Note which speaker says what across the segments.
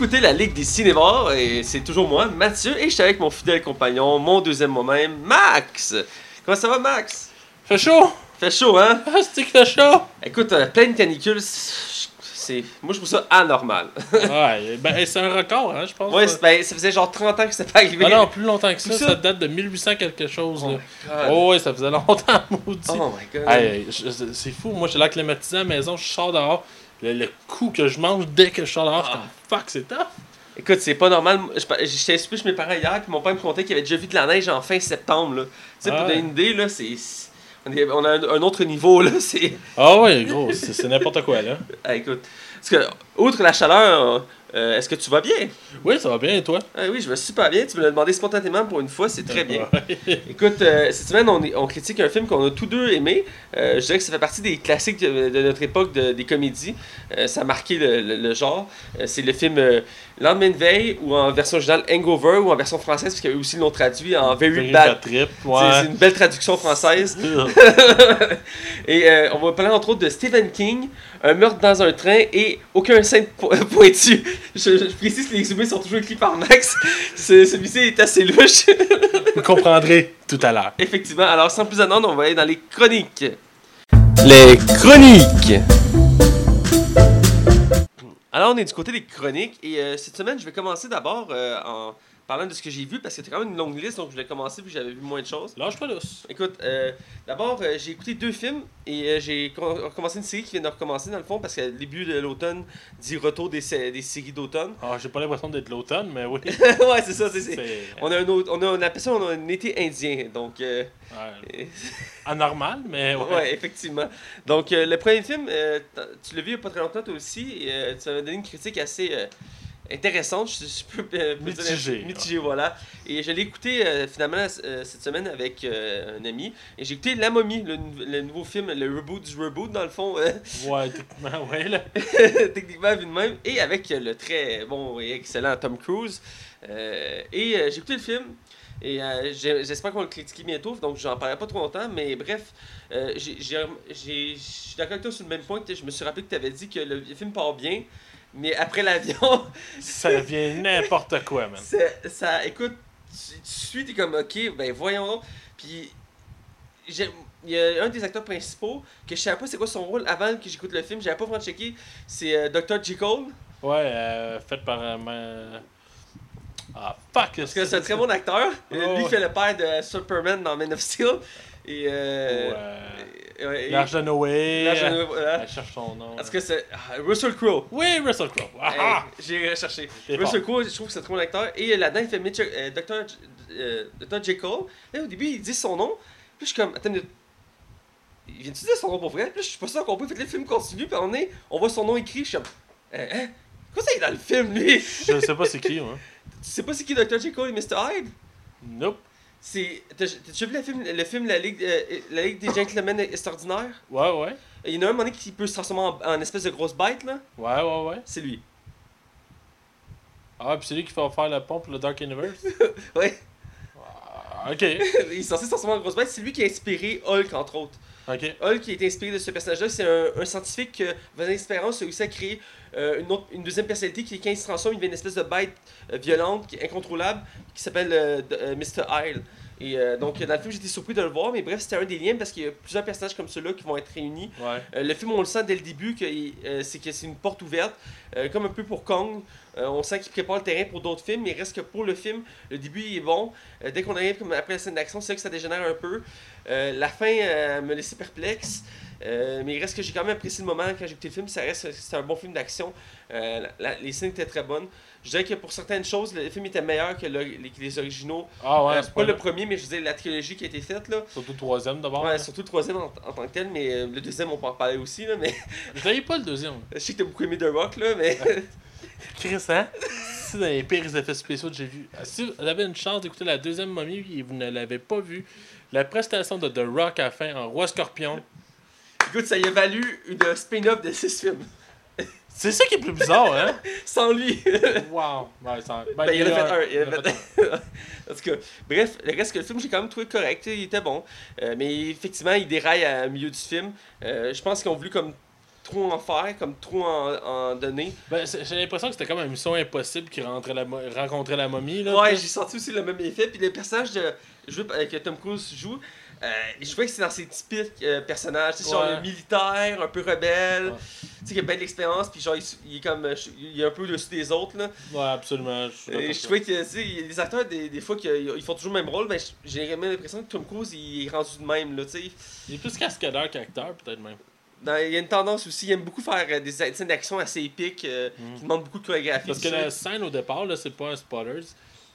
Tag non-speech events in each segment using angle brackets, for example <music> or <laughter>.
Speaker 1: Écoutez la Ligue des Cinévores et c'est toujours moi, Mathieu, et je suis avec mon fidèle compagnon, mon deuxième moi-même, Max. Comment ça va, Max?
Speaker 2: Fait chaud!
Speaker 1: Fait chaud, hein?
Speaker 2: Ah, c'est que fait chaud!
Speaker 1: Écoute, euh, pleine canicule, c'est. Moi, je trouve ça anormal. <laughs>
Speaker 2: ouais, ben, c'est un record, hein, je pense.
Speaker 1: Ouais, ben, ça faisait genre 30 ans que c'était pas arrivé.
Speaker 2: Ah non, plus longtemps que ça, ça,
Speaker 1: ça?
Speaker 2: date de 1800 quelque chose.
Speaker 1: Oh.
Speaker 2: Oh, ouais, ça faisait longtemps, <laughs> maudit.
Speaker 1: Oh my god.
Speaker 2: Hey, c'est fou, moi j'ai l'air climatisé à la maison, je sors dehors. Le, le coup que je mange dès que je sors dehors,
Speaker 1: Ah.
Speaker 2: c'est comme fuck, c'est tough.
Speaker 1: Écoute, c'est pas normal. Je- J'étais super chez mes parents hier, puis mon père me contait qu'il avait déjà vu de la neige en fin septembre. Là. Tu sais, pour donner une idée, là, c'est. On, a un, un autre niveau, là. C'est.
Speaker 2: Ah ouais, gros, c'est c'est n'importe quoi là. <laughs>
Speaker 1: Ah, écoute. Parce que, outre la chaleur, euh, est-ce que tu vas bien?
Speaker 2: Oui, ça va bien et toi?
Speaker 1: Ah oui, je vais super bien. Tu me l'as demandé spontanément pour une fois, c'est très bien. <laughs> Écoute, euh, cette semaine, on, est- on critique un film qu'on a tous deux aimé. Euh, je dirais que ça fait partie des classiques de, de notre époque de- des comédies. Ça a marqué le, le- le genre. C'est le film Lendemain de veille, ou en version originale Hangover, ou en version française, parce qu'il y a eu aussi le nom traduit en Very,
Speaker 2: Very
Speaker 1: Bad.
Speaker 2: trip,
Speaker 1: C'est-
Speaker 2: ouais.
Speaker 1: C'est une belle traduction française. <laughs> et on va parler entre autres de Stephen King, Un meurtre dans un train et aucun scène po- <laughs> pointu. Je, je précise que les résumés sont toujours écrits par Max. Ce- Celui-ci est assez louche.
Speaker 2: Vous comprendrez tout à l'heure.
Speaker 1: Effectivement. Alors, sans plus attendre, on va aller dans les chroniques. Les chroniques! Alors, on est du côté des chroniques et euh, cette semaine, je vais commencer d'abord euh, en parlant de ce que j'ai vu parce que c'était quand même une longue liste, donc je vais commencer puis j'avais vu moins de choses.
Speaker 2: Lâche pas douce.
Speaker 1: Écoute, euh, d'abord, euh, j'ai écouté deux films et euh, j'ai co- recommencé une série qui vient de recommencer dans le fond parce que le début de l'automne dit retour des, des séries d'automne.
Speaker 2: Ah, j'ai pas l'impression d'être l'automne, mais oui. <laughs>
Speaker 1: ouais, c'est ça, c'est, C'est On a un autre, on a, on appelle ça on a un été indien, donc. euh,
Speaker 2: ouais, <laughs> anormal, mais ouais.
Speaker 1: Ouais, effectivement. Donc, euh, le premier film, euh, tu l'as vu il n'y a pas très longtemps, toi aussi, et euh, tu m'as donné une critique assez euh, intéressante, je, je peux euh,
Speaker 2: Mitigée,
Speaker 1: Mitigée, voilà. Et je l'ai écouté euh, finalement euh, cette semaine avec euh, un ami, et j'ai écouté La Momie, le, nou- le nouveau film, le reboot du reboot, dans le fond,
Speaker 2: Ouais, techniquement, ouais, là. <laughs>
Speaker 1: techniquement vu de même, et avec le très bon et excellent Tom Cruise. Et j'ai écouté le film. Et j'espère qu'on va le critiquer bientôt, donc j'en parlerai pas trop longtemps. Mais bref, je suis d'accord avec toi sur le même point. Je me suis rappelé que tu avais dit que le film part bien, mais après l'avion, <laughs>
Speaker 2: Ça devient n'importe quoi, man.
Speaker 1: ça, écoute, tu, tu suis, t'es comme, ok, ben voyons. Puis, j'ai- il y a un des acteurs principaux que je savais pas c'est quoi son rôle avant que j'écoute le film, j'avais pas vraiment checké, c'est euh, Dr. Jekyll.
Speaker 2: Ouais, euh, fait par euh, Ah, fuck!
Speaker 1: Parce que c'est un très bon acteur.
Speaker 2: Oh,
Speaker 1: Lui qui fait le père de Superman dans Man of Steel. Et. Euh,
Speaker 2: L'Arche de Noé.
Speaker 1: L'Arche de Noé, voilà.
Speaker 2: Elle cherche son nom.
Speaker 1: Tout cas, c'est. ah, Russell Crowe?
Speaker 2: Oui, Russell Crowe. Ah, ah.
Speaker 1: Hey, J'ai recherché. Russell Crowe, je trouve que c'est un très bon acteur. Et là-dedans, il fait Mitch, euh, Dr. J- euh, Dr. Jekyll. Et au début, il dit son nom. Puis je suis comme. Attends une minute. Il vient-tu dire son nom pour vrai? Puis je suis pas sûr qu'on peut. Fait que le film continue. Puis on, est, on voit son nom écrit. Je suis comme. Hein? hein? Quoi ça, il est dans le film, lui?
Speaker 2: Je sais pas c'est qui, moi. <laughs>
Speaker 1: tu sais pas c'est qui Dr. Jekyll et Mr. Hyde?
Speaker 2: Nope.
Speaker 1: C'est. T'as déjà vu le film, le film La Ligue, euh, la Ligue des Gentlemen Extraordinaires?
Speaker 2: Ouais, ouais.
Speaker 1: Il y en a un moment donné qui peut se transformer en, en espèce de grosse bête, là.
Speaker 2: Ouais, ouais, ouais.
Speaker 1: C'est lui.
Speaker 2: Ah, puis c'est lui qui va faire la pompe le Dark Universe? <laughs>
Speaker 1: Ouais.
Speaker 2: Ah, ok. <laughs>
Speaker 1: il est censé se transformer en grosse bête. C'est lui qui a inspiré Hulk, entre autres.
Speaker 2: Ok.
Speaker 1: Hulk qui été inspiré de ce personnage-là, c'est un, scientifique que Vanessa Espérance a réussi à créer euh, une, autre, deuxième personnalité qui, quand il se transforme, il devient une espèce de bête euh, violente, est incontrôlable, qui s'appelle euh, euh, Mr. Isle. Et euh, donc, dans le film, j'étais surpris de le voir, mais bref, c'était un des liens parce qu'il y a plusieurs personnages comme ceux-là qui vont être réunis.
Speaker 2: Ouais.
Speaker 1: Euh, le film, on le sent dès le début que euh, c'est que c'est une porte ouverte, comme un peu pour Kong. On sent qu'il prépare le terrain pour d'autres films, mais il reste que pour le film, le début il est bon. Dès qu'on arrive comme après la scène d'action, c'est là que ça dégénère un peu. La fin me laissait perplexe. Mais il reste que j'ai quand même apprécié le moment quand j'ai écouté le film. Ça reste c'est un bon film d'action. La- la- les scènes étaient très bonnes. Je dirais que pour certaines choses, le film était meilleur que, le- les, que les originaux.
Speaker 2: Ah, ouais,
Speaker 1: Euh,
Speaker 2: c'est
Speaker 1: pas le premier, mais je veux dire la trilogie qui a été faite là.
Speaker 2: Surtout le troisième d'abord.
Speaker 1: Ouais, surtout le troisième en, en tant que tel, mais euh, le deuxième on peut en parler aussi là. Mais <laughs>
Speaker 2: Je l'avais pas le deuxième.
Speaker 1: je sais que t'as beaucoup aimé The Rock là, mais <laughs>
Speaker 2: Chris, hein? C'est dans les pires effets spéciaux que j'ai vus. Si vous avez une chance d'écouter la deuxième momie et vous ne l'avez pas vu, la prestation de The Rock à la fin en Roi Scorpion,
Speaker 1: écoute, ça y a valu une spin-off de 6 films.
Speaker 2: C'est ça qui est plus bizarre, hein? <laughs>
Speaker 1: Sans lui. <laughs>
Speaker 2: Wow! Ouais, ben,
Speaker 1: Ben, il a fait un. Il en a
Speaker 2: il en a
Speaker 1: fait un. en tout cas, bref, le reste que le film, j'ai quand même trouvé correct. Il était bon. Euh, mais effectivement, il déraille à milieu du film. Euh, je pense qu'ils ont voulu comme trop en faire, comme trop en, en donner.
Speaker 2: Ben, j'ai l'impression que c'était comme une mission impossible qui rentrait la rencontrait la momie. Là,
Speaker 1: Ouais, j'ai senti aussi le même effet. Puis le personnage de, que Tom Cruise joue, euh, je trouvais que c'est dans ses typiques euh, personnages. Tu sais, genre
Speaker 2: Ouais.
Speaker 1: le militaire, un peu rebelle,
Speaker 2: Ouais.
Speaker 1: tu sais, qui a bien de l'expérience, puis genre, il, est comme. Il est un peu au-dessus des autres, là.
Speaker 2: Ouais, absolument. Je
Speaker 1: je trouvais que, tu sais, il y a des acteurs, des, des fois, ils font toujours le même rôle, mais j'ai vraiment l'impression que Tom Cruise, il est rendu de même, là, tu sais.
Speaker 2: Il est plus cascadeur qu'acteur, peut-être même.
Speaker 1: Dans- Il y a une tendance aussi, il aime beaucoup faire euh, des scènes d'action assez épiques, euh,
Speaker 2: Mm.
Speaker 1: qui demandent beaucoup de chorégraphie.
Speaker 2: Parce que
Speaker 1: ça.
Speaker 2: la scène au départ, là, c'est pas un spoilers.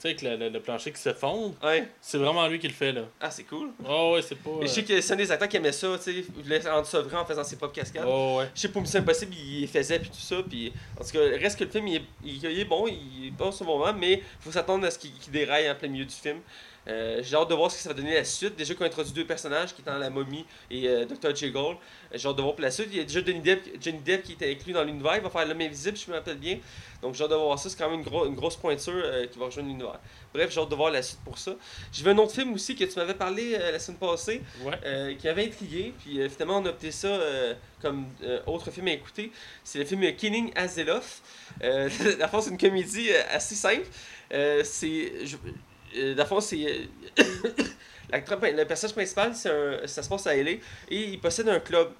Speaker 2: Tu sais, que le, le- le plancher qui s'effondre,
Speaker 1: Ouais.
Speaker 2: c'est vraiment lui qui le fait, là.
Speaker 1: Ah, c'est cool.
Speaker 2: Oh, ouais, c'est pas.
Speaker 1: Mais je sais que c'est un des acteurs qui aimait ça, tu sais, il voulait rendre ça vrai en faisant ses propres cascades.
Speaker 2: Oh, ouais.
Speaker 1: Je sais, pour Mission Impossible, il faisait, puis tout ça. Puis, en tout cas, reste que le film, il est, il, il est bon, il passe au moment, mais il faut s'attendre à ce qu'il qu'il déraille en plein milieu du film. Euh, J'ai hâte de voir ce que ça va donner la suite. Déjà qu'on a introduit deux personnages, qui étant la momie et euh, Dr. J. Gold. Euh, J'ai hâte de voir pour la suite. Il y a déjà Johnny Depp, Johnny Depp qui était inclus dans l'univers. Il va faire l'homme invisible, si je me rappelle bien. Donc j'ai hâte de voir ça. C'est quand même une, gros- une grosse pointure euh, qui va rejoindre l'univers. Bref, j'ai hâte de voir la suite pour ça. J'ai vu un autre film aussi que tu m'avais parlé la semaine passée.
Speaker 2: Ouais.
Speaker 1: Qui avait intrigué, puis finalement on a opté ça comme autre film à écouter. C'est le film Killing Azeloff. <laughs> La fond, c'est une comédie assez simple. C'est. Euh, dans le fond, c'est. euh, <coughs> le personnage principal, c'est un- ça se passe à LA et il possède un club.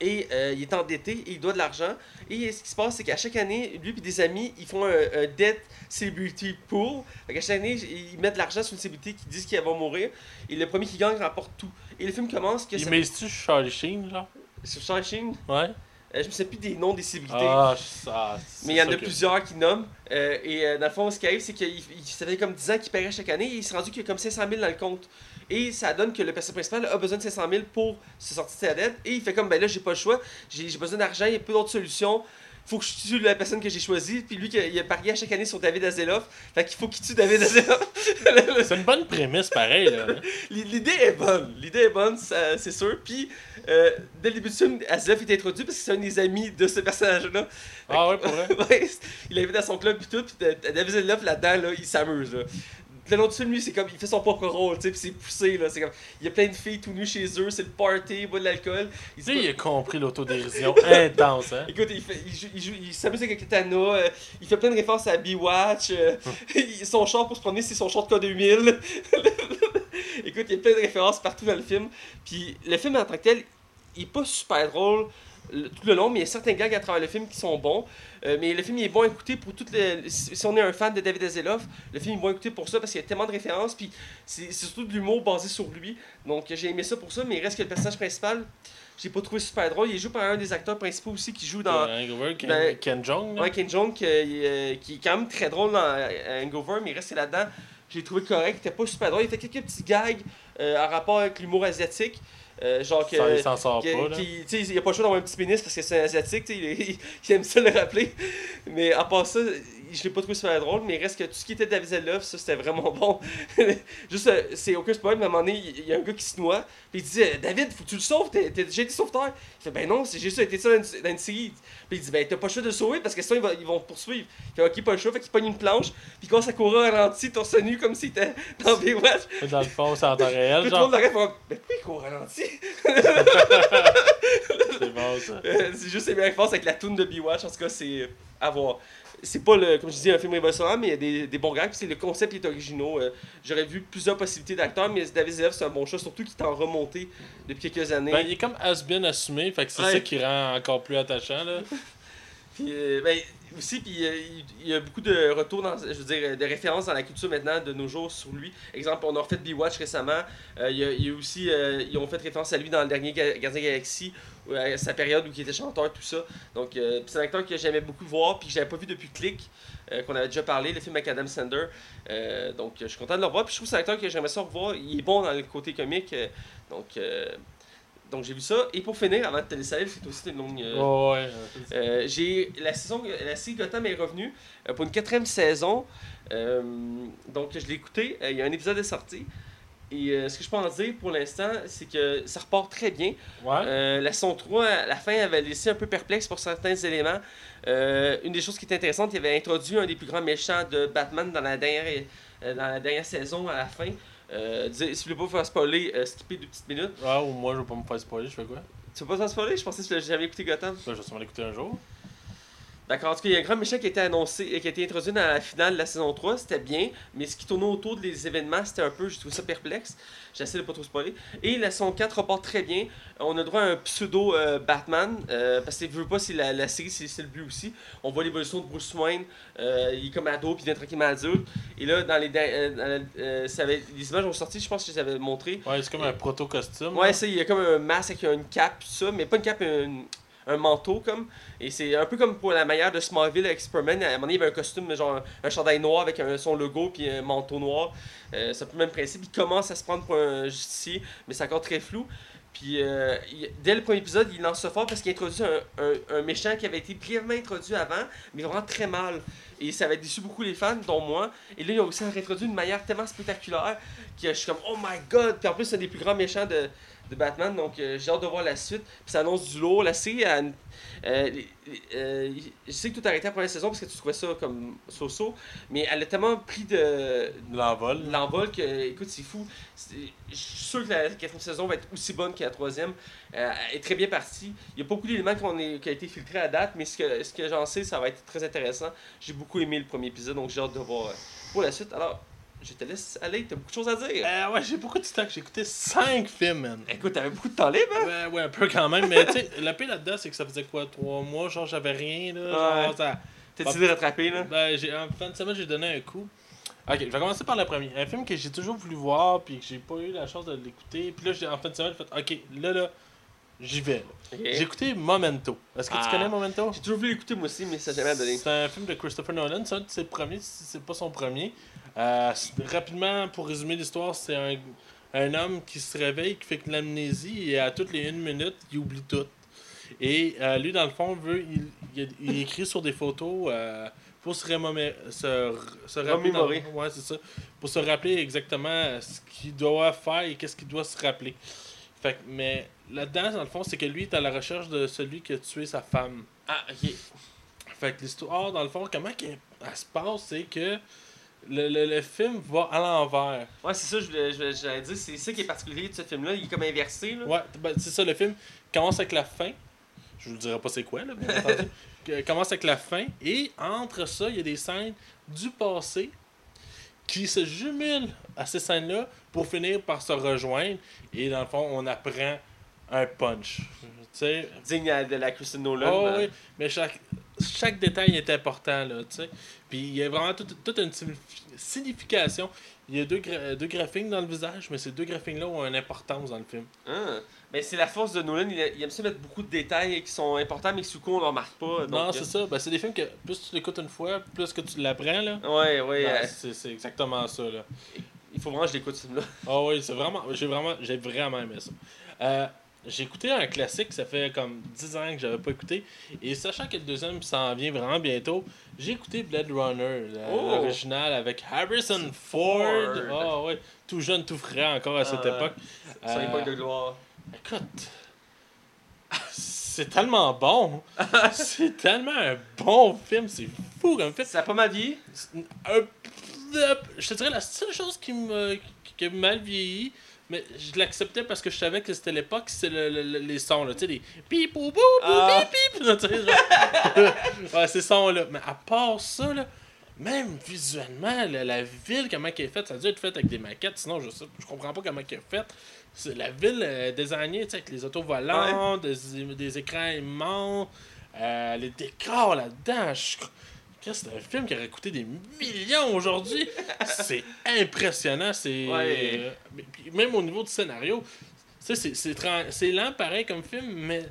Speaker 1: Et euh, il est endetté et il doit de l'argent. Et ce qui se passe, c'est qu'à chaque année, lui et des amis, ils font un, un debt celebrity pool. Fait qu'à chaque année, ils mettent de l'argent sur une célébrité qui disent qu'elle va mourir. Et le premier qui gagne remporte tout. Et le film commence que
Speaker 2: Il
Speaker 1: ça-
Speaker 2: mise-tu Charlie Sheen, genre?
Speaker 1: Sur Charlie Sheen?
Speaker 2: Ouais.
Speaker 1: Euh, je me souviens plus des noms des célébrités.
Speaker 2: Ah, c'est
Speaker 1: mais il y en
Speaker 2: ça
Speaker 1: a
Speaker 2: que-
Speaker 1: plusieurs qui nomment. Euh, et euh, dans le fond, ce qui arrive, c'est qu'il il- ça fait comme 10 ans qu'il paierait chaque année et il s'est rendu qu'il y a comme 500 000 dans le compte. Et ça donne que le personnage principal a besoin de 500 000 pour se sortir de sa dette. Et il fait comme, ben là, j'ai pas le choix. J'ai besoin d'argent, il y a peu d'autres solutions. Faut que je tue la personne que j'ai choisie. Puis lui, il a parié à chaque année sur David Azeloff. Fait qu'il faut qu'il tue David Azeloff. <laughs>
Speaker 2: C'est une bonne prémisse, pareil, là. hein. <laughs>
Speaker 1: L'idée est bonne. L'idée est bonne, ça- c'est sûr. Puis, euh, dès le début du film, Azeloff est introduit parce que c'est un des amis de ce personnage-là.
Speaker 2: Ah, ouais, pour vrai? <laughs>
Speaker 1: Ouais, il l'invite à son club puis tout, puis David Azeloff là-dedans, là, il s'amuse. Là. Le long du film, lui, c'est comme, il fait son propre rôle, tu sais, puis c'est poussé, là. C'est comme, il y a plein de filles tout nues chez eux, c'est le party, il boit de l'alcool. Il
Speaker 2: a compris l'autodérision <laughs> intense, hein.
Speaker 1: Écoute, il, fait, il, joue- il, joue- il s'amuse avec katana, euh, il fait plein de références à B-Watch, euh, <laughs> son char pour se promener, c'est son char de K2000. <laughs> Écoute, il y a plein de références partout dans le film. Puis le film en tant que tel, il est pas super drôle le- tout le long, mais il y a certains gags à travers le film qui sont bons. Euh, mais le film il est bon à écouter pour toutes les. Si on est un fan de David Azeloff, le film est bon à écouter pour ça parce qu'il y a tellement de références. Puis c'est surtout de l'humour basé sur lui. Donc j'ai aimé ça pour ça, mais il reste que le personnage principal, j'ai pas trouvé super drôle. Il est joué par un des acteurs principaux aussi qui joue dans.
Speaker 2: Euh, Hangover, Ken,
Speaker 1: Ben,
Speaker 2: Ken Jeong, là.
Speaker 1: Ouais, Ken Jeong, qui, euh, qui est quand même très drôle dans euh, Hangover, mais il reste là-dedans. J'ai trouvé correct, il était pas super drôle. Il fait quelques petits gags en rapport avec l'humour asiatique. Euh, genre que.
Speaker 2: Ça, il s'en sort
Speaker 1: que-
Speaker 2: pas, là.
Speaker 1: qui- il n'y a pas le choix d'avoir un petit pénis parce que c'est un asiatique, tu sais, il, est- <laughs> il aime ça le rappeler. Mais à part ça, je l'ai pas trouvé super drôle, mais il reste que tout ce qui était de David Love, ça c'était vraiment <laughs> bon. Juste, euh, c'est aucun spoil, mais à un moment donné, il y a un gars qui se noie, puis il dit euh, David, faut que tu le sauves, t'es déjà été sauveteur. Il fait Ben non, c'est juste été ça dans une, dans une série. Puis il dit Ben t'as pas le choix de le sauver parce que sinon ils, vont- ils vont te poursuivre. Il fait Ok, pas le choix, fait qu'il pogne une planche, puis à courir au ralenti, torse nu, comme s'il était <laughs> dans Baywatch.
Speaker 2: Dans le fond, c'est en temps réel,
Speaker 1: Tout le
Speaker 2: genre.
Speaker 1: monde l'arrête, fait Ben pourquoi il court ralenti? <laughs>
Speaker 2: C'est bon, ça.
Speaker 1: Euh, c'est juste les meilleures références avec la toune de B-Watch. En tout cas, c'est à voir. C'est pas, le, comme je dis, un film révolutionnaire, mais il y a des, des bons gags. puis c'est le concept qui est originaux. Euh, J'aurais vu plusieurs possibilités d'acteurs, mais David Zelev, c'est un bon choix, surtout qu'il est en remontée depuis quelques années.
Speaker 2: Ben, il est comme has-been assumé, fait que c'est
Speaker 1: Ouais.
Speaker 2: ça qui rend encore plus attachant, là. <laughs>
Speaker 1: Puis, euh, ben, aussi, puis euh, il- y a beaucoup de retours, dans, je veux dire, de références dans la culture maintenant de nos jours sur lui. Exemple, on a refait B-Watch récemment. Euh, il, y a, il y a aussi, ils ont fait référence à lui dans le dernier Ga- Gardien Galaxy, sa période où il était chanteur, tout ça. Donc, euh, c'est un acteur que j'aimais beaucoup voir, puis que j'avais pas vu depuis Click, euh, qu'on avait déjà parlé, le film avec Adam Sander. Euh, donc, je suis content de le revoir. Puis je trouve que c'est un acteur que j'aimerais ça revoir. Il est bon dans le côté comique. donc, donc j'ai vu ça. Et pour finir, avant de te laisser aller, c'est aussi une longue.
Speaker 2: Oh, ouais.
Speaker 1: j'ai la saison la série Gotham est revenue pour une quatrième saison donc je l'ai écouté il y a un épisode de sorti et euh, ce que je peux en dire pour l'instant c'est que ça repart très bien
Speaker 2: Ouais.
Speaker 1: Euh, la saison 3 à la fin avait laissé un peu perplexe pour certains éléments Euh, une des choses qui est intéressante il avait introduit un des plus grands méchants de Batman dans la dernière dans la dernière saison à la fin si vous voulez pas vous faire spoiler skippez deux petites minutes
Speaker 2: Ah, ou moi, je veux pas me faire spoiler, je fais quoi?
Speaker 1: Tu veux pas t'en spoiler? Je pensais que tu l'avais jamais écouté Gotham.
Speaker 2: Je vais sûrement l'écouter un jour.
Speaker 1: D'accord, en tout cas, il y a un grand méchant qui a été annoncé, qui a été introduit dans la finale de la saison 3, c'était bien, mais ce qui tournait autour des événements, c'était un peu, je trouve ça perplexe. J'essaie de pas trop spoiler. Et la saison 4 reporte très bien. On a droit à un pseudo euh, Batman, euh, parce que je veux pas, c'est la, la série, c'est le but aussi. On voit l'évolution de Bruce Wayne, euh, il est comme ado, puis il devient tranquillement adulte. Et là, dans les, dans la- ça avait- les images ont sorti, je pense que je les avais montrées.
Speaker 2: Ouais, c'est comme un proto-costume.
Speaker 1: Ouais, ça, il y a comme un masque avec une cape, tout ça, mais pas une cape, un, un manteau comme. Et c'est un peu comme pour la manière de Smallville avec Superman. À un moment donné, il avait un costume, genre un, chandail noir avec son logo puis un manteau noir. Euh, c'est un peu le même principe. Il commence à se prendre pour un justicier, mais c'est encore très flou. Puis euh, dès le premier épisode, il lance fort parce qu'il introduit un, un, un méchant qui avait été brièvement introduit avant, mais vraiment très mal. Et ça avait déçu beaucoup les fans, dont moi. Et là, ils ont aussi réintroduit d'une manière tellement spectaculaire que je suis comme, oh my god! Puis en plus, c'est un des plus grands méchants de, de Batman, donc euh, j'ai hâte de voir la suite. Puis ça annonce du lourd. La série, elle- euh, euh, je sais que tout a arrêté la première saison parce que tu trouvais ça comme so-so, mais elle a tellement pris de,
Speaker 2: L'envol.
Speaker 1: l'envol que, écoute, c'est fou. Je suis sûr que la quatrième saison va être aussi bonne que la troisième. Elle est très bien partie. Il y a beaucoup d'éléments qui ont, qui été filtrés à date, mais ce que, ce que j'en sais, ça va être très intéressant. J'ai beaucoup aimé le premier épisode, donc j'ai hâte de voir pour la suite. Alors, je te laisse aller, t'as beaucoup de choses à dire.
Speaker 2: Euh, ouais, j'ai beaucoup de stock. J'ai écouté 5 films, man.
Speaker 1: Écoute, t'avais beaucoup de temps libre, hein?
Speaker 2: Ouais, ouais, un peu quand même. Mais tu sais, <laughs> la paix là-dedans, c'est que ça faisait quoi, 3 mois, genre j'avais rien, là. Genre,
Speaker 1: Ouais.
Speaker 2: ça.
Speaker 1: T'as décidé de rattraper, là?
Speaker 2: Ben, j'ai, en fin de semaine, j'ai donné un coup. Ok, je vais commencer par le premier. Un film que j'ai toujours voulu voir, puis que j'ai pas eu la chance de l'écouter. Puis là, j'ai, en fin de semaine, j'ai fait, ok, là, là, j'y vais. J'ai écouté Memento. Est-ce que
Speaker 1: Ah.
Speaker 2: tu connais Memento?
Speaker 1: J'ai toujours voulu l'écouter, moi aussi, mais ça n'a jamais donné.
Speaker 2: C'est un film de Christopher Nolan, c'est un de ses premiers, si c'est pas son premier. Euh, rapidement, pour résumer l'histoire, c'est un, un homme qui se réveille, qui fait que l'amnésie, et à toutes les une minute, il oublie tout. Et euh, lui, dans le fond, veut, il, il, il écrit sur des photos euh, pour se, remémorer- se, se rappeler. dans- ouais, ça. Pour se rappeler exactement ce qu'il doit faire et qu'est-ce qu'il doit se rappeler. Fait que- mais là-dedans, dans le fond, c'est que lui est à la recherche de celui qui a tué sa femme.
Speaker 1: Ah, ok.
Speaker 2: Fait que l'histoire, dans le fond, comment qu'elle elle se passe, c'est que le, le, le film va à l'envers.
Speaker 1: Ouais, c'est ça, je voulais- je j'allais dire, c'est ça qui est particulier de ce film-là, il est comme inversé, là.
Speaker 2: Ouais, ben, c'est ça, le film commence avec la fin. Je vous dirai pas c'est quoi, là, bien entendu. <laughs> Que- commence avec la fin. Et entre ça, il y a des scènes du passé qui se jumelent à ces scènes-là pour finir par se rejoindre. Et dans le fond, on apprend un punch. Tu sais,
Speaker 1: Digne de la Kristen Nolan.
Speaker 2: Oh,
Speaker 1: ben.
Speaker 2: oui, mais chaque, chaque détail est important, là, tu sais. Puis il y a vraiment toute, toute une signifi- signification. Il y a deux, gra- deux graphiques dans le visage, mais ces deux graphiques-là ont une importance dans le film.
Speaker 1: Ah. Ben, c'est la force de Nolan, il, il aime ça mettre beaucoup de détails qui sont importants, mais que sous coup, on ne remarque pas. donc,
Speaker 2: non,
Speaker 1: euh,
Speaker 2: c'est ça. Ben, c'est des films que plus tu l'écoutes une fois, plus que tu l'apprends, là.
Speaker 1: Ouais, ouais.
Speaker 2: Ben,
Speaker 1: euh,
Speaker 2: c'est, exactement ça, là.
Speaker 1: il faut vraiment que je l'écoute, ce film-là.
Speaker 2: Ah oui, c'est vraiment. J'ai vraiment, j'ai vraiment aimé ça. Euh, j'ai écouté un classique, ça fait comme 10 ans que j'avais pas écouté. Et sachant que le deuxième s'en vient vraiment bientôt, j'ai écouté Blade Runner, la-
Speaker 1: Oh!
Speaker 2: l'original avec Harrison Ford.
Speaker 1: Ford.
Speaker 2: Ah ouais, tout jeune, tout frais encore à cette
Speaker 1: Ah,
Speaker 2: époque.
Speaker 1: Son
Speaker 2: Euh,
Speaker 1: époque de gloire.
Speaker 2: Écoute, c'est tellement bon. c'est tellement un bon film, c'est fou comme film.
Speaker 1: Ça a pas mal vieilli?
Speaker 2: Un- Je te dirais la seule chose qui me qui a mal vieilli, mais je l'acceptais parce que je savais que c'était l'époque, c'est le, le- le- les sons là, tu sais des pip ou bou bou
Speaker 1: Ah.
Speaker 2: pip pip, là, <laughs> tu sais, genre. <laughs> ouais, ces sons là. Mais à part ça là, même visuellement, la, la ville comment elle est faite, ça a dû être fait avec des maquettes, sinon je sais, je comprends pas comment elle est faite. C'est la ville euh, désignée, tu sais, avec les autos volantes, des, des écrans immenses, euh, les décors là-dedans. Je... C'est un film qui aurait coûté des millions aujourd'hui? c'est impressionnant. C'est.
Speaker 1: Ouais.
Speaker 2: euh, même au niveau du scénario, c'est- lent pareil comme film, mais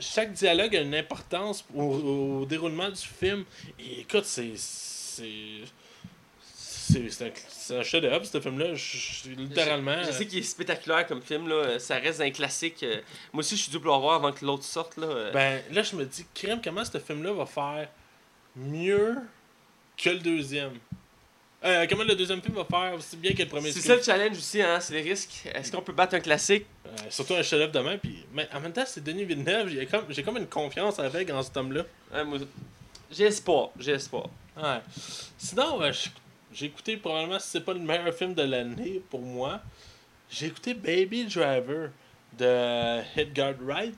Speaker 2: chaque dialogue a une importance au, au déroulement du film. Et écoute, c'est. C'est. Un, un chef-d'œuvre, ce film-là. Littéralement.
Speaker 1: Je, je sais qu'il est spectaculaire comme film, là. Ça reste un classique. euh, Moi aussi, je suis dû pour le revoir avant que l'autre sorte, là.
Speaker 2: Ben là, je me dis, crème, comment ce film-là va faire mieux que le deuxième Euh, Comment le deuxième film va faire aussi bien que le premier
Speaker 1: C'est ça le challenge aussi, hein. C'est les risques. Est-ce qu'on peut battre un classique?
Speaker 2: Euh, Surtout un chef-d'œuvre demain. Puis, mais en même temps, c'est Denis Villeneuve. J'ai comme, j'ai comme une confiance avec en cet homme-là.
Speaker 1: Hein, moi, J'ai espoir. J'ai espoir.
Speaker 2: Ouais. Sinon, euh, j'ai écouté probablement, si c'est pas le meilleur film de l'année pour moi, j'ai écouté Baby Driver de Edgar Wright.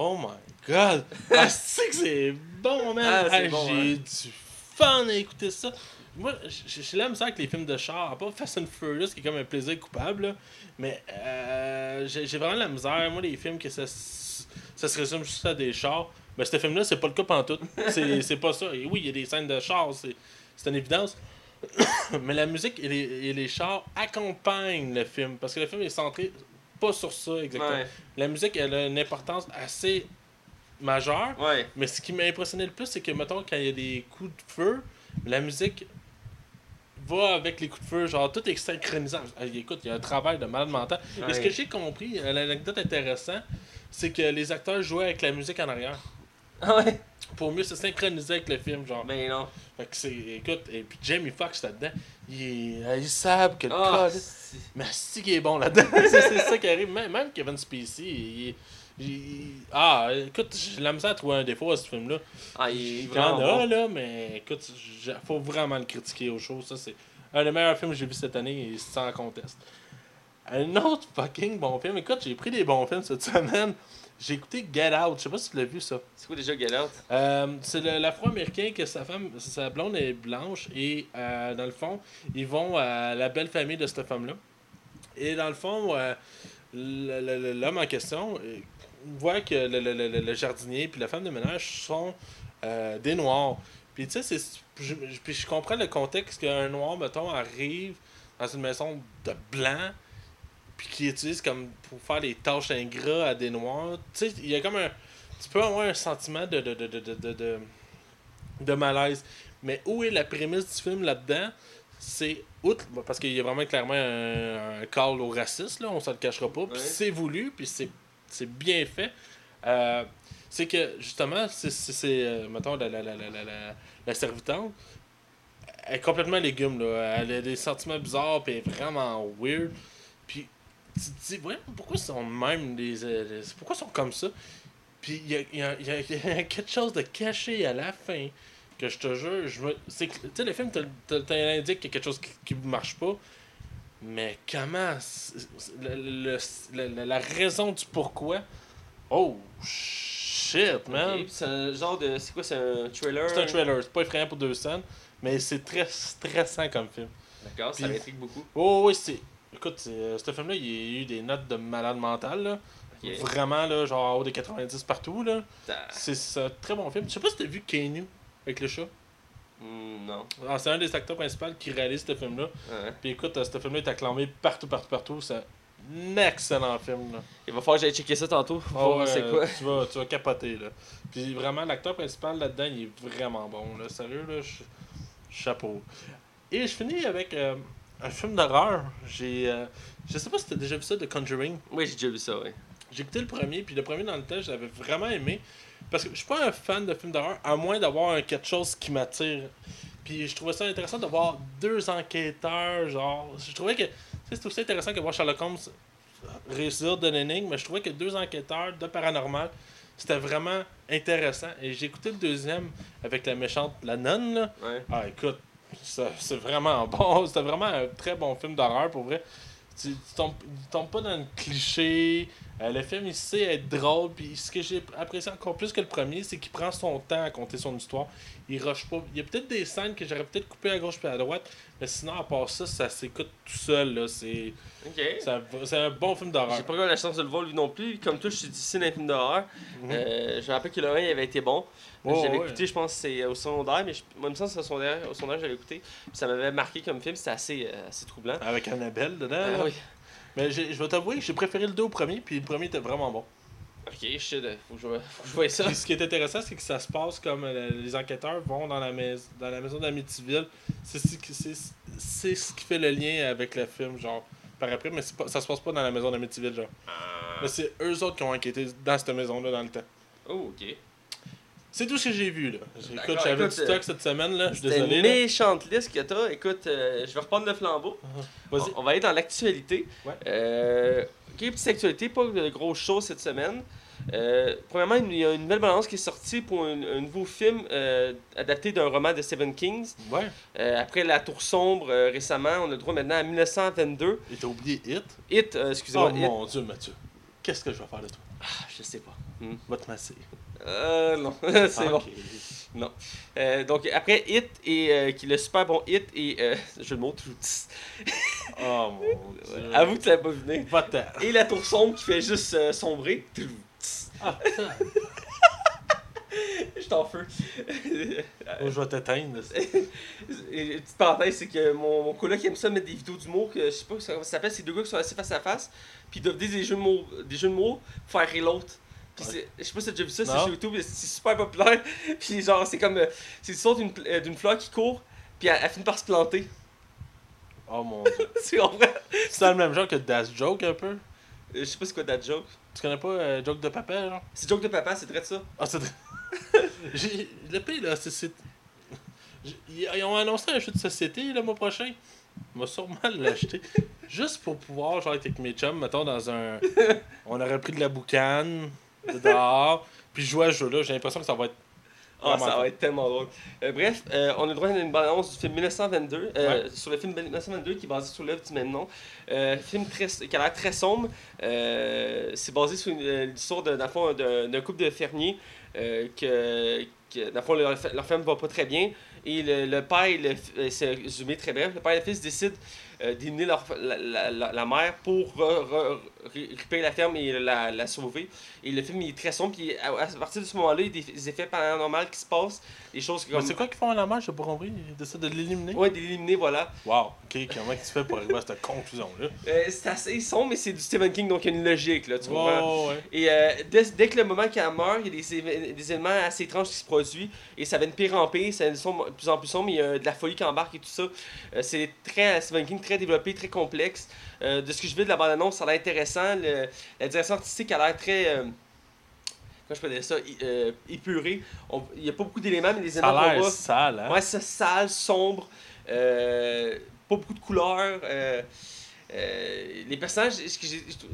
Speaker 2: Oh my god! Ah, c'est que c'est bon, man!
Speaker 1: Ah,
Speaker 2: Ah,
Speaker 1: bon,
Speaker 2: j'ai
Speaker 1: hein.
Speaker 2: du fun à écouter ça. Moi, j- j'ai l'aime ça avec les films de char, part Fast and Furious, qui est comme un plaisir coupable, là. mais euh, j'ai vraiment la misère. Moi, les films que ça, ça se résume juste à des chars, mais ce film-là, c'est pas le cas pantoute. C'est <laughs> c'est pas ça. Et oui, il y a des scènes de chars, c'est c'est une évidence. <coughs> mais la musique et les, et les chars accompagnent le film, parce que le film est centré pas sur ça exactement.
Speaker 1: Ouais,
Speaker 2: La musique, elle a une importance assez majeure.
Speaker 1: ouais.
Speaker 2: Mais ce qui m'a impressionné le plus, c'est que, mettons, quand il y a des coups de feu, la musique va avec les coups de feu. Genre, tout est synchronisé. Ah, Écoute, il y a un travail de malade mental. Et ce
Speaker 1: Ouais.
Speaker 2: que j'ai compris, euh, l'anecdote intéressante, c'est que les acteurs jouaient avec la musique en arrière.
Speaker 1: Ah ouais?
Speaker 2: Pour mieux se synchroniser avec le film, genre.
Speaker 1: Ben non.
Speaker 2: Fait que c'est. Écoute, et puis Jamie Foxx là-dedans, il est. Il savent que le
Speaker 1: Ah, c'est-
Speaker 2: mais c'est qui est bon là-dedans. <laughs> c'est ça qui arrive. Même, même Kevin Spacey, il, Ah, écoute, j'ai la misère à trouver un défaut à ce film-là.
Speaker 1: ah, il est vraiment
Speaker 2: en a,
Speaker 1: bon.
Speaker 2: là, mais écoute, il faut vraiment le critiquer au show. Ça, c'est un des meilleurs films que j'ai vu cette année, et sans conteste. Un autre fucking bon film. Écoute, j'ai pris des bons films cette semaine. J'ai écouté Get Out. Je sais pas si tu l'as vu, ça.
Speaker 1: C'est quoi déjà Get Out?
Speaker 2: Euh, c'est l'afro-américain que sa femme, sa blonde est blanche et euh, dans le fond, ils vont à la belle famille de cette femme-là. Et dans le fond, euh, l'homme en question voit que le, le- le- le jardinier puis la femme de ménage sont euh, des noirs. Puis tu sais, c'est- je, je- puis je comprends le contexte qu'un noir, mettons, arrive dans une maison de blanc puis qui utilise comme pour faire des tâches ingrats à des noirs. Tu sais, il y a comme un tu peux avoir un sentiment de, de, de, de, de, de, malaise. Mais où est la prémisse du film là-dedans? C'est, outre, bah, parce qu'il y a vraiment clairement un, un call au racisme, là, on se le cachera pas, puis c'est voulu, puis c'est, c'est bien fait. Euh, c'est que, justement, c'est, euh, mettons, la, la, la, la, la, servitante, elle est complètement légume, là. Elle a des sentiments bizarres, puis vraiment weird. Tu te dis, ouais, pourquoi ils sont même, les, les- pourquoi ils sont comme ça? Puis il y a, y, a, y a- <laughs> il y a quelque chose de caché à la fin que je te jure, je me. Tu sais, le film l'indique qu'il y a quelque chose qui, qui marche pas. Mais comment le- le- le- la raison du pourquoi? Oh shit, man!
Speaker 1: C'est un genre de. C'est quoi, c'est un trailer?
Speaker 2: C'est un trailer, c'est pas effrayant pour deux scènes, mais c'est très stressant comme film.
Speaker 1: D'accord, ça m'intrigue beaucoup.
Speaker 2: Oh oui, c'est. Écoute, euh, ce film-là, il y a eu des notes de malade mental, là. Vraiment, là, genre en haut des 90 partout, là. C'est un très bon film. Je sais pas si t'as vu Keanu avec le chat.
Speaker 1: Hmm, non.
Speaker 2: Ah, c'est un des acteurs principaux qui réalise ce film-là.
Speaker 1: Ouais.
Speaker 2: Puis écoute, euh, ce film-là est acclamé partout, partout, partout. C'est un excellent film, là.
Speaker 1: Il va falloir que j'aille checker ça tantôt.
Speaker 2: Ah
Speaker 1: quoi.
Speaker 2: Tu vas, tu vas capoter, là. Puis vraiment, l'acteur principal là-dedans, il est vraiment bon, là. Sérieux, là, ch- chapeau. Et je finis avec euh, un film d'horreur. J'ai... euh, je sais pas si t'as déjà vu ça, de Conjuring.
Speaker 1: Oui, j'ai déjà vu ça, oui.
Speaker 2: J'ai écouté le premier, puis le premier dans le temps, je l'avais vraiment aimé. Parce que je suis pas un fan de films d'horreur, à moins d'avoir quelque chose qui m'attire. Puis je trouvais ça intéressant de voir deux enquêteurs, genre. Je trouvais que. C'est aussi intéressant que voir Sherlock Holmes réussir de l'énigme, mais je trouvais que deux enquêteurs de paranormal, c'était vraiment intéressant. Et j'ai écouté le deuxième avec la méchante, la nonne, là.
Speaker 1: Ouais.
Speaker 2: Ah, écoute, c'est vraiment <laughs> bon. C'était vraiment un très bon film d'horreur, pour vrai. Tu, tu tombes, il tombe pas dans le cliché. Euh, le film, il sait être drôle. Puis ce que j'ai apprécié encore plus que le premier, c'est qu'il prend son temps à compter son histoire. Il rush pas. Il y a peut-être des scènes que j'aurais peut-être coupées à gauche puis à droite. Mais sinon, à part ça, ça s'écoute tout seul. là. C'est un, c'est un bon film d'horreur.
Speaker 1: J'ai pas eu la chance de le voir lui non plus. Comme toi, je suis dans les films d'horreur.
Speaker 2: Mhm.
Speaker 1: Euh, je me rappelle que le 1 il avait été bon.
Speaker 2: Ouais,
Speaker 1: j'avais
Speaker 2: ouais.
Speaker 1: écouté, je pense, c'est au secondaire, mais je, moi, il me semble que c'est au secondaire, au secondaire j'avais écouté. Puis ça m'avait marqué comme film, c'était assez, euh, assez troublant.
Speaker 2: Avec Annabelle dedans.
Speaker 1: Ah oui.
Speaker 2: Mais je vais t'avouer que j'ai préféré le 2 au premier. Puis le premier était vraiment bon.
Speaker 1: Ok, shit, faut que je, faut que je voie ça.
Speaker 2: Puis ce qui est intéressant, c'est que ça se passe comme euh, les enquêteurs vont dans la, mais- dans la maison d'Amityville. C'est ce, qui- fait le lien avec le film, genre, par après, mais pas, ça se passe pas dans la maison d'Amityville, genre. Mais c'est eux autres qui ont enquêté dans cette maison-là dans le temps.
Speaker 1: Oh, ok.
Speaker 2: C'est tout ce que j'ai vu, là. Écoute, j'avais du
Speaker 1: écoute,
Speaker 2: stock cette semaine, là. Je suis désolé.
Speaker 1: une méchante liste que t'as. Écoute, euh, je vais reprendre le flambeau.
Speaker 2: Vas-y.
Speaker 1: On, on va aller dans l'actualité.
Speaker 2: Ouais.
Speaker 1: Euh, ok, petite actualité, pas de grosses choses cette semaine. Euh, premièrement, il y a une nouvelle balance qui est sortie pour un, un nouveau film euh, adapté d'un roman de Stephen King.
Speaker 2: Ouais.
Speaker 1: Euh, après La Tour Sombre euh, récemment, on a le droit maintenant à 1922.
Speaker 2: Et t'as oublié Hit?
Speaker 1: Hit, euh, excusez-moi,
Speaker 2: Oh mon dieu, Mathieu. Qu'est-ce que je vais faire de toi?
Speaker 1: Ah, je sais pas. Hmm.
Speaker 2: Va te masser.
Speaker 1: Euh, non, <laughs> c'est
Speaker 2: Ah,
Speaker 1: bon.
Speaker 2: ok.
Speaker 1: Non. Euh, donc après Hit et euh, qui est le super bon Hit et euh, je le montre.
Speaker 2: Oh mon dieu.
Speaker 1: Avoue que tu l'avais pas vu.
Speaker 2: Va-t'en.
Speaker 1: Et la tour sombre qui fait juste euh, sombrer.
Speaker 2: Ah, <laughs>
Speaker 1: Je t'en feu.
Speaker 2: oh, je vais t'éteindre. <laughs>
Speaker 1: Une petite parenthèse, c'est que mon, mon coloc aime ça mettre des vidéos d'humour que je sais pas comment ça s'appelle, c'est deux gars qui sont assis face à face, puis ils doivent dire des jeux de mots, des jeux de mots faire rire l'autre. Puis je sais pas si t'as déjà vu ça, c'est sur YouTube, c'est super populaire. <laughs> Puis genre, c'est comme. euh, c'est l'histoire d'une euh, d'une fleur qui court, puis elle, elle finit par se planter.
Speaker 2: Oh mon <laughs> dieu.
Speaker 1: c'est vrai.
Speaker 2: C'est dans le même genre que Das Joke un peu?
Speaker 1: Euh, Je sais pas c'est quoi that joke.
Speaker 2: Tu connais pas euh, Joke de papa, genre?
Speaker 1: C'est joke de papa, c'est très ça.
Speaker 2: Ah, c'est. <laughs> J'ai- Le pire, là, c'est. Ils ont annoncé un jeu de société le mois prochain. On va sûrement l'acheter. Juste pour pouvoir, genre, être avec mes chums, mettons, dans un. On aurait pris de la boucane, de dehors, puis jouer à ce jeu-là. J'ai l'impression que ça va être.
Speaker 1: Ah, ça va être tellement drôle. Euh, bref, euh, on a le droit à une bande-annonce du film 1922, euh,
Speaker 2: Ouais.
Speaker 1: sur le film 1922 qui est basé sur l'œuvre du même nom. Euh, film très, qui a l'air très sombre. C'est basé sur l'histoire d'un couple de fermiers que, que, dans le fond, leur, leur ferme va pas très bien. Et le, le père, c'est résumé très bref, le père et le fils décident euh, d'éliminer la, la, la, la mère pour re- re- ré- récupérer la ferme et la, la sauver. Et le film il est très sombre, puis à, à partir de ce moment-là, il y a des, effets paranormaux qui se passent, des choses comme.
Speaker 2: c'est quoi qu'ils font à la marche, j'ai pas compris Ils décident de l'éliminer?
Speaker 1: Ouais, d'éliminer, voilà.
Speaker 2: Wow, ok, comment tu fais pour arriver à cette conclusion-là?
Speaker 1: Euh, c'est assez sombre, mais c'est du Stephen King, donc il y a une logique, là, tu comprends?
Speaker 2: Ouais.
Speaker 1: Et euh, dès, dès que le moment qu'elle meurt, il y a des, des éléments assez étranges qui se produisent et ça va de pire en pire, ça sombre- de plus en plus sombre, il y a de la folie qui embarque et tout ça. Euh, c'est très Stephen King, très développé, très complexe. Euh, de ce que je veux de la bande-annonce, ça a l'air intéressant. Le- la direction artistique a l'air très. euh, comment je peux dire ça euh, Épurée. Il n'y a pas beaucoup d'éléments, mais les
Speaker 2: Ça
Speaker 1: éléments
Speaker 2: a l'air
Speaker 1: voit.
Speaker 2: sale, hein?
Speaker 1: Ouais, c'est sale, sombre, euh, pas beaucoup de couleurs. Euh, les personnages,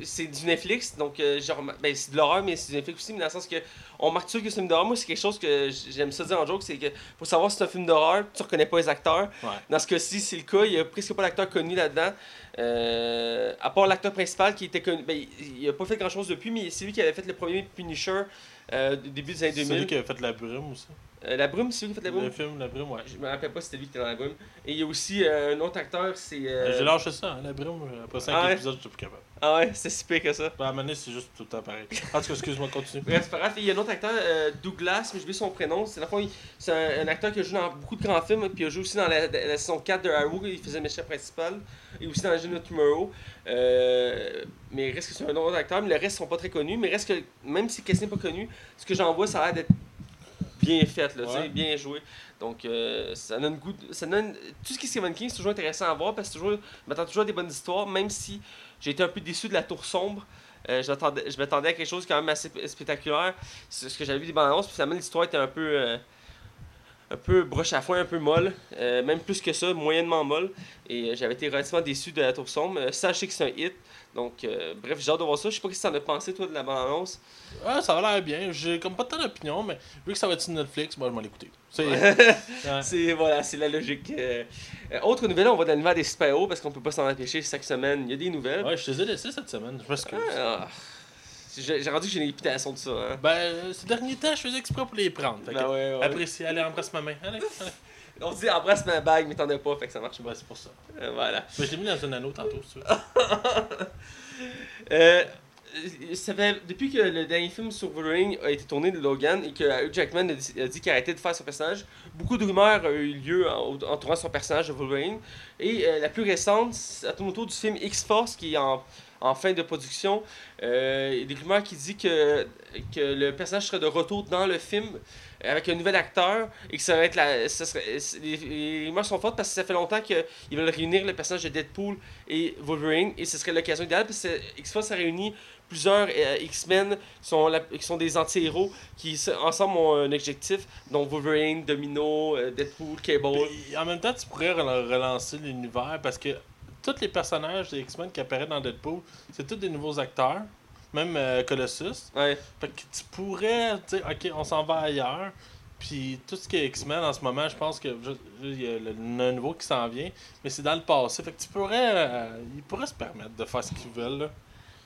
Speaker 1: c'est du Netflix, donc euh, genre, ben, c'est de l'horreur, mais c'est du Netflix aussi, mais dans le sens que on marque que c'est un film d'horreur. Moi, c'est quelque chose que j'aime ça dire en joke, c'est que pour savoir si c'est un film d'horreur, tu reconnais pas les acteurs.
Speaker 2: Ouais.
Speaker 1: Dans ce cas-ci, c'est le cas, il y a presque pas d'acteur connu là-dedans. Euh, à part l'acteur principal qui était connu, ben, il, il a pas fait grand-chose depuis, mais c'est lui qui avait fait le premier Punisher euh, début des années
Speaker 2: C'est
Speaker 1: 2000.
Speaker 2: lui qui a fait La Brume aussi.
Speaker 1: Euh, la brume, c'est lui qui a fait la brume?
Speaker 2: Le film La Brume, ouais.
Speaker 1: Je me rappelle pas si c'était lui qui était dans la brume. Et il y a aussi euh, un autre acteur, c'est.
Speaker 2: J'ai lâché ça, hein, La Brume. Après 5
Speaker 1: Ah
Speaker 2: épisodes, j'étais plus capable.
Speaker 1: Ah ouais, c'est si pire que ça.
Speaker 2: À un moment donné, c'est juste tout le temps pareil. En tout cas, excuse-moi, continue.
Speaker 1: Bref, c'est pas grave. Il y a un autre acteur, euh, Douglas, mais je oublié son prénom. C'est, le c'est un, un acteur qui a joué dans beaucoup de grands films, puis il a joué aussi dans la, la saison 4 de Arrow, il faisait le méchant principal, et aussi dans Legend of Tomorrow. Euh, mais il reste que c'est un autre acteur, mais le reste sont pas très connus. Mais reste que, même si Cassie n'est pas connu, ce que j'en vois, ça a l'air d'être bien fait, là,
Speaker 2: Ouais.
Speaker 1: bien joué. Donc, euh, ça donne goût. de- ça donne, tout ce qui est Stephen King, c'est toujours intéressant à voir parce que toujours, je m'attends toujours à des bonnes histoires, même si j'ai été un peu déçu de la tour sombre. Euh, je m'attendais- à quelque chose quand même assez spectaculaire. C'est ce que j'avais vu des bandes annonces, puis finalement l'histoire était un peu euh, un peu broche à foin, un peu molle, Euh, même plus que ça, moyennement molle. Et euh, j'avais été relativement déçu de la tour sombre. Euh, sachez que c'est un hit. Donc, euh, bref, j'ai hâte de voir ça. Je sais pas ce que t'en as pensé, toi, de la bande annonce.
Speaker 2: Ouais, ça a l'air bien. J'ai comme pas tant d'opinion, mais vu que ça va être sur Netflix, moi je vais l'écouter. C'est. Ouais. <laughs>
Speaker 1: voilà, c'est la logique. Euh, autre nouvelle, on va dans l'univers des super-héros parce qu'on peut pas s'en empêcher chaque semaine. Il y a des nouvelles.
Speaker 2: Ouais, je te ai laissés cette semaine. Je m'excuse.
Speaker 1: Ah, j'ai rendu que j'ai une réputation de ça. Hein.
Speaker 2: Ben, ces derniers temps, je faisais exprès pour les prendre. Fait
Speaker 1: Ben ouais, ouais.
Speaker 2: Apprécie, allez, embrasse ma main. Allez, allez. <laughs>
Speaker 1: On dit embrasse ma bague, mais t'en as pas, fait que ça marche
Speaker 2: Ben, c'est pour ça.
Speaker 1: pas. Euh, voilà.
Speaker 2: Ben, je l'ai mis dans un anneau tantôt, si tu veux. <laughs>
Speaker 1: Euh, ça fait, depuis que le dernier film sur Wolverine a été tourné de Logan et que Hugh Jackman a dit, qu'il arrêtait de faire son personnage, beaucoup de rumeurs ont eu lieu en- entourant son personnage de Wolverine. Et euh, la plus récente, ça tourne autour du film X-Force qui est en, en fin de production. Euh, il y a des rumeurs qui disent que, que le personnage serait de retour dans le film avec un nouvel acteur et que ça va être la, ça serait, les, rumeurs sont fortes parce que ça fait longtemps qu'ils veulent réunir le personnage de Deadpool et Wolverine et ce serait l'occasion idéale parce que X-Force a réuni plusieurs euh, X-Men qui sont, qui sont des anti-héros qui se- ensemble ont un objectif dont Wolverine, Domino, euh, Deadpool, Cable.
Speaker 2: Puis, en même temps, tu pourrais rel- relancer l'univers parce que tous les personnages des X-Men qui apparaissent dans Deadpool, c'est tous des nouveaux acteurs. Même euh, Colossus.
Speaker 1: Ouais.
Speaker 2: Fait que tu pourrais, tu ok, on s'en va ailleurs. Puis tout ce qui est X-Men en ce moment, je pense que il y a le, le nouveau qui s'en vient, mais c'est dans le passé. Fait que tu pourrais, euh, ils pourraient se permettre de faire ce qu'ils veulent. Là.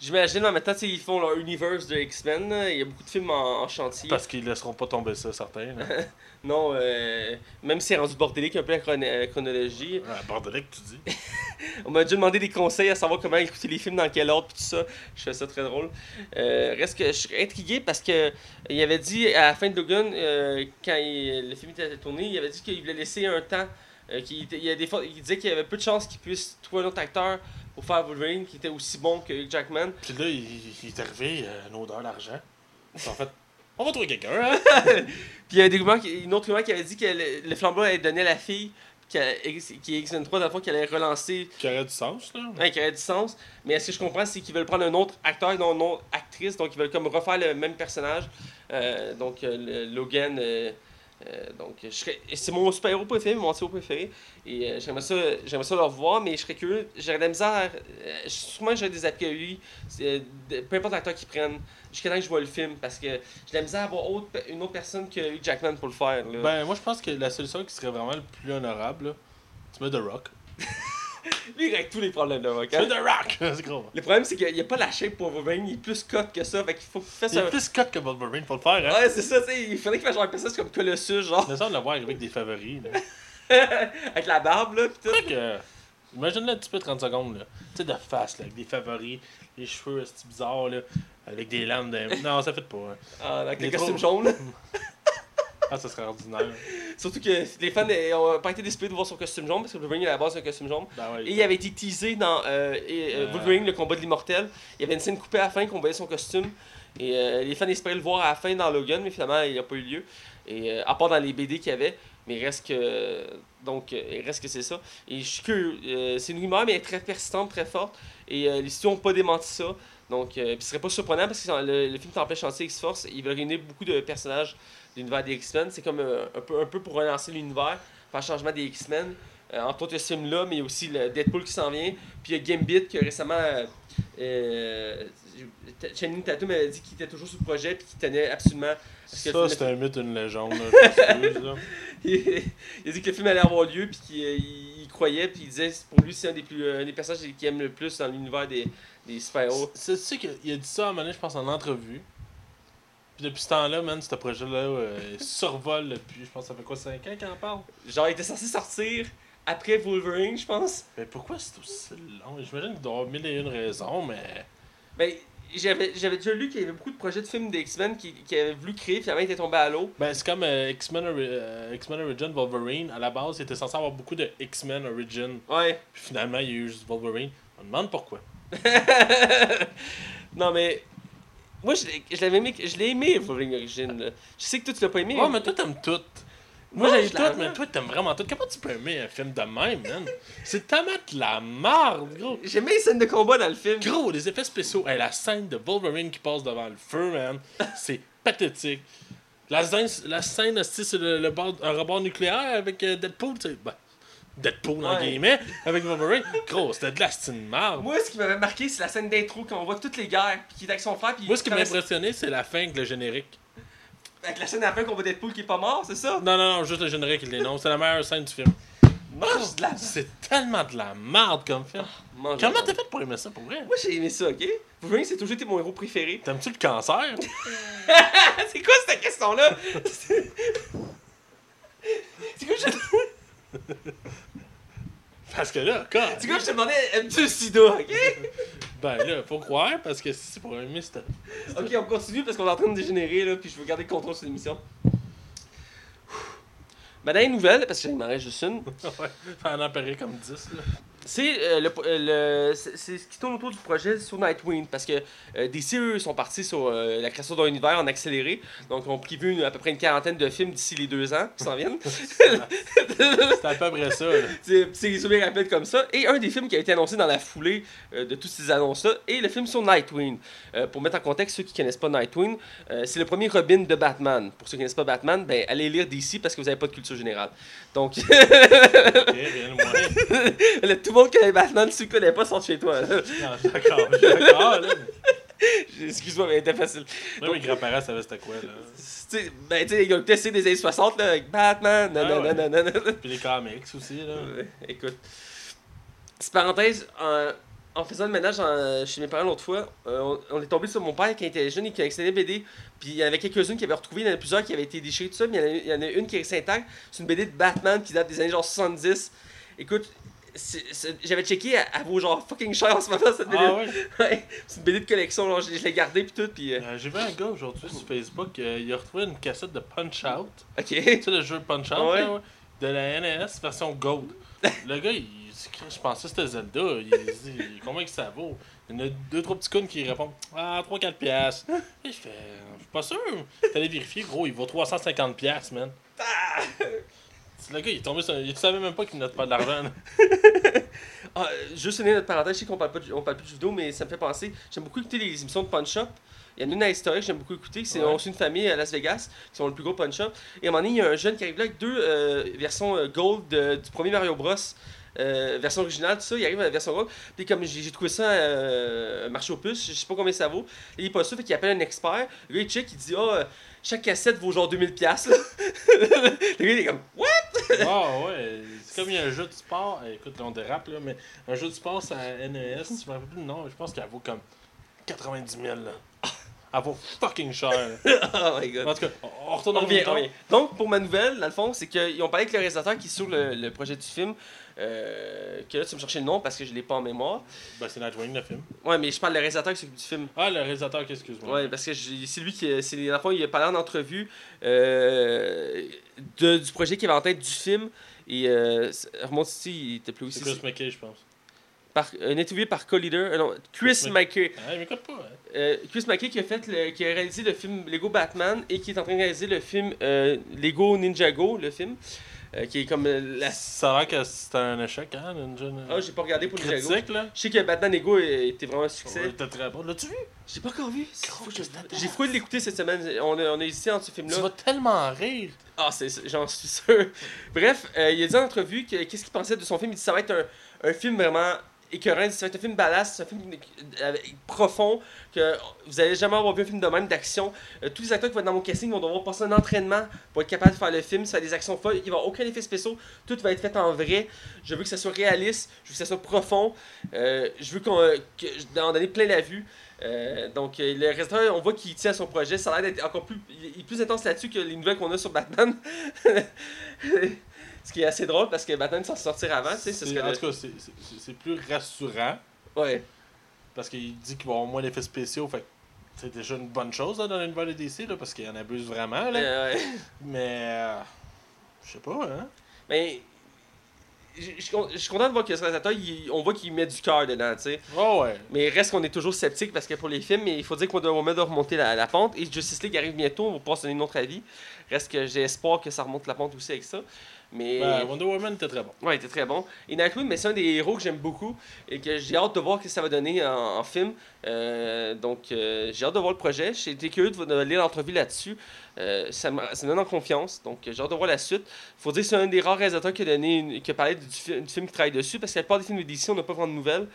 Speaker 1: J'imagine en même temps, ils font leur universe de X-Men. Il y a beaucoup de films en, en chantier.
Speaker 2: Parce qu'ils laisseront pas tomber ça, certains. <laughs>
Speaker 1: Non, euh, même si c'est rendu bordélique un peu la euh, chronologie.
Speaker 2: Ah, bordelique, tu dis. <laughs>
Speaker 1: On m'a déjà demandé des conseils à savoir comment écouter les films, dans quel ordre, tout ça. Je fais ça très drôle. Euh, reste que je suis intrigué parce que il avait dit à la fin de Logan, euh, quand il- le film était tourné, il avait dit qu'il voulait laisser un temps. euh, il, y a des fois, il disait qu'il y avait peu de chances qu'il puisse trouver un autre acteur pour faire Wolverine qui était aussi bon que Hugh Jackman.
Speaker 2: Puis là, il, il est arrivé euh, une odeur d'argent. En fait, on va trouver quelqu'un, hein? <laughs>
Speaker 1: Puis il y a des rumeurs qui- une autre rumeur qui avait dit que le, le flambeau allait donner à la fille, qui, qui est X-Men 3, dans le fond, qu'elle allait relancer
Speaker 2: Qui aurait du sens, là.
Speaker 1: Ouais, qui aurait du sens. Mais est-ce que je comprends, c'est qu'ils veulent prendre un autre acteur et non une autre actrice, donc ils veulent comme refaire le même personnage. Euh, donc euh, Logan, euh, donc je serais, et c'est mon super-héros préféré, mon anti-héros préféré. Et euh, j'aimerais ça, j'aimerais ça le revoir, mais je serais curieux. J'aurais de la misère. euh, sûrement j'aurais des a priori, c'est, de- peu importe l'acteur qu'ils prennent, jusqu'à temps que je vois le film, parce que j'ai de la misère à avoir autre, une autre personne que Hugh Jackman pour le faire. là.
Speaker 2: Ben, moi, je pense que la solution qui serait vraiment le plus honorable, là, tu mets The Rock. <laughs>
Speaker 1: Lui, il règle tous les problèmes de hein.
Speaker 2: mets The Rock! <laughs> c'est gros.
Speaker 1: Le problème, c'est qu'il n'y a pas la shape pour Wolverine, il est plus cut que ça, fait qu'il faut fasse
Speaker 2: Il
Speaker 1: un.
Speaker 2: est plus cut que Wolverine pour le faire, hein?
Speaker 1: Ouais, c'est ça, tu sais, il faudrait qu'il fasse genre un personnage comme Colossus, genre,
Speaker 2: Il me semble le voir avec des favoris, là. <laughs>
Speaker 1: avec la barbe, là, pis tout.
Speaker 2: Fait que. Imagine-le un petit peu 30 secondes, là. Tu sais, de face, là, avec des favoris, les cheveux, c'est bizarre, là. Avec des lames de. Non, ça fait pas. hein.
Speaker 1: Ah, avec
Speaker 2: Il
Speaker 1: le
Speaker 2: est
Speaker 1: costume
Speaker 2: trop-
Speaker 1: jaune, là. <laughs>
Speaker 2: Ah, ça serait ordinaire.
Speaker 1: Surtout que les fans euh, ont pas été décidés de voir son costume jaune, parce que Wolverine, à la base, c'est un costume jaune.
Speaker 2: Ben ouais.
Speaker 1: Et il avait été teasé dans euh, et, euh,
Speaker 2: Euh.
Speaker 1: Wolverine, le combat de l'immortel. Il y avait une scène coupée à la fin qu'on voyait son costume. Et euh, les fans espéraient le voir à la fin dans Logan, mais finalement, il n'a pas eu lieu. Et à part dans les BD qu'il y avait. Mais il reste que. Donc, il reste que c'est ça. Et je suis euh, c'est une rumeur, mais elle est très persistante, très forte. Et les studios n'ont pas démenti ça. Donc, ce serait pas surprenant parce que le, le film plein chantier X-Force. Ils veulent réunir beaucoup de personnages l'univers des X-Men. C'est comme euh, un, peu, un peu pour relancer l'univers, faire changement des X-Men. Euh, entre autres, ce film-là, mais aussi le Deadpool qui s'en vient. Puis il y a Gambit qui a récemment. Euh, euh, Channing Tatum avait dit qu'il était toujours sur le projet puis qu'il tenait absolument.
Speaker 2: Ça, c'est
Speaker 1: film-
Speaker 2: un mythe, une légende, là. <laughs>
Speaker 1: il a dit que le film allait avoir lieu puis qu'il il- il croyait puis il disait que pour lui c'est un des plus un des personnages qu'il aime le plus dans l'univers des, des super-héros.
Speaker 2: C'est tu sais qu'il a dit ça à un moment donné, je pense, en entrevue. Puis depuis ce temps-là, man, ce projet-là euh, survole depuis, je pense, ça fait quoi, 5 ans qu'il en parle?
Speaker 1: Genre il était censé sortir après Wolverine, je pense.
Speaker 2: Mais pourquoi c'est aussi long? J'imagine qu'il doit y avoir mille et une raisons, mais.
Speaker 1: Ben j'avais j'avais déjà lu qu'il y avait beaucoup de projets de films des X-Men qui, qui avaient voulu créer finalement ils étaient tombés à l'eau.
Speaker 2: Ben, c'est comme euh, X-Men Ori- euh, X-Men Origin Wolverine. À la base, il était censé avoir beaucoup de X-Men Origin.
Speaker 1: Ouais.
Speaker 2: Puis finalement, il y a eu juste Wolverine. On me demande pourquoi. <laughs>
Speaker 1: non mais moi je l'ai- je l'avais aimé je l'ai aimé Wolverine Origin. là. Je sais que toi tu l'as pas aimé.
Speaker 2: Ouais, mais toi, t'aimes tout. Moi, j'ai tout, mais toi, t'aimes vraiment tout. Comment tu peux aimer un film de même, man? C'est tellement de la marde, gros.
Speaker 1: J'aimais les scènes de combat dans le film.
Speaker 2: Gros, les effets spéciaux. Hey, la scène de Wolverine qui passe devant le feu, man, <laughs> c'est pathétique. La scène, la scène c'est le, le bord- un rebord nucléaire avec euh, Deadpool, tu sais. Ben, Deadpool, en guillemets, avec Wolverine. Gros, c'était de la style marde.
Speaker 1: Moi, ce qui m'avait marqué, c'est la scène d'intro quand on voit toutes les guerres, puis qui est avec son frère, puis
Speaker 2: Moi, ce qui m'a impressionné, c'est la fin avec le générique.
Speaker 1: avec la scène à la fin qu'on voit Deadpool qui est pas mort, c'est ça?
Speaker 2: Non, non, non, juste le générique, il est non. C'est la meilleure scène du film. C'est tellement de la marde comme film.
Speaker 1: Mange
Speaker 2: Comment t'as fait pour aimer ça, pour vrai?
Speaker 1: Moi, j'ai aimé ça, ok? Wolverine, c'est toujours été mon héros préféré. <laughs>
Speaker 2: T'aimes-tu le cancer? <laughs>
Speaker 1: c'est quoi cette question-là? <laughs> c'est quoi, je...
Speaker 2: Parce que là, quand?
Speaker 1: c'est quoi, je te demandais, aimes-tu le sida, ok?
Speaker 2: Ben là, faut croire, parce que si c'est pour aimer, c'était.
Speaker 1: Ok, on continue parce qu'on est en train de dégénérer, là, puis je veux garder le contrôle sur l'émission. Ma dernière nouvelle, parce que j'en reste juste une, <laughs>
Speaker 2: ouais, en empirer comme 10, là.
Speaker 1: C'est euh, le, euh, le- c'est c'est ce qui tourne autour du projet sur Nightwing parce que euh, DC eux sont partis sur euh, la création d'un univers en accéléré. Donc on prévu une- à peu près une quarantaine de films d'ici les deux ans qui s'en viennent. <laughs>
Speaker 2: C'était à peu près ça,
Speaker 1: c'est c'est résumé rapide comme ça. Et un des films qui a été annoncé dans la foulée de toutes ces annonces là est le film sur Nightwing. Pour mettre en contexte ceux qui connaissent pas Nightwing c'est le premier Robin de Batman. Pour ceux qui connaissent pas Batman ben allez lire DC parce que vous n'avez pas de culture générale. Donc <laughs>
Speaker 2: Ok, rien de moins.
Speaker 1: là, tout le monde connaît Batman ceux qui connaissent pas sont chez toi là.
Speaker 2: Non, je suis d'accord, je suis d'accord, là. <laughs>
Speaker 1: excuse-moi mais c'était facile
Speaker 2: Même mes grands-parents savaient c'était quoi, là.
Speaker 1: Tu sais, ben, tu sais, ils ont testé des années 60 là, avec Batman,
Speaker 2: Ah
Speaker 1: nanana,
Speaker 2: ouais.
Speaker 1: nanana.
Speaker 2: Puis les comics aussi, là.
Speaker 1: Ouais, Écoute. Petite parenthèse, en, en faisant le ménage en- chez mes parents l'autre fois, euh, on, on est tombé sur mon père qui était jeune et qui collectionnait BD. Puis il y en avait quelques-unes qui avaient retrouvé, il y en a plusieurs qui avaient été déchirées, tout ça. Mais il y en a, il y en a une qui est intacte. C'est une BD de Batman qui date des années genre 70. Écoute, j'avais checké, elle, vaut genre fucking cher en ce moment cette BD.
Speaker 2: Ah ouais? <laughs>
Speaker 1: Ouais, c'est une BD de collection, genre, je, je l'ai gardée puis tout. Puis, euh,
Speaker 2: Euh, J'ai vu un gars aujourd'hui sur Facebook, euh, il a retrouvé une cassette de Punch Out.
Speaker 1: ok.
Speaker 2: Tu sais, le jeu Punch Out,
Speaker 1: Ouais.
Speaker 2: de la NES version Gold. <laughs> le gars, il, je pensais que c'était Zelda. Il, dit, combien que ça vaut? Il y en a deux, trois petits cons qui répondent Ah, 3-4 piastres. <laughs> Et je fais, je suis pas sûr. T'allais vérifier, gros, il vaut 350 piastres, man. Le gars, il est tombé sur. Il savait même pas qu'il note pas de l'argent. <laughs>
Speaker 1: Ah, juste une notre parenthèse, je sais qu'on parle, pas de, on parle plus de vidéo, mais ça me fait penser. J'aime beaucoup écouter les émissions de Punch Up. Il y en a une à historique que j'aime beaucoup écouter. C'est
Speaker 2: Ouais.
Speaker 1: on suit une famille à Las Vegas qui sont le plus gros Punch Up. Et à un moment donné, il y a un jeune qui arrive là avec deux euh, versions euh, Gold de- du premier Mario Bros. euh, version originale, tout ça, il arrive à la version gold. Puis comme j'ai trouvé ça euh, marché aux puces, je sais pas combien ça vaut. Et il est pas sûr, fait qu'il appelle un expert. Le gars il check, il dit Ah, euh, chaque cassette vaut genre 2000$. piastres, là. <laughs> le gars il est comme What?
Speaker 2: Ah ouais, c'est comme il y a un jeu de sport. eh, Écoute, on dérape, là, mais un jeu de sport, c'est à NES. Je me rappelle plus le nom, je pense qu'elle vaut comme 90 000. Là. Elle vaut fucking cher. <laughs>
Speaker 1: Oh my god.
Speaker 2: En tout cas, on retourne dans
Speaker 1: revient,
Speaker 2: le
Speaker 1: on revient. Donc, pour ma nouvelle, dans le fond, c'est qu'ils ont parlé avec le réalisateur qui est sur le, le projet du film. Euh, que là, tu me chercher le nom parce que je l'ai pas en mémoire.
Speaker 2: Ben, c'est Nightwing, le film.
Speaker 1: Ouais, mais je parle du réalisateur qui s'occupe du film.
Speaker 2: Ah, le réalisateur, excuse-moi.
Speaker 1: Ouais, parce que c'est lui qui. C'est, dans le fond, il a parlé en entrevue euh, de- du projet qu'il avait en tête du film. Et euh, c'est- remonte ici, il était plus
Speaker 2: C'est
Speaker 1: aussi.
Speaker 2: Chris McKay, je pense.
Speaker 1: Par, un interviewé par Co-Leader. euh, non, Chris McKay.
Speaker 2: Ah, il m'écoute pas, hein.
Speaker 1: Euh, Chris McKay qui a, fait le- qui a réalisé le film Lego Batman et qui est en train de réaliser le film euh, Lego Ninjago, le film. euh, qui est comme la.
Speaker 2: Ça a l'air que c'était un échec, hein, jeune.
Speaker 1: Ah, j'ai pas regardé pour Ninjago. Je sais que Batman Lego était vraiment un succès.
Speaker 2: Ouais, très bon. L'as-tu vu?
Speaker 1: J'ai pas encore vu. J'ai fouillé de l'écouter cette semaine. On a, on a hésité entre ce
Speaker 2: Tu
Speaker 1: film-là.
Speaker 2: vas tellement rire.
Speaker 1: Ah, j'en suis sûr. Bref, il a dit en entrevue que qu'est-ce qu'il pensait de son film. Il dit ça va être un, un film vraiment écœurant. Dit ça va être un film ballast, c'est un film euh, profond, que vous allez jamais avoir vu un film de même d'action. Euh, tous les acteurs qui vont être dans mon casting vont devoir passer un entraînement pour être capable de faire le film, être des actions folles. Il va y avoir aucun effet spécial. Tout va être fait en vrai. Je veux que ça soit réaliste, je veux que ça soit profond. Euh, je veux qu'on que, d'en donner plein la vue. Donc, le réalisateur, on voit qu'il tient à son projet. Ça a l'air d'être encore plus, plus intense là-dessus que les nouvelles qu'on a sur Batman. <laughs> Ce qui est assez drôle parce que Batman s'en sortir avant, tu sais. ce
Speaker 2: C'est-
Speaker 1: serait
Speaker 2: En
Speaker 1: le-
Speaker 2: tout cas, c'est- plus rassurant.
Speaker 1: Ouais.
Speaker 2: Parce qu'il dit qu'il va avoir moins d'effets spéciaux. Fait que c'est déjà une bonne chose là, dans l'univers des DC, là, parce qu'il en abuse vraiment. Là.
Speaker 1: Euh, ouais.
Speaker 2: Mais. euh, je sais pas, hein.
Speaker 1: Mais. Je suis content de voir que ce réalisateur, il- on voit qu'il met du cœur dedans, tu sais.
Speaker 2: Oh ouais.
Speaker 1: Mais reste qu'on est toujours sceptique parce que pour les films, il faut dire qu'on doit, doit remonter la, la pente. Et Justice League arrive bientôt, on va pouvoir se donner notre avis. Reste que j'ai espoir que ça remonte la pente aussi avec ça. Mais.
Speaker 2: Ben, Wonder Woman était très bon.
Speaker 1: Ouais, il était très bon. Et Nightwing, mais c'est un des héros que j'aime beaucoup et que j'ai hâte de voir ce que ça va donner en, en film. Euh, donc, euh, j'ai hâte de voir le projet. J'ai été curieux de, de lire l'entrevue là-dessus. Euh, ça, me, ça me donne en confiance. Donc, j'ai hâte de voir la suite. faut dire que c'est un des rares réalisateurs qui a, donné une- qui a parlé du, fi- du film qui travaille dessus parce que la plupart des films d'ici, on n'a pas vraiment de nouvelles.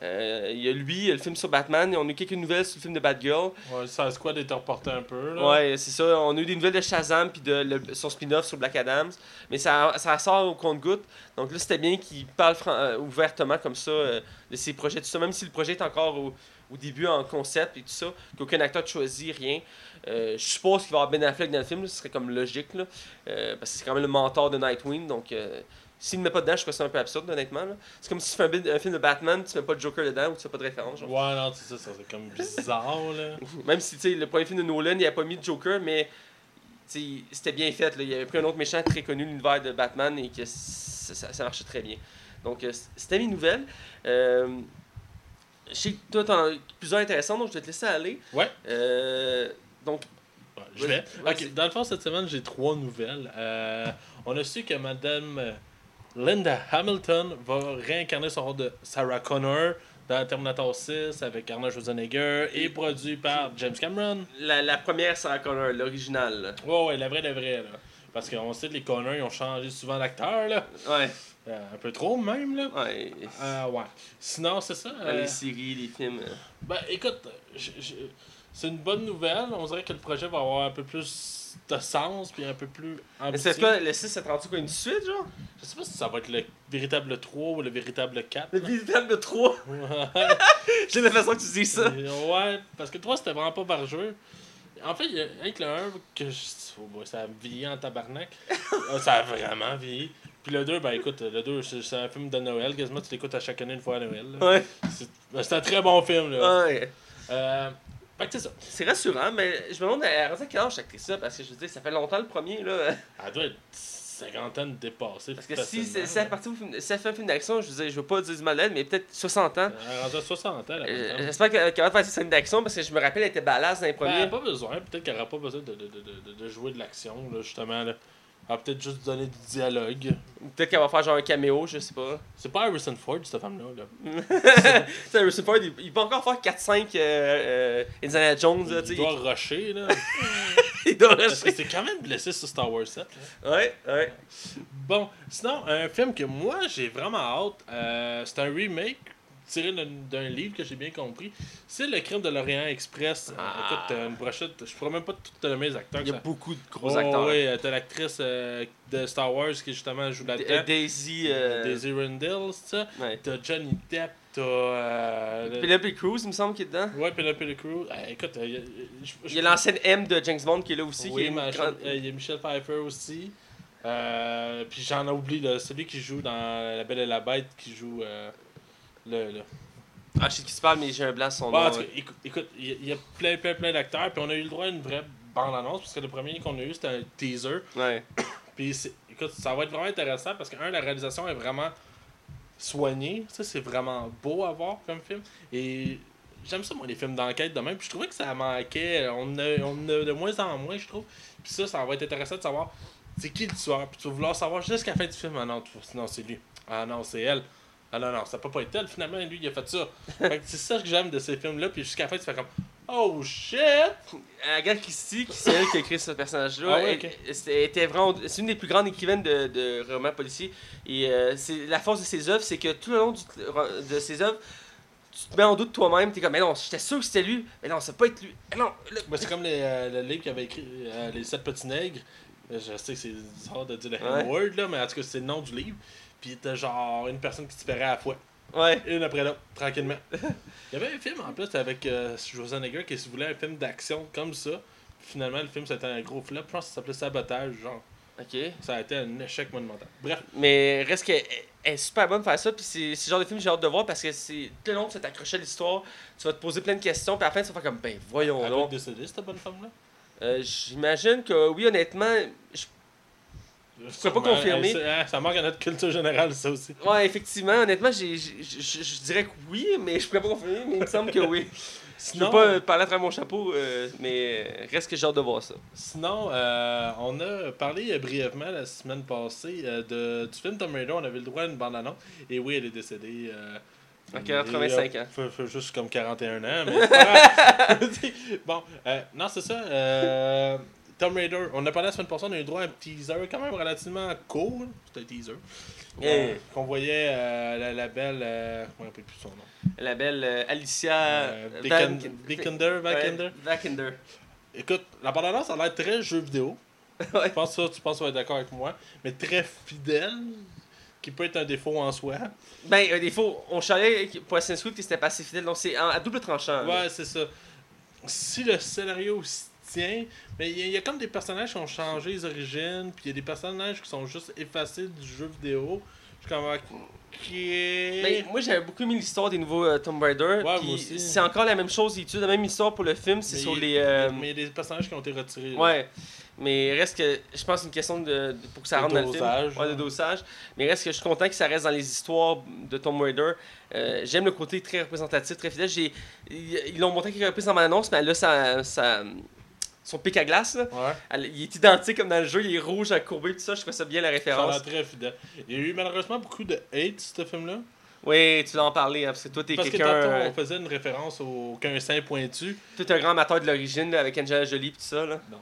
Speaker 1: Euh, il y a lui, il y a le film sur Batman, et on a eu quelques nouvelles sur le film de Batgirl.
Speaker 2: Ouais, ça Squad était reporté un peu. Là.
Speaker 1: Ouais, c'est ça. On a eu des nouvelles de Shazam puis de le- son spin-off sur Black Adams. Mais ça, ça sort au compte-goutte. Donc là, c'était bien qu'il parle euh, ouvertement comme ça euh, de ses projets, tout ça. Même si le projet est encore au, au début en concept et tout ça, qu'aucun acteur ne choisit rien. Euh, je suppose qu'il va y avoir Ben Affleck dans le film, là, ce serait comme logique. Là, parce que c'est quand même le mentor de Nightwing. Donc s'il ne met pas dedans, je trouve ça un peu absurde, honnêtement. là. C'est comme si tu fais un, bi- un film de Batman, tu mets pas de Joker dedans ou tu fais pas de référence. genre.
Speaker 2: Ouais, non, c'est ça, ça c'est comme bizarre, là. <laughs>
Speaker 1: Même si tu sais, le premier film de Nolan, il a pas mis de Joker, mais tu sais, c'était bien fait. Là. Il avait pris un autre méchant très connu de l'univers de Batman et que ça, ça- ça marchait très bien. Donc, euh, c'était mes nouvelles. Euh, je sais que toi, t'en as plusieurs intéressantes, donc je vais te laisser aller.
Speaker 2: Ouais.
Speaker 1: Euh, donc,
Speaker 2: Ouais, je vais.
Speaker 1: Vas-y.
Speaker 2: Ok, dans le fond, cette semaine, j'ai trois nouvelles. Euh, on a su que Madame Linda Hamilton va réincarner son rôle de Sarah Connor dans Terminator 6 avec Arnold Schwarzenegger et produit par James Cameron.
Speaker 1: la, la première Sarah Connor, l'original.
Speaker 2: Ouais, ouais, la vraie, la vraie, là. Parce qu'on sait que les Connors, ils ont changé souvent d'acteur, là.
Speaker 1: Ouais,
Speaker 2: Euh, un peu trop, même, là.
Speaker 1: ouais.
Speaker 2: Euh, ouais. Sinon, c'est ça. euh,
Speaker 1: Les séries, les films. euh.
Speaker 2: Ben, écoute, je- c'est une bonne nouvelle. On dirait que le projet va avoir un peu plus de sens, puis un peu plus
Speaker 1: Mais
Speaker 2: ambitieux.
Speaker 1: c'est quoi, le 6 c'est rendu quoi, une suite, genre?
Speaker 2: Je sais pas si ça va être le véritable 3 ou le véritable 4.
Speaker 1: Le véritable 3. <laughs>
Speaker 2: ouais, <laughs>
Speaker 1: J'ai l'impression que tu dis ça.
Speaker 2: Ouais, parce que 3 c'était vraiment pas par jeu. En fait, avec le 1 que je... oh ça a vieilli en tabarnak. Ah, <laughs> ça a vraiment vieilli. Puis le 2, ben écoute, le 2, c'est un film de Noël. Quasiment, tu l'écoutes à chaque année une fois à Noël. là.
Speaker 1: Ouais.
Speaker 2: C'est ben, c'est un très bon film. Là.
Speaker 1: Ouais.
Speaker 2: Euh, c'est ça.
Speaker 1: C'est rassurant, mais je me demande à à quel âge cette actrice-là, parce que je veux dire, ça fait longtemps le premier, là.
Speaker 2: Elle doit être cinquantaine dépassée.
Speaker 1: Parce que si c'est si elle si elle fait un film d'action, je veux dire, je veux pas dire du mal d'elle, mais peut-être 60 ans.
Speaker 2: Elle à 60 ans,
Speaker 1: Euh. J'espère qu'elle va faire des scènes d'action, parce que je me rappelle, elle était badass dans les
Speaker 2: Ben,
Speaker 1: premiers.
Speaker 2: elle a pas besoin. Peut-être qu'elle n'aura pas besoin de, de, de, de, de jouer de l'action, là, justement. Là. Elle va peut-être juste donner du dialogue.
Speaker 1: Peut-être qu'elle va faire genre un caméo, je sais pas.
Speaker 2: C'est pas Harrison Ford, cette femme-là. Là. <laughs>
Speaker 1: sais, Harrison Ford, il, il peut encore faire 4-5 euh, euh, Indiana Jones, là,
Speaker 2: Il doit rusher, là. <laughs>
Speaker 1: Il doit
Speaker 2: Parce que c'est quand même blessé sur Star Wars 7. là.
Speaker 1: Ouais, ouais.
Speaker 2: Bon, sinon, un film que moi, j'ai vraiment hâte, euh, c'est un remake tiré d'un livre que j'ai bien compris. C'est Le Crime de l'Orient Express. Euh,
Speaker 1: Ah.
Speaker 2: écoute, une brochette, je pourrais même pas tout te nommer les acteurs.
Speaker 1: Il y a
Speaker 2: ça-
Speaker 1: beaucoup de gros
Speaker 2: Oh,
Speaker 1: acteurs.
Speaker 2: Oui, t'as l'actrice euh, de Star Wars qui justement joue là-dedans.
Speaker 1: Daisy. Euh...
Speaker 2: Daisy Rendell, c'est ça.
Speaker 1: Ouais.
Speaker 2: T'as Johnny Depp, t'as. Euh,
Speaker 1: Penelope Cruz, il me semble, qui est dedans.
Speaker 2: Ouais, Penelope Cruz. Euh, écoute, euh, y a- je-
Speaker 1: Il y a l'ancienne M de James Bond qui est là aussi. qui
Speaker 2: Oui,
Speaker 1: est grande-
Speaker 2: il y a Michel Pfeiffer aussi. Euh, puis j'en ai oublié, là, celui qui joue dans La Belle et la Bête, qui joue le. le.
Speaker 1: Ah, je sais de qui tu parles, mais j'ai un blanc sur son
Speaker 2: en
Speaker 1: nom.
Speaker 2: cas, écoute, écoute, il y a- il y, a plein, plein, plein d'acteurs, puis on a eu le droit à une vraie bande-annonce, parce que le premier qu'on a eu, c'était un teaser.
Speaker 1: Ouais. <coughs>
Speaker 2: Puis écoute, ça va être vraiment intéressant, parce que, un, la réalisation est vraiment soignée, ça, c'est vraiment beau à voir comme film. Et j'aime ça, moi, les films d'enquête de même. Puis je trouvais que ça manquait. On a, on a de moins en moins, je trouve. Puis ça, ça va être intéressant de savoir c'est qui le tueur. Puis tu vas vouloir savoir jusqu'à la fin du film. Ah non, tu- non c'est lui. Ah non, c'est elle. Ah non, non, ça peut pas être elle. Finalement, lui, il a fait ça. <laughs> Fait que c'est ça que j'aime de ces films-là. Puis jusqu'à la fin, tu fais comme Oh shit!
Speaker 1: Agatha Christie, qui c'est elle qui a écrit ce personnage-là,
Speaker 2: Ah ouais,
Speaker 1: c'était- vraiment, c'est une des plus grandes écrivaines de, de romans policiers. Et euh, c'est la force de ses œuvres, c'est que tout le long du- de ses œuvres, tu te mets en doute toi-même, t'es comme, mais non, j'étais sûr que c'était lui, mais non, ça peut pas être lui. Mais non, le-
Speaker 2: c'est comme les, euh, le livre qu'il avait écrit euh, Les sept petits nègres. Euh, Je sais que c'est bizarre de dire le
Speaker 1: Ouais.
Speaker 2: N-word, là, mais en tout cas, c'est le nom du livre. Puis t'as genre une personne qui disparaît à la fois.
Speaker 1: ouais.
Speaker 2: Une après l'autre, tranquillement. <laughs> Il y avait un film en plus avec euh, Schwarzenegger qui se voulait un film d'action comme ça. Finalement, le film c'était un gros flop. Je pense que ça s'appelait Sabotage, genre.
Speaker 1: Ok.
Speaker 2: Ça a été un échec monumental. Bref,
Speaker 1: Mais reste qu'elle elle est super bonne de faire ça, puis c'est le genre de film que j'ai hâte de voir parce que c'est tout le long, tu vas t'accrocher à l'histoire, tu vas te poser plein de questions, puis à la fin, tu vas faire comme, ben voyons
Speaker 2: elle est décédée, cette bonne femme-là?
Speaker 1: Euh, J'imagine que oui, honnêtement, je
Speaker 2: Je
Speaker 1: peux pas confirmer.
Speaker 2: Ça, manque à notre culture générale, ça aussi.
Speaker 1: Ouais, effectivement, honnêtement, je dirais que oui, mais je pourrais pas confirmer, mais il me semble que oui. <laughs> Je peux
Speaker 2: Sinon,
Speaker 1: pas euh, parler à travers mon chapeau, euh, mais reste que j'ai hâte de voir ça.
Speaker 2: sinon euh, on a parlé brièvement la semaine passée euh, de, du film Tomb Raider. On avait le droit à une bande-annonce. Et oui, elle est décédée.
Speaker 1: À 85
Speaker 2: et, euh,
Speaker 1: ans.
Speaker 2: juste comme 41 ans, mais c'est <laughs> <laughs> bon, euh, non, c'est ça. Tomb Raider, on a parlé la semaine passée, on a eu droit à un teaser quand même relativement court. C'était un teaser.
Speaker 1: Yeah.
Speaker 2: Qu'on voyait euh, la, la belle. Euh, je me rappelle plus son nom.
Speaker 1: La belle euh, Alicia
Speaker 2: Vikander, Vikander, Vikander.
Speaker 1: Ouais, Vikander.
Speaker 2: Écoute, la bande-annonce a l'air très jeu vidéo. <laughs>
Speaker 1: Ouais.
Speaker 2: Je pense que ça, tu penses que tu vas être d'accord avec moi. Mais très fidèle, qui peut être un défaut en soi.
Speaker 1: Ben, un défaut, on chialait pour Assassin's Creed que c'était pas assez fidèle, donc c'est à double tranchant.
Speaker 2: Ouais, c'est ça. Si le scénario tient, mais il y, a- il y a comme des personnages qui ont changé les origines, puis il y a des personnages qui sont juste effacés du jeu vidéo. Je suis comme, ok.
Speaker 1: Ben, moi j'avais beaucoup aimé l'histoire des nouveaux euh, Tomb Raider.
Speaker 2: Ouais.
Speaker 1: C'est encore la même chose, ils utilisent la même histoire pour le film, c'est sur les. euh,
Speaker 2: Mais il y a des personnages qui ont été retirés. là.
Speaker 1: Ouais, mais reste que je pense que c'est une question de, de- pour que ça rentre dans le film.
Speaker 2: dosage,
Speaker 1: Ouais, de dosage. Mais reste que je suis content que ça reste dans les histoires de Tomb Raider. Euh, J'aime le côté très représentatif, très fidèle. Ils l'ont montré quelques reprises dans mon annonce, mais là, ça, ça, son pic à glace, là,
Speaker 2: Ouais.
Speaker 1: elle- il est identique comme dans le jeu, il est rouge à courbé, tout ça. Je trouve ça bien la référence.
Speaker 2: l'air très fidèle. Il y a eu malheureusement beaucoup de hate, ce film-là.
Speaker 1: Oui, tu l'as en parlé, hein, parce que toi, t'es
Speaker 2: Parce que
Speaker 1: quelqu'un.
Speaker 2: tantôt,
Speaker 1: euh,
Speaker 2: on faisait une référence au qu'un sein pointu.
Speaker 1: Toi, t'es un grand amateur de l'origine avec Angela Jolie tout ça. Là.
Speaker 2: Non.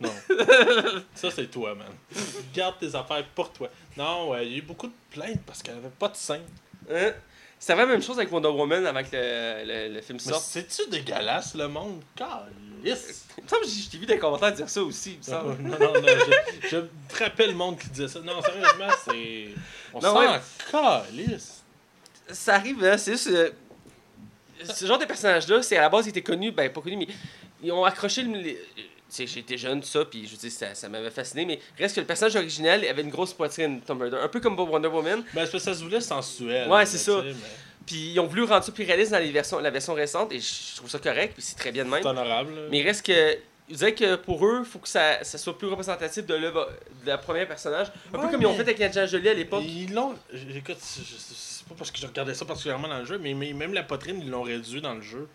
Speaker 2: Non. <laughs> ça, c'est toi, man. Garde tes affaires pour toi. Non, ouais, il y a eu beaucoup de plaintes parce qu'elle avait pas de sein.
Speaker 1: Hein? C'est vraiment la même chose avec Wonder Woman avec le, le, le film
Speaker 2: Mais
Speaker 1: sort.
Speaker 2: c'est-tu dégueulasse, le monde?
Speaker 1: Que je t'ai vu des commentaires dire ça aussi. il me
Speaker 2: Non,
Speaker 1: semble.
Speaker 2: non, non, je, je frappais le monde qui disait ça. Non, sérieusement, c'est. On s'en
Speaker 1: ouais.
Speaker 2: calisse.
Speaker 1: Ça arrive, hein, c'est juste. euh, ce genre de personnage-là, c'est à la base, il était connu, ben pas connu, mais ils ont accroché le. J'étais jeune, tout ça, puis je dire, ça, ça m'avait fasciné, mais reste que le personnage original avait une grosse poitrine, Tom Raider. Un peu comme Wonder Woman.
Speaker 2: Ben, que ça se voulait sensuel.
Speaker 1: Ouais, c'est ça.
Speaker 2: mais
Speaker 1: Puis ils ont voulu rendre ça plus réaliste dans les versions, la version récente, et je trouve ça correct, puis c'est très bien de même.
Speaker 2: C'est honorable.
Speaker 1: Mais reste que. Je dirais que pour eux, il faut que ça, ça soit plus représentatif de, l'œuvre- de la première personnage. Un
Speaker 2: Ouais,
Speaker 1: peu comme ils ont fait avec Angelina Jolie à l'époque.
Speaker 2: Ils l'ont. Écoute, c'est pas parce que je regardais ça particulièrement dans le jeu, mais, mais même la poitrine, ils l'ont réduit dans le jeu.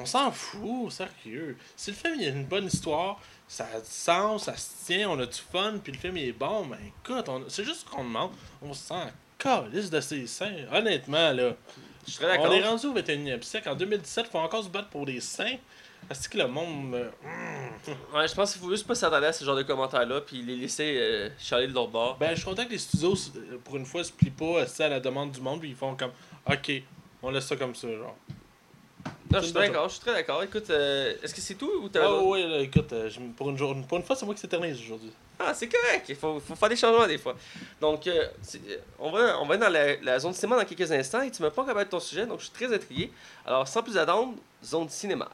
Speaker 2: On s'en fout, sérieux. Si le film il a une bonne histoire, ça a du sens, ça se tient, on a du fun, puis le film il est bon, ben écoute, on- c'est juste ce qu'on demande. On se sent calisse de ses seins. Honnêtement, là.
Speaker 1: Je très d'accord.
Speaker 2: On est rendu au 21e siècle. En 2017, il faut encore se battre pour des seins. Est-ce que le monde. euh,
Speaker 1: Ouais, je pense qu'il faut juste pas s'attendre à ce genre de commentaires-là, puis les laisser euh, chialer de leur bord.
Speaker 2: Ben, je suis content que les studios, euh, pour une fois, se plient pas euh, à la demande du monde, puis ils font comme, ok, on laisse ça comme ça, genre.
Speaker 1: Non, je suis
Speaker 2: bonne
Speaker 1: d'accord, je suis très d'accord. Écoute, euh, est-ce que c'est tout ou t'as.
Speaker 2: Ah ouais, là, écoute, euh, pour, une jour, pour une fois, c'est moi qui s'éternise aujourd'hui.
Speaker 1: Ah, c'est correct, il faut, faut faire des changements des fois. Donc, euh, euh, on, va, on va être dans la, la zone cinéma dans quelques instants et tu m'as pas encore parlé de ton sujet, donc je suis très intrigué. Alors, sans plus attendre, zone cinéma.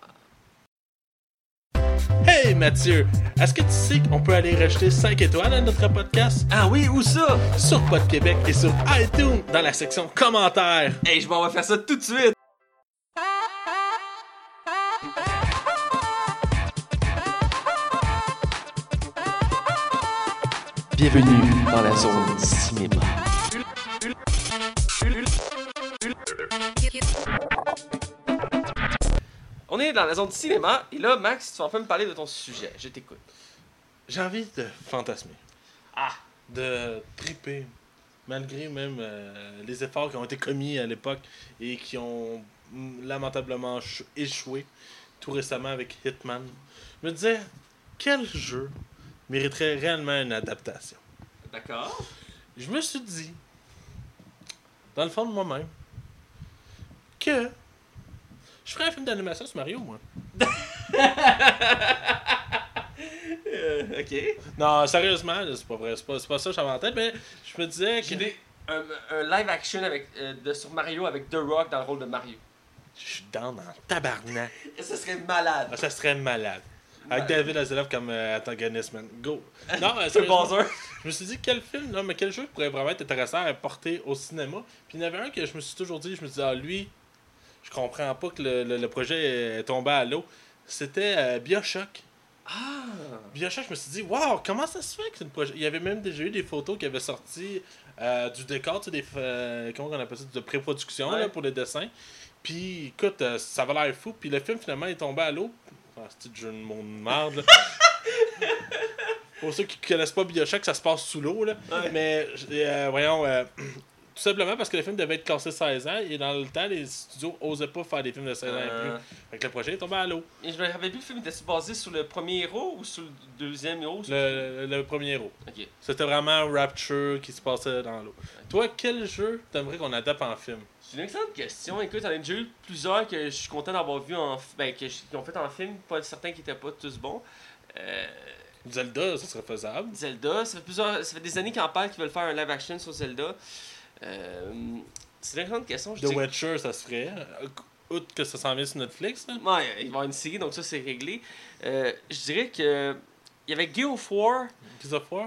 Speaker 2: Hey Mathieu, est-ce que tu sais qu'on peut aller rajouter 5 étoiles à notre podcast?
Speaker 1: Ah oui, où ça?
Speaker 2: sur Pod Québec et sur iTunes dans la section commentaires?
Speaker 1: Hey, je m'en vais faire ça tout de suite!
Speaker 3: Bienvenue dans la zone cinéma.
Speaker 1: On est dans la zone cinéma et là, Max, tu vas enfin me parler de ton sujet. Je t'écoute.
Speaker 2: J'ai envie de fantasmer.
Speaker 1: Ah!
Speaker 2: de triper, malgré même euh, les efforts qui ont été commis à l'époque et qui ont mm, lamentablement ch- échoué tout récemment avec Hitman. Je me disais, quel jeu mériterait réellement une adaptation?
Speaker 1: D'accord.
Speaker 2: Je me suis dit, dans le fond de moi-même, que je ferais un film d'animation sur Mario, moi.
Speaker 1: Euh, ok.
Speaker 2: Non, sérieusement, c'est pas vrai, c'est pas, pas ça que j'avais en tête, mais je me disais que...
Speaker 1: Des- un, un live action avec, euh, de, sur Mario avec The Rock dans le rôle de Mario.
Speaker 2: Je suis dans dans tabarnak. <laughs>
Speaker 1: Ça serait malade.
Speaker 2: Ah, ça serait malade. Avec. David Hasselhoff comme euh, antagoniste, man. Go. <laughs> Non, euh,
Speaker 1: C'est Bowser.
Speaker 2: je me suis dit, quel film, non, mais quel jeu pourrait vraiment être intéressant à porter au cinéma? Puis il y en avait un que je me suis toujours dit, je me suis dit, ah, lui, je comprends pas que le, le- le projet est tombé à l'eau. C'était euh, Bioshock.
Speaker 1: Ah!
Speaker 2: Bioshock, je me suis dit, waouh, comment ça se fait que c'est une projet. Il y avait même déjà eu des photos qui avaient sorti euh, du décor, tu sais, des, euh, comment on appelle ça, de pré-production
Speaker 1: Ouais.
Speaker 2: là, pour les dessins. Puis écoute, euh, ça avait l'air fou. Puis le film finalement est tombé à l'eau. Ah, c'est du jeu de monde de merde. <laughs> Pour ceux qui connaissent pas Bioshock, ça se passe sous l'eau. là.
Speaker 1: Ouais.
Speaker 2: Mais euh, voyons, euh, <clears throat> tout simplement parce que le film devait être classé 16 ans et dans le temps, les studios osaient pas faire des films de 16 ans et plus. Fait que le projet est tombé à l'eau.
Speaker 1: et je me rappelle plus, le film était basé sur le premier héros ou sur le deuxième héros?
Speaker 2: Le, le premier héros.
Speaker 1: Ok.
Speaker 2: C'était vraiment Rapture qui se passait dans l'eau. Toi, quel jeu t'aimerais qu'on adapte en film?
Speaker 1: C'est une excellente question. Écoute, j'en ai déjà eu plusieurs que je suis content d'avoir vu en. Ben, que je- qui ont fait en film, pas certains qui étaient pas tous bons. Euh,
Speaker 2: Zelda, ça serait faisable.
Speaker 1: Zelda, ça fait, plusieurs, ça fait des années qu'ils en parlent qu'ils veulent faire un live action sur Zelda. Euh, c'est une excellente question. Je
Speaker 2: The Witcher, ça se ferait. Outre que ça s'en vient sur Netflix. là.
Speaker 1: Ouais, il va y avoir une série, donc ça c'est réglé. Euh, je dirais que. Il y avait of War,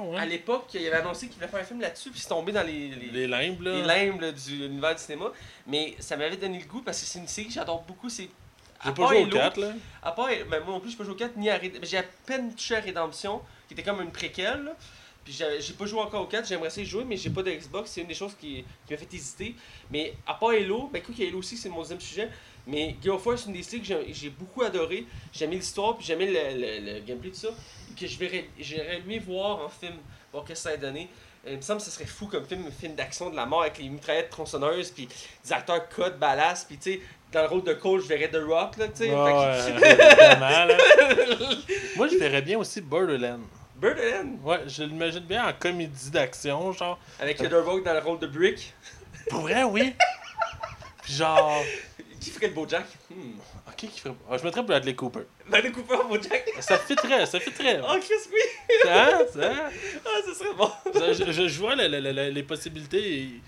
Speaker 2: ouais.
Speaker 1: à l'époque, il avait annoncé qu'il voulait faire un film là-dessus, puis c'est tombé dans les, les,
Speaker 2: Les limbes, là.
Speaker 1: les limbes là, du l'univers du cinéma. Mais ça m'avait donné le goût parce que c'est une série que j'adore beaucoup. C'est.
Speaker 2: J'ai pas
Speaker 1: part
Speaker 2: joué au
Speaker 1: Halo-
Speaker 2: 4, là.
Speaker 1: À part, ben, moi non plus, je peux jouer au 4 ni à J'ai à peine touché à Redemption, qui était comme une préquelle. là. Puis j'ai j'ai pas joué encore au 4, j'aimerais essayer de jouer, mais j'ai pas de Xbox, c'est une des choses qui, qui m'a fait hésiter. Mais à part Halo, ben écoute, Halo aussi, c'est mon deuxième sujet. Mais une des séries que j'ai- beaucoup adoré. J'aimais l'histoire, puis j'aimais le, le- le gameplay, tout ça. Que je verrais, j'aurais aimé voir en film, voir qu'est-ce que ça a donné. Euh, Il me semble que ce serait fou comme film, un film d'action de la mort avec les mitraillettes tronçonneuses, puis des acteurs code balasse, puis tu sais, dans le rôle de Cole, je verrais The Rock, là, tu sais. <laughs>
Speaker 2: Moi, je verrais bien aussi Borderlands.
Speaker 1: Birdland,
Speaker 2: Ouais, je l'imagine bien en comédie d'action, genre.
Speaker 1: avec The Rock dans le rôle de Brick?
Speaker 2: Pour vrai, oui. Genre. <laughs>
Speaker 1: Qui ferait le Bojack?
Speaker 2: Hmm, ok, qui ferait. Ah, je mettrais Bradley Cooper.
Speaker 1: Bradley Cooper Bojack?
Speaker 2: Ça fitterait, ça fitterait. <laughs>
Speaker 1: Oh, Chris, oui
Speaker 2: Hein? Hein?
Speaker 1: Ah, ça serait bon
Speaker 2: je, je, je vois le- le- le- les possibilités. Il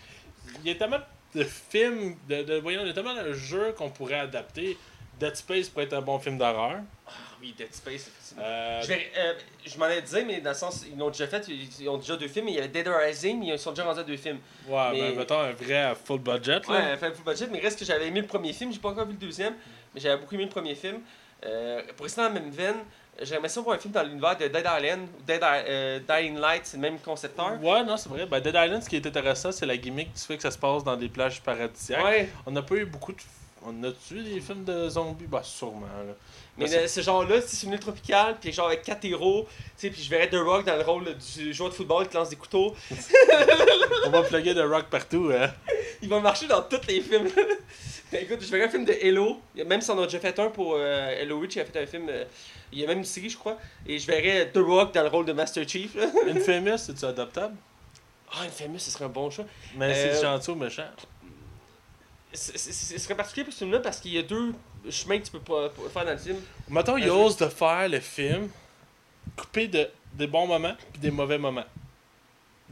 Speaker 2: il y a tellement de films, de, de- voyons, il y a tellement de jeux qu'on pourrait adapter. Dead Space pourrait être un bon film d'horreur.
Speaker 1: Ah oui, Dead Space, effectivement.
Speaker 2: Euh,
Speaker 1: Je, vais, euh, je m'en ai dit, mais dans le sens, ils l'ont déjà fait, ils ont déjà deux films, il y avait Dead Rising, mais ils sont déjà rendus à deux films.
Speaker 2: ouais,
Speaker 1: mais-
Speaker 2: ben, mettons un vrai full budget. Là.
Speaker 1: Ouais, fait full budget, mais reste que j'avais aimé le premier film, j'ai pas encore vu le deuxième, mais j'avais beaucoup aimé le premier film. Euh, pour rester dans la même veine, j'aimerais ça voir un film dans l'univers de Dead Island, ou Dead I- euh, Dying Light, c'est le même concepteur.
Speaker 2: Ouais, non, c'est vrai. Ben, Dead Island, ce qui est intéressant, c'est la gimmick du fait que ça se passe dans des plages paradisiaques.
Speaker 1: Ouais,
Speaker 2: On n'a pas eu beaucoup de. On a tué des films de zombies? Bah, sûrement. Là.
Speaker 1: mais
Speaker 2: Ben,
Speaker 1: le- ce genre-là, c'est une île tropicale, puis genre avec quatre héros, tu sais, puis je verrais The Rock dans le rôle du joueur de football qui lance des couteaux. <laughs>
Speaker 2: On va plugger de rock partout, hein.
Speaker 1: Il va marcher dans tous les films. <laughs> Écoute, je verrais un film de Hello. Même si on a déjà fait un pour euh, Hello Rich, il a fait un film. euh, il y a même une série, je crois. Et je verrais The Rock dans le rôle de Master Chief. là.
Speaker 2: Infamous, c'est-tu adoptable?
Speaker 1: Ah, Infamous, ce serait un bon choix.
Speaker 2: Mais
Speaker 1: Euh,
Speaker 2: c'est gentil ou méchant?
Speaker 1: Ce serait particulier pour ce film-là parce qu'il y a deux chemins que tu peux pas, pas faire dans le film.
Speaker 2: Mettons, il
Speaker 1: jeu.
Speaker 2: ose de faire le film coupé de des bons moments puis des mauvais moments.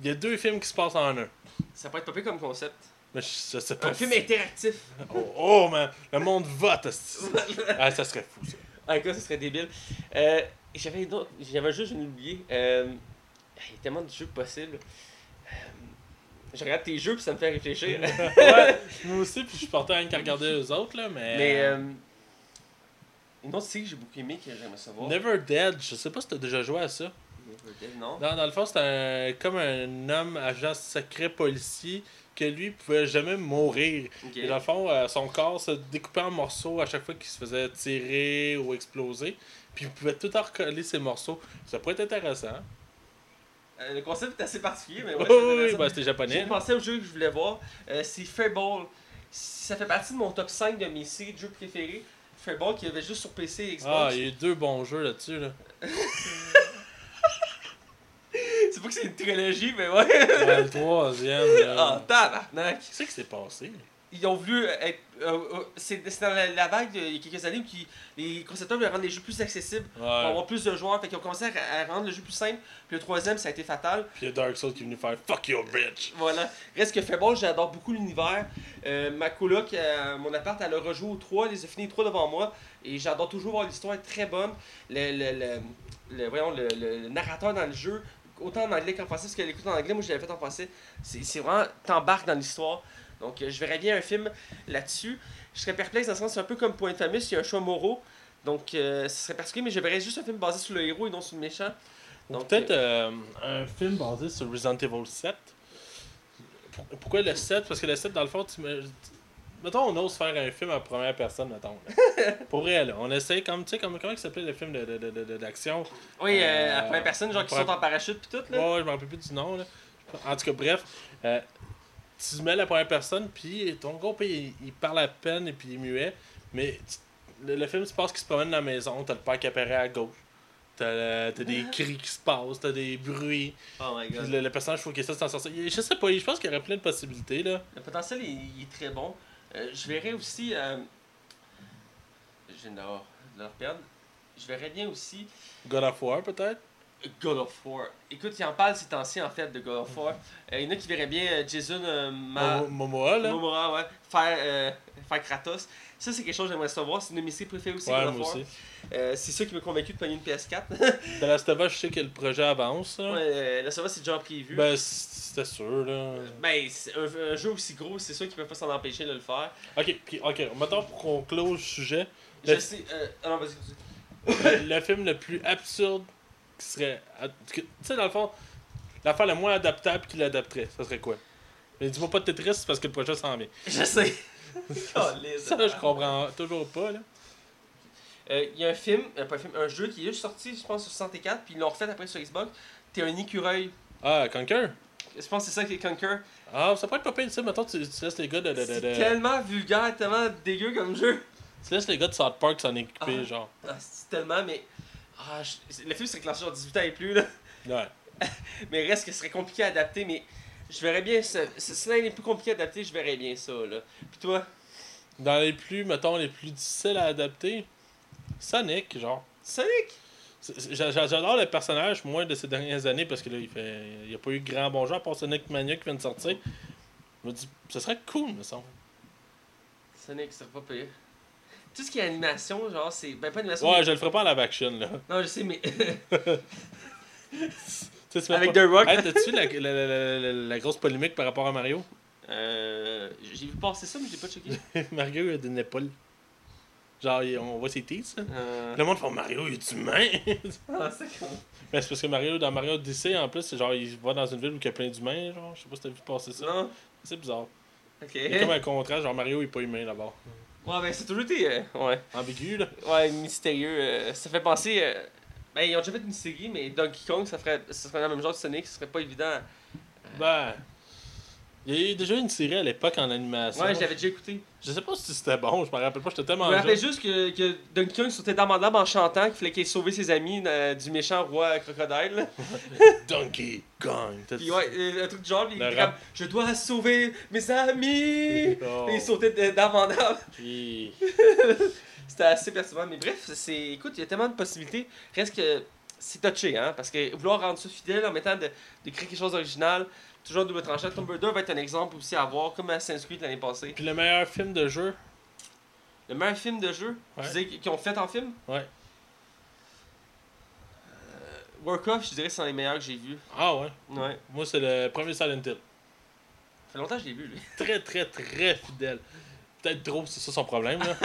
Speaker 2: Il y a deux films qui se passent en un.
Speaker 1: Ça peut être pas pire comme concept.
Speaker 2: Mais je, je sais pas.
Speaker 1: Un film interactif. <laughs>
Speaker 2: Oh, oh, man, le monde vote. <laughs> ah, ça serait fou, ça.
Speaker 1: En cas, ça serait débile. Euh, J'avais l'ai oublié. Euh, il y a tellement de jeux possibles. Euh, je regarde tes jeux puis ça me fait réfléchir.
Speaker 2: ouais, <laughs> moi aussi, puis je portais rien qu'à regarder les autres, là, mais.
Speaker 1: Mais euh, une autre série que j'ai beaucoup aimé que j'aimerais savoir.
Speaker 2: Never Dead, je sais pas si t'as déjà joué à ça.
Speaker 1: Never Dead, non.
Speaker 2: Dans, dans le fond, c'est un, comme un homme agent secret policier que lui pouvait jamais mourir. Et dans le fond, euh, son corps se découpait en morceaux à chaque fois qu'il se faisait tirer ou exploser. Puis il pouvait tout en recoller ces morceaux. Ça pourrait être intéressant.
Speaker 1: Euh, le concept est assez particulier, mais
Speaker 2: Oui,
Speaker 1: ouais,
Speaker 2: oui, bah, c'était
Speaker 1: J'ai
Speaker 2: japonais.
Speaker 1: pensé au jeu que je voulais voir. Euh, c'est Fairball. Ça fait partie de mon top 5 de mes séries de jeux préférés. Fairball qui avait juste sur PC et Xbox.
Speaker 2: Ah, il y a eu deux bons jeux là-dessus. Là. <laughs>
Speaker 1: C'est pas que c'est une trilogie, mais ouais.
Speaker 2: Ouais, le troisième. <laughs>
Speaker 1: Ah,
Speaker 2: Là.
Speaker 1: tabarnak.
Speaker 2: Qu'est-ce qui s'est passé?
Speaker 1: Ils ont voulu être. euh, euh, c'est dans la, la vague de- il y a quelques années où qui- les concepteurs voulaient rendre les jeux plus accessibles pour
Speaker 2: Ouais.
Speaker 1: avoir plus de joueurs. Fait qu'ils ont commencé à, à rendre le jeu plus simple. Puis le troisième, ça a été fatal.
Speaker 2: Puis il y a Dark Souls qui est venu faire Fuck your bitch.
Speaker 1: Voilà. Reste que Fairball, j'adore beaucoup l'univers. Euh, ma coloc, à mon appart, elle a rejoué aux trois, elle les a finis trois devant moi. Et j'adore toujours voir l'histoire est très bonne. Le, le, le, le- voyons, le, narrateur dans le jeu, autant en anglais qu'en français, parce que l'écoute en anglais, moi je l'avais fait en français. C'est vraiment, t'embarques dans l'histoire. Donc euh, je verrais bien un film là-dessus. Je serais perplexe dans le sens, c'est un peu comme Point Famous, il y a un choix moraux. Donc euh, ce serait particulier, mais je verrais juste un film basé sur le héros et non sur le méchant. Donc,
Speaker 2: Peut-être euh, un film basé sur Resident Evil 7. Pour- Pourquoi le 7 Parce que le 7, dans le fond, tu me. Mettons, on ose faire un film en première personne, mettons. là. <laughs> Pour là. On essaye comme, tu sais, comme, comment il s'appelait le film de- de- de- de- d'action?
Speaker 1: Oui, euh,
Speaker 2: Euh,
Speaker 1: la première personne, genre qui saute en parachute puis tout là.
Speaker 2: Ouais, je me rappelle plus du nom, là. En tout cas, bref. euh, tu mets la première personne, puis ton groupe, il, il parle à peine et puis il est muet. Mais tu- le, le film se passe qu'il se promène dans la maison. T'as le père qui apparaît à gauche. T'as euh, t'as des cris qui se passent, t'as des bruits.
Speaker 1: Oh my
Speaker 2: Puis le, le personnage, faut qu'il sortir. Je sais pas, je pense qu'il y aurait plein de possibilités, là.
Speaker 1: Le potentiel il, il est très bon. Euh, je verrais aussi. Euh... Je viens de leur perdre. Je verrais bien aussi
Speaker 2: God of War, peut-être?
Speaker 1: God of War. Écoute, il en parle ces temps-ci en fait de God of War. Euh, il y en a qui verraient bien euh, Jason euh, Ma-
Speaker 2: Momo- Momoa, là.
Speaker 1: Momoa, ouais, faire, euh, faire Kratos. Ça, c'est quelque chose que j'aimerais savoir. C'est une de mes séries préférées aussi,
Speaker 2: Ouais,
Speaker 1: God of War. c'est ça qui m'a convaincu de pogner une PS4. <laughs>
Speaker 2: De la Stava, je sais que le projet avance, là.
Speaker 1: ouais, c'est déjà prévu.
Speaker 2: Ben, c'était sûr, là.
Speaker 1: Ben, un, un jeu aussi gros, c'est sûr qu'ils peuvent pas s'en empêcher de le faire.
Speaker 2: Ok, ok, maintenant pour qu'on close le sujet,
Speaker 1: Je
Speaker 2: Le-
Speaker 1: sais. Ah non, vas-y,
Speaker 2: le film le plus absurde qui serait. Tu sais, dans le fond, l'affaire la moins adaptable qui l'adapterait, ça serait quoi? Mais dis-moi pas de Tetris parce que le projet s'en vient. <laughs>
Speaker 1: Je sais. <laughs>
Speaker 2: Ça, je comprends toujours pas, là.
Speaker 1: Euh, Il y a un film, euh, pas un film, un jeu qui est juste sorti, je pense, sur 64, puis ils l'ont refait après sur Xbox. T'es un écureuil.
Speaker 2: Ah, Conquer?
Speaker 1: Je pense que c'est ça qui est Conquer.
Speaker 2: Ah, ça pourrait être pas pire, ça. Mettons, tu, tu laisses les gars de. de, de,
Speaker 1: C'est
Speaker 2: de-
Speaker 1: tellement vulgaire, tellement dégueu comme jeu.
Speaker 2: Tu laisses les gars de South Park s'en équiper,
Speaker 1: Ah.
Speaker 2: genre.
Speaker 1: Ah, c'est tellement, mais. Ah, je- Le film serait classé genre 18 ans et plus, là.
Speaker 2: Ouais. <laughs>
Speaker 1: Mais reste que ce serait compliqué à adapter, mais je verrais bien ça. Si des plus compliqués à adapter, je verrais bien ça, là. Puis toi?
Speaker 2: Dans les plus, mettons, les plus difficiles à adapter, Sonic, genre.
Speaker 1: Sonic?
Speaker 2: J'adore le personnage, moins de ces dernières années, parce que là, il fait il n'y a pas eu grand bon jeu à part Sonic Mania qui vient de sortir. Je me dis, ce serait cool, me semble.
Speaker 1: Sonic, c'est pas pire. Tout ce qui est animation, genre, c'est. Ben, pas animation.
Speaker 2: Ouais,
Speaker 1: mais-
Speaker 2: je le ferai pas en live action, là.
Speaker 1: Non, je sais, mais. <laughs> Avec
Speaker 2: pas-
Speaker 1: The Rock.
Speaker 2: Hey, T'as-tu la, la, la, la- la- la grosse polémique par rapport à Mario?
Speaker 1: Euh. J'ai vu passer ça, mais j'ai pas checké. <laughs>
Speaker 2: Mario, il a des épaules. Genre, on voit ses teeth, là.
Speaker 1: Euh.
Speaker 2: Le monde fait Mario, il est humain. <laughs>
Speaker 1: Ah, c'est con.
Speaker 2: Mais c'est parce que Mario, dans Mario Odyssey, en plus, c'est genre, il va dans une ville où il y a plein d'humains, genre. Je sais pas si t'as vu passer ça.
Speaker 1: Non.
Speaker 2: C'est bizarre.
Speaker 1: Ok.
Speaker 2: Il y a comme un contraste, genre Mario, il est pas humain là-bas.
Speaker 1: Ouais, ben, c'est toujours été. euh, ouais.
Speaker 2: Ambigu, là.
Speaker 1: Ouais, mystérieux. euh, ça fait penser. euh, Ben, ils ont déjà fait une série, mais Donkey Kong, ça ferait, ça serait la même genre que Sonic, ce serait pas évident.
Speaker 2: Ben. Il y a eu déjà une série à l'époque en animation.
Speaker 1: Ouais, je l'avais déjà écouté.
Speaker 2: Je sais pas si c'était bon, je me rappelle pas, j'étais
Speaker 1: Je
Speaker 2: tellement
Speaker 1: me rappelle juste que, que Donkey Kong sautait dans mon arbre en chantant, qu'il fallait qu'il sauve ses amis euh, du méchant roi crocodile. <laughs>
Speaker 2: Donkey Kong.
Speaker 1: Puis ouais, euh, un truc du genre, puis il était comme Je dois sauver mes amis! <laughs> <laughs>
Speaker 2: Oh.
Speaker 1: Et il sautait arbre.
Speaker 2: Puis-
Speaker 1: C'était assez perturbant. Mais bref, c'est. Écoute, il y a tellement de possibilités. Reste que c'est touché, hein. Parce que vouloir rendre ça fidèle en mettant de, de créer quelque chose d'original, toujours double tranchant. Tomb Raider va être un exemple aussi à voir, comme Assassin's Creed l'année passée.
Speaker 2: Puis le meilleur film de jeu.
Speaker 1: Le meilleur film de jeu,
Speaker 2: Ouais.
Speaker 1: tu qu'ils ont fait en film?
Speaker 2: Ouais.
Speaker 1: euh, Warcraft, je dirais, c'est un des meilleurs que j'ai vus.
Speaker 2: Ah ouais?
Speaker 1: Ouais.
Speaker 2: Moi, c'est le premier Silent Hill.
Speaker 1: Ça fait longtemps que je l'ai vu, lui.
Speaker 2: Très, très, très fidèle. Peut-être trop, c'est ça son problème, là.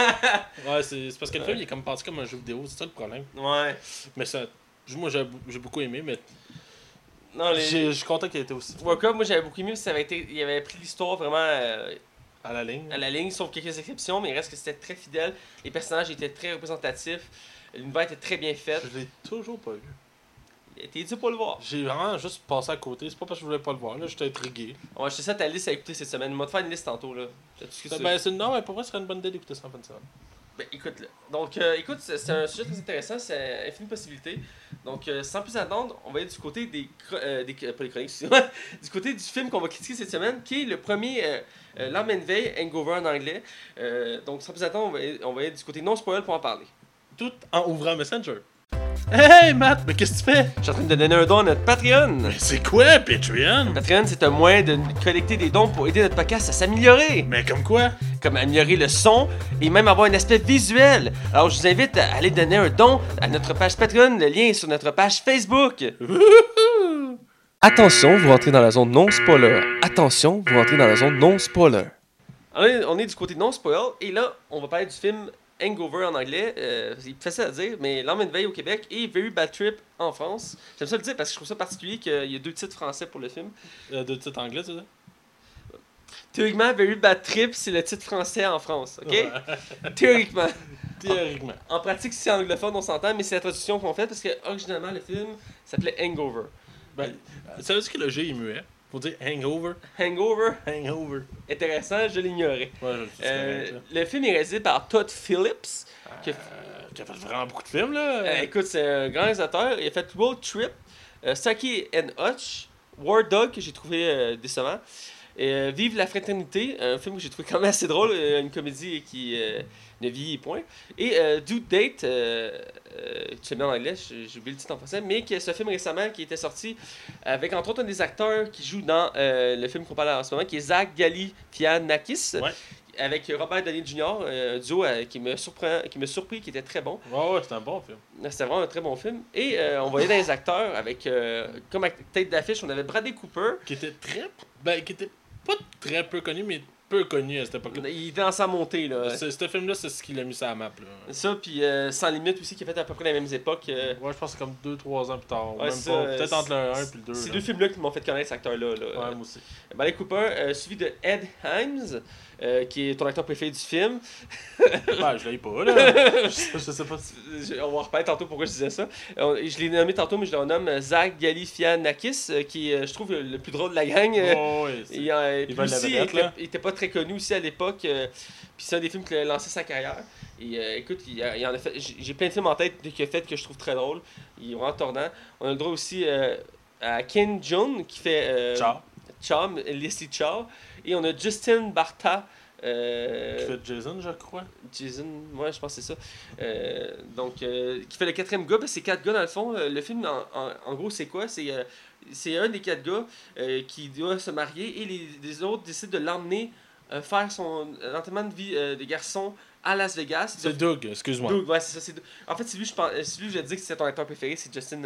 Speaker 2: <laughs> ouais, c'est c'est parce que le film, il est comme passé comme un jeu vidéo, c'est ça le problème.
Speaker 1: Ouais.
Speaker 2: Mais ça. Moi, j'ai j'ai beaucoup aimé, mais
Speaker 1: Non, les.
Speaker 2: je suis content qu'il ait été aussi
Speaker 1: Warcraft, moi j'avais beaucoup aimé parce que ça avait été, il avait pris l'histoire vraiment euh,
Speaker 2: à la ligne.
Speaker 1: à la ligne, sauf quelques exceptions, mais il reste que c'était très fidèle. Les personnages étaient très représentatifs. L'univers était très bien fait.
Speaker 2: Je l'ai toujours pas vu.
Speaker 1: T'es dû pour le voir.
Speaker 2: J'ai vraiment juste passé à côté. C'est pas parce que je voulais pas le voir, là. J'étais intrigué.
Speaker 1: On va acheter ça ta liste à écouter cette semaine. On va te faire une liste tantôt là.
Speaker 2: Ben, c'est non, mais pour moi, ce serait une bonne idée d'écouter ça en fin de semaine.
Speaker 1: Ben, écoute, là. donc euh, écoute, c'est un sujet très intéressant, c'est infinie possibilité. Donc euh, sans plus attendre, on va aller du côté des, euh, des pas <laughs> du côté du film qu'on va critiquer cette semaine, qui est le premier euh, euh, de veille, Hangover en anglais. Donc sans plus attendre, on va, aller- on va du côté non spoil pour en parler.
Speaker 2: Tout en ouvrant Messenger. Hey Matt, mais qu'est-ce que tu fais?
Speaker 1: Je suis en train de donner un don à notre Patreon.
Speaker 2: Mais c'est quoi Patreon?
Speaker 1: Patreon, c'est un moyen de collecter des dons pour aider notre podcast à s'améliorer.
Speaker 2: Mais comme quoi?
Speaker 1: comme améliorer le son et même avoir un aspect visuel. Alors je vous invite à aller donner un don à notre page Patreon, le lien est sur notre page Facebook. <laughs>
Speaker 3: Attention, vous rentrez dans la zone non spoiler. Attention, vous rentrez dans la zone non spoiler.
Speaker 1: On est, on est du côté non spoil et là on va parler du film Hangover en anglais, euh, c'est facile à dire, mais L'Homme de veille au Québec et Very Bad Trip en France. J'aime ça le dire parce que je trouve ça particulier qu'il y a deux titres français pour le film.
Speaker 2: Euh, de titre anglais, tu sais?
Speaker 1: Théoriquement, Very Bad Trip, c'est le titre français en France, ok? <laughs> Théoriquement.
Speaker 2: Théoriquement.
Speaker 1: En pratique, c'est anglophone, on s'entend, mais c'est la traduction qu'on fait parce que originalement le film s'appelait Hangover.
Speaker 2: Ben, ça veut dire que le G est muet. Faut dire hangover.
Speaker 1: Hangover,
Speaker 2: Hangover.
Speaker 1: intéressant, je l'ignorais.
Speaker 2: Ouais,
Speaker 1: Euh, le film est réalisé par Todd Phillips.
Speaker 2: Euh, qui a fait vraiment beaucoup de films, là.
Speaker 1: Euh, écoute, c'est un grand réalisateur. Il a fait Road Trip, euh, Saki and Hutch, War Dog, que j'ai trouvé euh, décevant. Et, euh, Vive la fraternité, un film que j'ai trouvé quand même assez drôle, euh, une comédie qui euh, ne vieillit point. Et euh, Dude Date, euh, euh, tu sais bien en anglais, j'ai oublié le titre en français, mais qui est ce film récemment qui était sorti avec entre autres un des acteurs qui joue dans euh, le film qu'on parle en ce moment, qui est Zach Galifianakis.
Speaker 2: Ouais.
Speaker 1: Avec Robert Downey Jr., euh, un duo euh, qui me surprend, qui me surpris, qui était très bon.
Speaker 2: Ouais, ouais, c'est un bon film.
Speaker 1: C'était vraiment un très bon film. Et on voyait dans les acteurs avec, comme tête d'affiche, on avait Bradley Cooper.
Speaker 2: Qui était très. Ben, qui était pas très peu connu, mais peu connu à cette époque-là.
Speaker 1: Il était dans sa montée, là.
Speaker 2: Ce, ce film-là, c'est ce qu'il a mis sur la map, là.
Speaker 1: Ça, puis euh, Sans Limite aussi, qui a fait à peu près les mêmes époques. euh,
Speaker 2: Ouais, je pense que c'est comme 2-3 ans plus tard.
Speaker 1: Ouais,
Speaker 2: même Peut-être entre le 1 et le 2.
Speaker 1: C'est
Speaker 2: là.
Speaker 1: deux films-là qui m'ont fait connaître cet acteur-là. Là.
Speaker 2: Ouais, moi aussi.
Speaker 1: Bradley Cooper, euh, suivi de Ed Himes, euh, qui est ton acteur préféré du film. <laughs>
Speaker 2: Ben, je l'ai pas, là. je, sais- <laughs> je sais pas si.
Speaker 1: Je- on va reparler tantôt pourquoi je disais ça. Je l'ai nommé tantôt, mais je le renomme euh, Zach Galifianakis, euh, qui est, je trouve, le plus drôle de la gang.
Speaker 2: Oh, c'est-
Speaker 1: Il, euh,
Speaker 2: Il
Speaker 1: aussi, il
Speaker 2: vedette,
Speaker 1: était,
Speaker 2: là.
Speaker 1: il était pas très connu aussi à l'époque. puis c'est un des films qui a lancé sa carrière. Et écoute, il, il en a fait. J'ai plein de films en tête qu'il a fait que je trouve très drôle. Il est vraiment tordant. On a le droit aussi à Ken Jeong qui fait
Speaker 2: Ciao.
Speaker 1: Chow, Leslie Chow. Et on a Justin Barta Euh,
Speaker 2: Qui fait Jason, je crois.
Speaker 1: Jason, ouais, je pense que c'est ça. Euh, donc, euh, qui fait le quatrième gars, ben, c'est quatre gars dans le fond. Le film, en, en, en gros, c'est quoi? C'est c'est un des quatre gars qui doit se marier et les, les autres décident de l'emmener faire son entraînement de vie des garçons à Las Vegas.
Speaker 2: C'est Doug, excuse-moi.
Speaker 1: Doug, ouais, c'est ça. En fait, c'est lui, je pense, lui, je dis que c'est ton acteur préféré, c'est Justin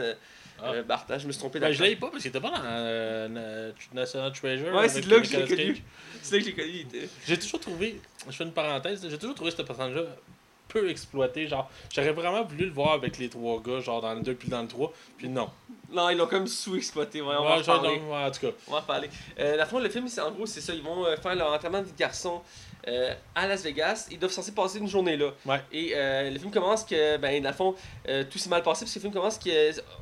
Speaker 2: Ah.
Speaker 1: euh, Barta. Je me suis trompé
Speaker 2: Ben, je l'ai pas parce qu'il était pas dans euh, Na- National Treasure.
Speaker 1: Ouais, c'est là que je l'ai connu. C'est là que je l'ai connu.
Speaker 2: J'ai toujours trouvé, je fais une parenthèse, j'ai toujours trouvé ce personnage-là peu exploité. Genre, j'aurais vraiment voulu le voir avec les trois gars, genre dans le 2 puis dans le 3. Puis non.
Speaker 1: Non, ils l'ont comme sous-exploité. Ouais, on va en parler.
Speaker 2: non, ouais, en tout cas.
Speaker 1: On va en parler. Euh, la fin, le film, c'est en gros, c'est ça. Ils vont euh, faire leur entraînement de vie de garçon euh, à Las Vegas. Ils doivent censés passer une journée là.
Speaker 2: Ouais.
Speaker 1: Et euh, le film commence que, ben, dans le fond, euh, tout s'est mal passé. Parce que le film commence que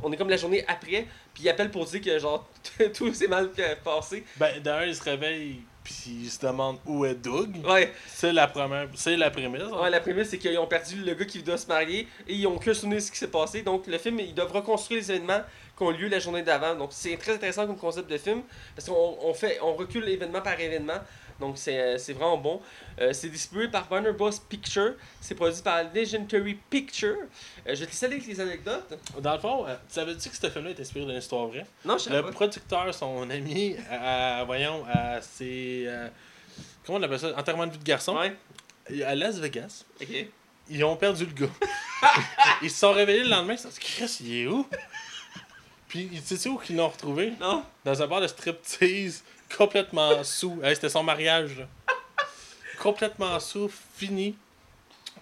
Speaker 1: on est comme la journée après. Puis ils appellent pour dire que, genre, <laughs> tout s'est mal passé.
Speaker 2: Ben, d'un, il se réveille, puis il se demande où est Doug.
Speaker 1: Ouais,
Speaker 2: C'est la première, c'est la prémisse. hein.
Speaker 1: ouais la prémisse, c'est qu'ils ont perdu le gars qui doit se marier. Et ils ont que souvenir de ce qui s'est passé. Donc, le film, ils doivent reconstruire les événements qui ont lieu la journée d'avant. Donc, c'est très intéressant comme concept de film. Parce qu'on on fait, on recule événement par événement. Donc, c'est euh, c'est vraiment bon. Euh, c'est distribué par Warner Bros. Picture. C'est produit par Legendary Picture. Euh, je vais te laisser aller avec les anecdotes.
Speaker 2: Dans le fond, euh, tu savais-tu que ce film-là est inspiré d'une histoire vraie?
Speaker 1: Non, je sais
Speaker 2: Le
Speaker 1: pas.
Speaker 2: producteur, son ami, à- voyons, euh, comment on appelle ça? Enterrement de vie de garçon.
Speaker 1: Ouais,
Speaker 2: À Las Vegas.
Speaker 1: ok.
Speaker 2: Ils ont perdu le gars. <laughs> ils se sont réveillés le lendemain, ils se sont dit Chris, il est où? <laughs> Puis, tu sais où qu'ils l'ont retrouvé?
Speaker 1: Non?
Speaker 2: Dans un bar de striptease, complètement sous. Hey, C'était son mariage, là. Complètement sous, fini.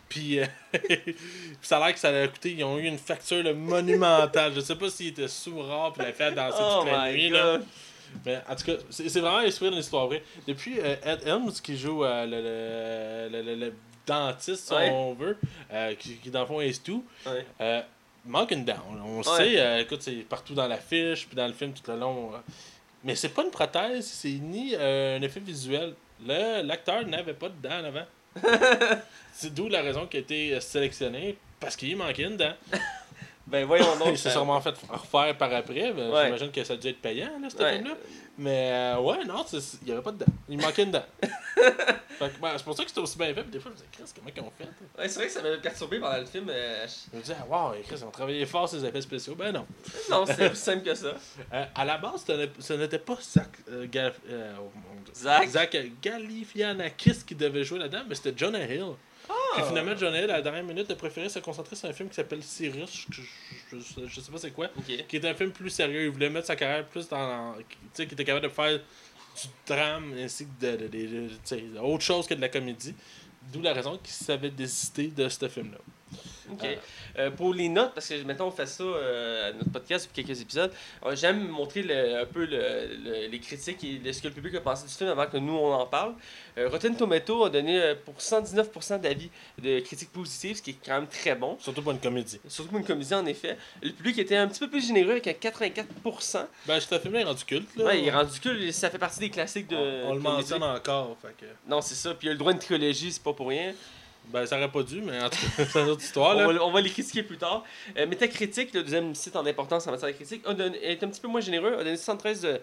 Speaker 2: Puis, euh, <laughs> ça a l'air que ça a coûté. Ils ont eu une facture là, monumentale. Je sais pas s'il était sous rare puis il a fait danser
Speaker 1: Oh
Speaker 2: toute la nuit. Là. Mais en tout cas, c'est vraiment inspiré d'une histoire vraie. Depuis euh, Ed Helms, qui joue euh, le, le, le- le- dentiste, si
Speaker 1: Ouais.
Speaker 2: on veut, qui, qui dans le fond est tout,
Speaker 1: Ouais.
Speaker 2: manque une dent. On le
Speaker 1: Ouais.
Speaker 2: sait, écoute, c'est partout dans l'affiche, puis dans le film tout le long. Mais c'est pas une prothèse, c'est ni euh, un effet visuel. Le- L'acteur n'avait pas de dent en avant. <laughs> c'est d'où la raison qu'il a été sélectionné, parce qu'il manquait une dent. <laughs>
Speaker 1: Ben voyons <laughs> donc.
Speaker 2: Il s'est
Speaker 1: ça-
Speaker 2: sûrement fait refaire par après.
Speaker 1: Ouais.
Speaker 2: J'imagine que ça a dû être payant, là, ce
Speaker 1: Ouais.
Speaker 2: film-là. Mais euh, ouais, non, c'est- c'est- il n'y avait pas de dent. Il manquait une dent. <laughs> Ben, c'est pour ça que c'était aussi bien fait. Puis des fois, je me disais, Chris, comment ils ont fait
Speaker 1: Ouais, c'est vrai que ça m'avait perturbé pendant le film. euh, je-
Speaker 2: me disais, ah, wow, Chris, ils ont travaillé fort ces effets spéciaux. Ben non.
Speaker 1: Non, c'est <laughs> plus simple que ça.
Speaker 2: Euh, à la base, ce n'était pas Zach.
Speaker 1: Zach.
Speaker 2: Zach Galifianakis qui devait jouer là-dedans, mais c'était Jonah Hill. Puis Finalement, Hill, à la dernière minute, a préféré se concentrer sur un film qui s'appelle Cyrus. Je, je, je- je sais pas c'est quoi. Qui était un film plus sérieux. Il voulait mettre sa carrière plus dans. Tu sais, qui était capable de faire du drame ainsi que de, de- de- de- tu sais, autre chose que de la comédie. D'où la raison qu'il savait désister de ce film-là.
Speaker 1: Ok.
Speaker 2: Euh,
Speaker 1: pour les notes, parce que maintenant on fait ça euh, à notre podcast depuis quelques épisodes, euh, j'aime montrer le- un peu le- le- les critiques et le- ce que le public a pensé du film avant que nous on en parle. Rotten Tomato a donné pour 119% d'avis de critiques positives, ce qui est quand même très bon.
Speaker 2: Surtout pour une comédie.
Speaker 1: Surtout pour une comédie en effet. Le public était un petit peu plus généreux avec un 84%.
Speaker 2: Ben, ce film-là est rendu culte. Là.
Speaker 1: Ouais, il est rendu cool, ça fait partie des classiques de.
Speaker 2: on, on le mentionne encore. Fait que,
Speaker 1: Non, c'est ça. Puis il y a le droit à une trilogie, c'est pas pour rien.
Speaker 2: Ben, ça aurait pas dû, mais en tout cas, <laughs> c'est une autre histoire.
Speaker 1: On
Speaker 2: Là.
Speaker 1: va, on va les critiquer plus tard. Euh, Metacritic, le deuxième site en importance en matière de critique, donné- est un petit peu moins généreux, a donné 113 euh,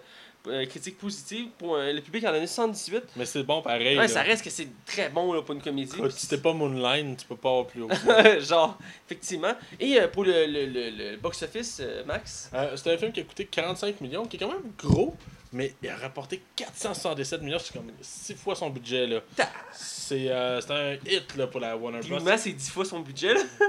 Speaker 1: euh, critiques positives. Pour, euh, le public en a donné 118.
Speaker 2: Mais c'est bon pareil.
Speaker 1: Ouais,
Speaker 2: là.
Speaker 1: ça reste que c'est très bon là, pour une comédie.
Speaker 2: Si t'es pas Moonline, tu peux pas avoir plus haut. <laughs>
Speaker 1: Genre, effectivement. Et euh, pour le, le, le, le box-office, Max,
Speaker 2: c'est un film qui a coûté 45 millions, qui est quand même gros, mais il a rapporté 477 millions, c'est comme 6 fois son budget. là. C'est euh, un hit là, pour la Warner Bros.
Speaker 1: techniquement, c'est 10 fois son budget. là. <laughs>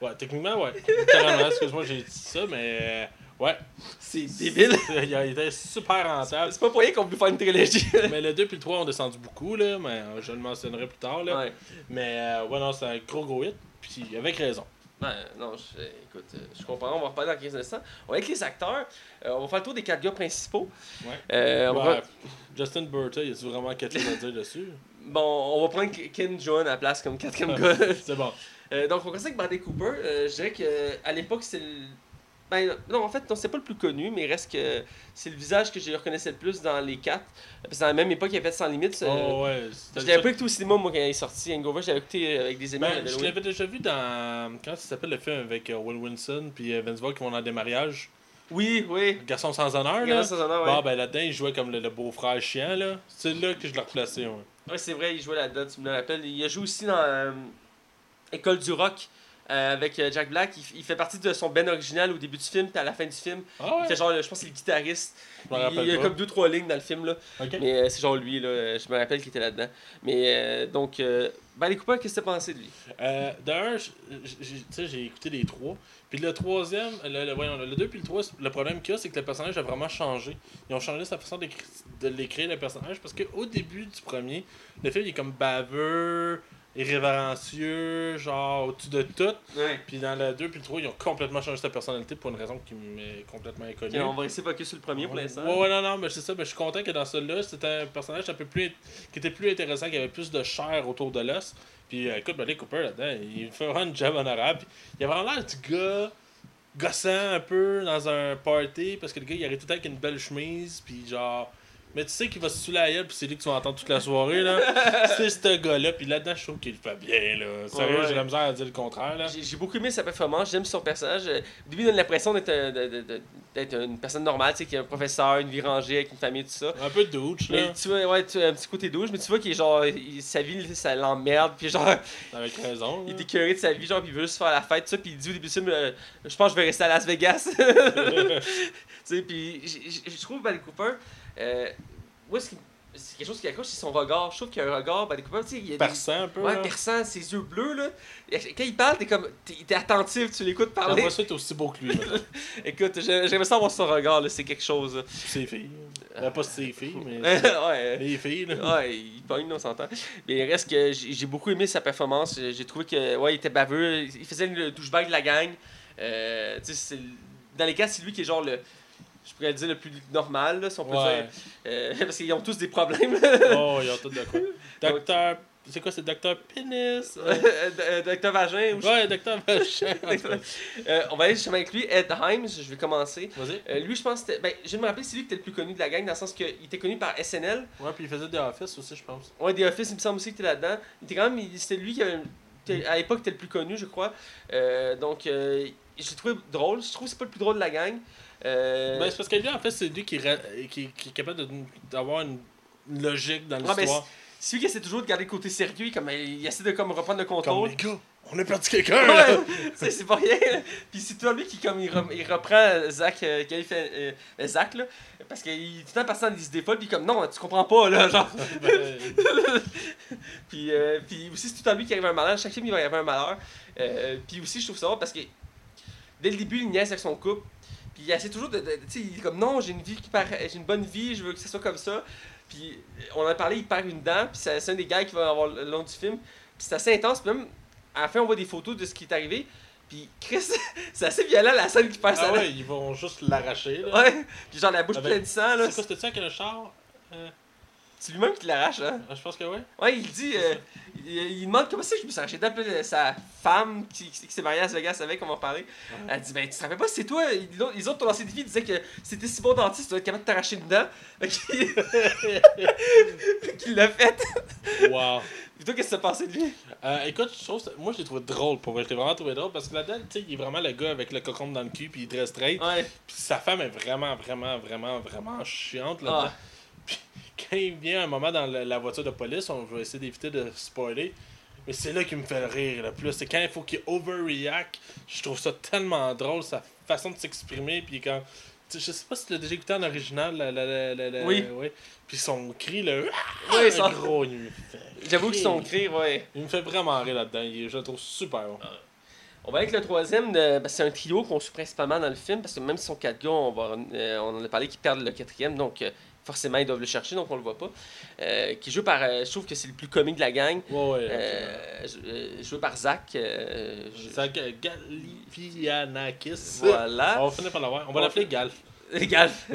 Speaker 2: Ouais, techniquement, ouais. Littéralement, excuse-moi, j'ai dit ça, mais euh, ouais.
Speaker 1: C'est débile. <laughs>
Speaker 2: Il été super rentable.
Speaker 1: C'est pas pour rien qu'on peut faire une trilogie. <laughs>
Speaker 2: Mais le 2 puis le 3 ont descendu beaucoup, là, mais euh, je le mentionnerai plus tard. Là.
Speaker 1: ouais.
Speaker 2: Mais euh, ouais, non, c'est un gros gros hit, puis avec raison.
Speaker 1: Ben, non, je, écoute, euh, je comprends. On va reparler dans 15 instants. On va avec les acteurs. Euh, on va faire le tour des quatre gars principaux.
Speaker 2: Ouais.
Speaker 1: Euh, on va-
Speaker 2: Ouais, Justin Burta, il y a vraiment quelque chose à dire dessus?
Speaker 1: Bon, on va prendre Ken John à la place comme quatrième gars. <laughs>
Speaker 2: C'est bon.
Speaker 1: Euh, donc, on commence avec Bradley Cooper. Je dirais qu'à l'époque, c'est le. Ben, non, en fait, non, c'est pas le plus connu, mais il reste que c'est le visage que je reconnaissais le plus dans les quatre. Parce que dans la même époque, il avait fait Sans Limites. euh,
Speaker 2: Oh, ouais.
Speaker 1: je l'avais pas écouté au cinéma, moi, quand il est sorti. Hangover, je l'avais écouté avec des amis.
Speaker 2: Ben, je l'avais déjà vu dans. Comment ça s'appelle le film avec euh, Will Wilson puis euh, Vince Vaughn qui vont dans des mariages?
Speaker 1: Oui, oui.
Speaker 2: Garçon sans honneur, là.
Speaker 1: Garçon sans honneur, ouais.
Speaker 2: Bon, ben là-dedans, il jouait comme le, le beau-frère chiant, là. C'est là que je l'ai replacé, ouais.
Speaker 1: Ouais, c'est vrai, il jouait là-dedans, tu me le rappelles. Il a joué aussi dans euh, École du rock euh, avec euh, Jack Black. Il, il fait partie de son band original au début du film, puis à la fin du film.
Speaker 2: Ah
Speaker 1: Il
Speaker 2: ouais?
Speaker 1: fait genre, je pense que c'est le guitariste. Il y a
Speaker 2: pas.
Speaker 1: comme deux trois lignes dans le film là. Mais euh, c'est genre lui là, je me rappelle qu'il était là-dedans. Mais euh, donc euh, Bradley Cooper, qu'est-ce que t'as pensé de lui?
Speaker 2: Euh, D'un, j'ai écouté les trois. Puis le troisième, le, le, voyons, le 2 puis le 3, le problème qu'il y a, c'est que le personnage a vraiment changé. Ils ont changé sa façon de l'écrire, le personnage, parce qu'au début du premier, le film il est comme baveux, irrévérencieux, genre au-dessus de tout.
Speaker 1: Ouais.
Speaker 2: Puis dans le 2 puis le 3, ils ont complètement changé sa personnalité pour une raison qui m'est complètement inconnue.
Speaker 1: on va rester focus sur le premier pour l'instant.
Speaker 2: Ouais, ouais, non, non, mais c'est ça. Mais je suis content que dans celui-là, c'était un personnage un peu plus. qui était plus intéressant, qui avait plus de chair autour de l'os. Puis euh, écoute, Bradley Cooper là-dedans, il fait vraiment une job honorable. Puis, il a vraiment l'air du gars gossant un peu dans un party parce que le gars il arrive tout le temps avec une belle chemise. Puis genre. Mais tu sais qu'il va se saouler à gueule, puis c'est lui que tu vas entendre toute la soirée, là. <laughs> c'est ce gars-là, puis là-dedans, je trouve qu'il le fait bien, là. Sérieux,
Speaker 1: Ouais,
Speaker 2: j'ai la misère à dire le contraire, là.
Speaker 1: J'ai beaucoup aimé sa performance, j'aime son personnage. Au début, il donne l'impression d'être un- une personne normale, tu sais, qui est un professeur, une vie rangée avec une famille, tout ça.
Speaker 2: Un peu de douche, là.
Speaker 1: Tu vois, ouais, tu un petit côté douche, mais tu vois qu'il est genre, il- sa vie, ça l'emmerde, puis genre, <laughs>
Speaker 2: Avec raison.
Speaker 1: il est écœuré de sa vie, genre, puis il veut juste faire la fête, tout ça, puis il dit au début du film, euh, je pense que je vais rester à Las Vegas. <laughs> tu sais, puis je trouve Bradley Cooper, euh, c'est quelque chose qui accroche, c'est son regard. Je trouve qu'il y a un regard, tu sais, il y a des-
Speaker 2: Perçant un peu.
Speaker 1: Ouais,
Speaker 2: là.
Speaker 1: perçant, ses yeux bleus, là. Quand il parle, t'es comme, t'es t'es attentif, tu l'écoutes parler.
Speaker 2: J'aimerais ça être aussi beau que lui. <laughs>
Speaker 1: Écoute, j'ai- j'aimerais ça avoir son regard, là, c'est quelque chose. là.
Speaker 2: ses filles. Ben, pas ses filles, mais <laughs>
Speaker 1: ouais.
Speaker 2: les filles, là.
Speaker 1: Ouais, il pogne, on s'entend. Mais il reste que j'ai beaucoup aimé sa performance. J'ai j'ai trouvé que ouais, il était baveux. Il faisait le douchebag de la gang. Euh, tu sais, c'est- dans les cas, c'est lui qui est genre le. Je pourrais dire le plus normal, là, si on peut
Speaker 2: Ouais.
Speaker 1: dire. Euh, <laughs> parce qu'ils ont tous des problèmes. <laughs>
Speaker 2: Oh, ils ont tout de quoi. <laughs> Docteur. C'est quoi, c'est Docteur Pénis?
Speaker 1: Euh, Docteur Vagin. ou-
Speaker 2: Ouais, Docteur cas.
Speaker 1: Euh, on va aller justement avec lui, Ed Himes. Je vais commencer.
Speaker 2: Vas-y.
Speaker 1: Euh, lui, je pense que c'était. Ben, je vais me rappeler, c'est lui qui était le plus connu de la gang, dans le sens qu'il était connu par SNL.
Speaker 2: Ouais, puis il faisait des Office aussi, je pense.
Speaker 1: Ouais, The Office, il me semble aussi qu'il était là-dedans. Il était quand même. C'était lui qui avait. à l'époque, était le plus connu, je crois. Euh, donc, euh, j'ai trouvé drôle. Je trouve que c'est pas le plus drôle de la gang. Euh,
Speaker 2: Ben, c'est parce que lui, en fait, c'est lui qui, qui, qui est capable d'avoir une logique dans
Speaker 1: Ah, ben,
Speaker 2: l'histoire.
Speaker 1: c'est lui qui essaie toujours de garder le côté sérieux. Comme, il essaie de comme, reprendre le
Speaker 2: Comme
Speaker 1: contrôle.
Speaker 2: les gars, on a perdu quelqu'un, là! <laughs>
Speaker 1: Ouais, c'est pas rien. Puis c'est toi lui qui comme il, re- il reprend Zach euh, il fait euh, euh, Zach là parce qu'il est tout le temps des idées folles puis comme non tu comprends pas là genre <laughs>
Speaker 2: Ben, <laughs>
Speaker 1: puis, euh, puis aussi c'est tout le temps lui qui arrive un malheur chaque film il va y avoir un malheur Euh, puis aussi je trouve ça parce que dès le début il niaise avec son couple puis il essaie toujours de, de- tu sais il est comme non j'ai une vie qui paraît j'ai une bonne vie je veux que ça soit comme ça. Puis on en a parlé il perd une dent puis c'est un des gars qui va avoir le long du film. Puis c'est assez intense puis même à la fin on voit des photos de ce qui est arrivé. Puis Chris <laughs> c'est assez violent la scène qui perd sa
Speaker 2: ah ouais, ils vont juste l'arracher, là.
Speaker 1: ouais puis genre la bouche
Speaker 2: Avec-
Speaker 1: pleine de sang là.
Speaker 2: C'est quoi, c'était ça avec le char? Euh,
Speaker 1: c'est lui-même qui l'arrache hein
Speaker 2: je pense que ouais.
Speaker 1: Ouais, il dit, euh, il, il demande comment c'est que je me suis arraché d'appeler sa femme qui, qui s'est mariée à Las Vegas avec, on va en parler. Elle dit, ben tu te rappelles pas, c'est toi, les autres- les autres lancé des filles, disaient que c'était si bon dentiste, tu dois être capable de t'arracher dedans. <laughs> Fait qu'il l'a fait.
Speaker 2: Wow. <laughs>
Speaker 1: Puis toi, qu'est-ce que t'as pensé de lui?
Speaker 2: Euh, écoute, je trouve ça- moi je l'ai trouvé drôle pour vrai. Je l'ai vraiment trouvé drôle parce que là-dedans, tu sais, il est vraiment le gars avec le cocon dans le cul puis il dresse straight.
Speaker 1: Ouais.
Speaker 2: Puis sa femme est vraiment, vraiment, vraiment, vraiment chiante là-dedans.
Speaker 1: Ah.
Speaker 2: Quand il vient un moment dans la, la voiture de police, on va essayer d'éviter de spoiler. Mais c'est là qui me fait rire le plus. C'est quand il faut qu'il overreact. Je trouve ça tellement drôle, sa façon de s'exprimer. Puis quand. Je sais pas si tu l'as déjà écouté en original. La, la, la,
Speaker 1: Oui.
Speaker 2: ouais. Puis son cri, le.
Speaker 1: Ouais,
Speaker 2: le
Speaker 1: ça-
Speaker 2: gros. <laughs>
Speaker 1: J'avoue que son cri, ouais.
Speaker 2: Il me fait vraiment rire là-dedans. Je le trouve super bon.
Speaker 1: On va avec le troisième, de- ben, c'est un trio qu'on suit principalement dans le film, parce que même si sont quatre gars, on, va, euh, on en a parlé qu'ils perdent le quatrième, donc euh, forcément ils doivent le chercher, donc on le voit pas. Euh, qui joue par, euh, je trouve que c'est le plus comique de la gang,
Speaker 2: Ouais, ouais.
Speaker 1: euh, joué par Zach.
Speaker 2: C'est Galifianakis.
Speaker 1: Voilà.
Speaker 2: On va finir par l'avoir. On va l'appeler Galf. <laughs>
Speaker 1: Galf.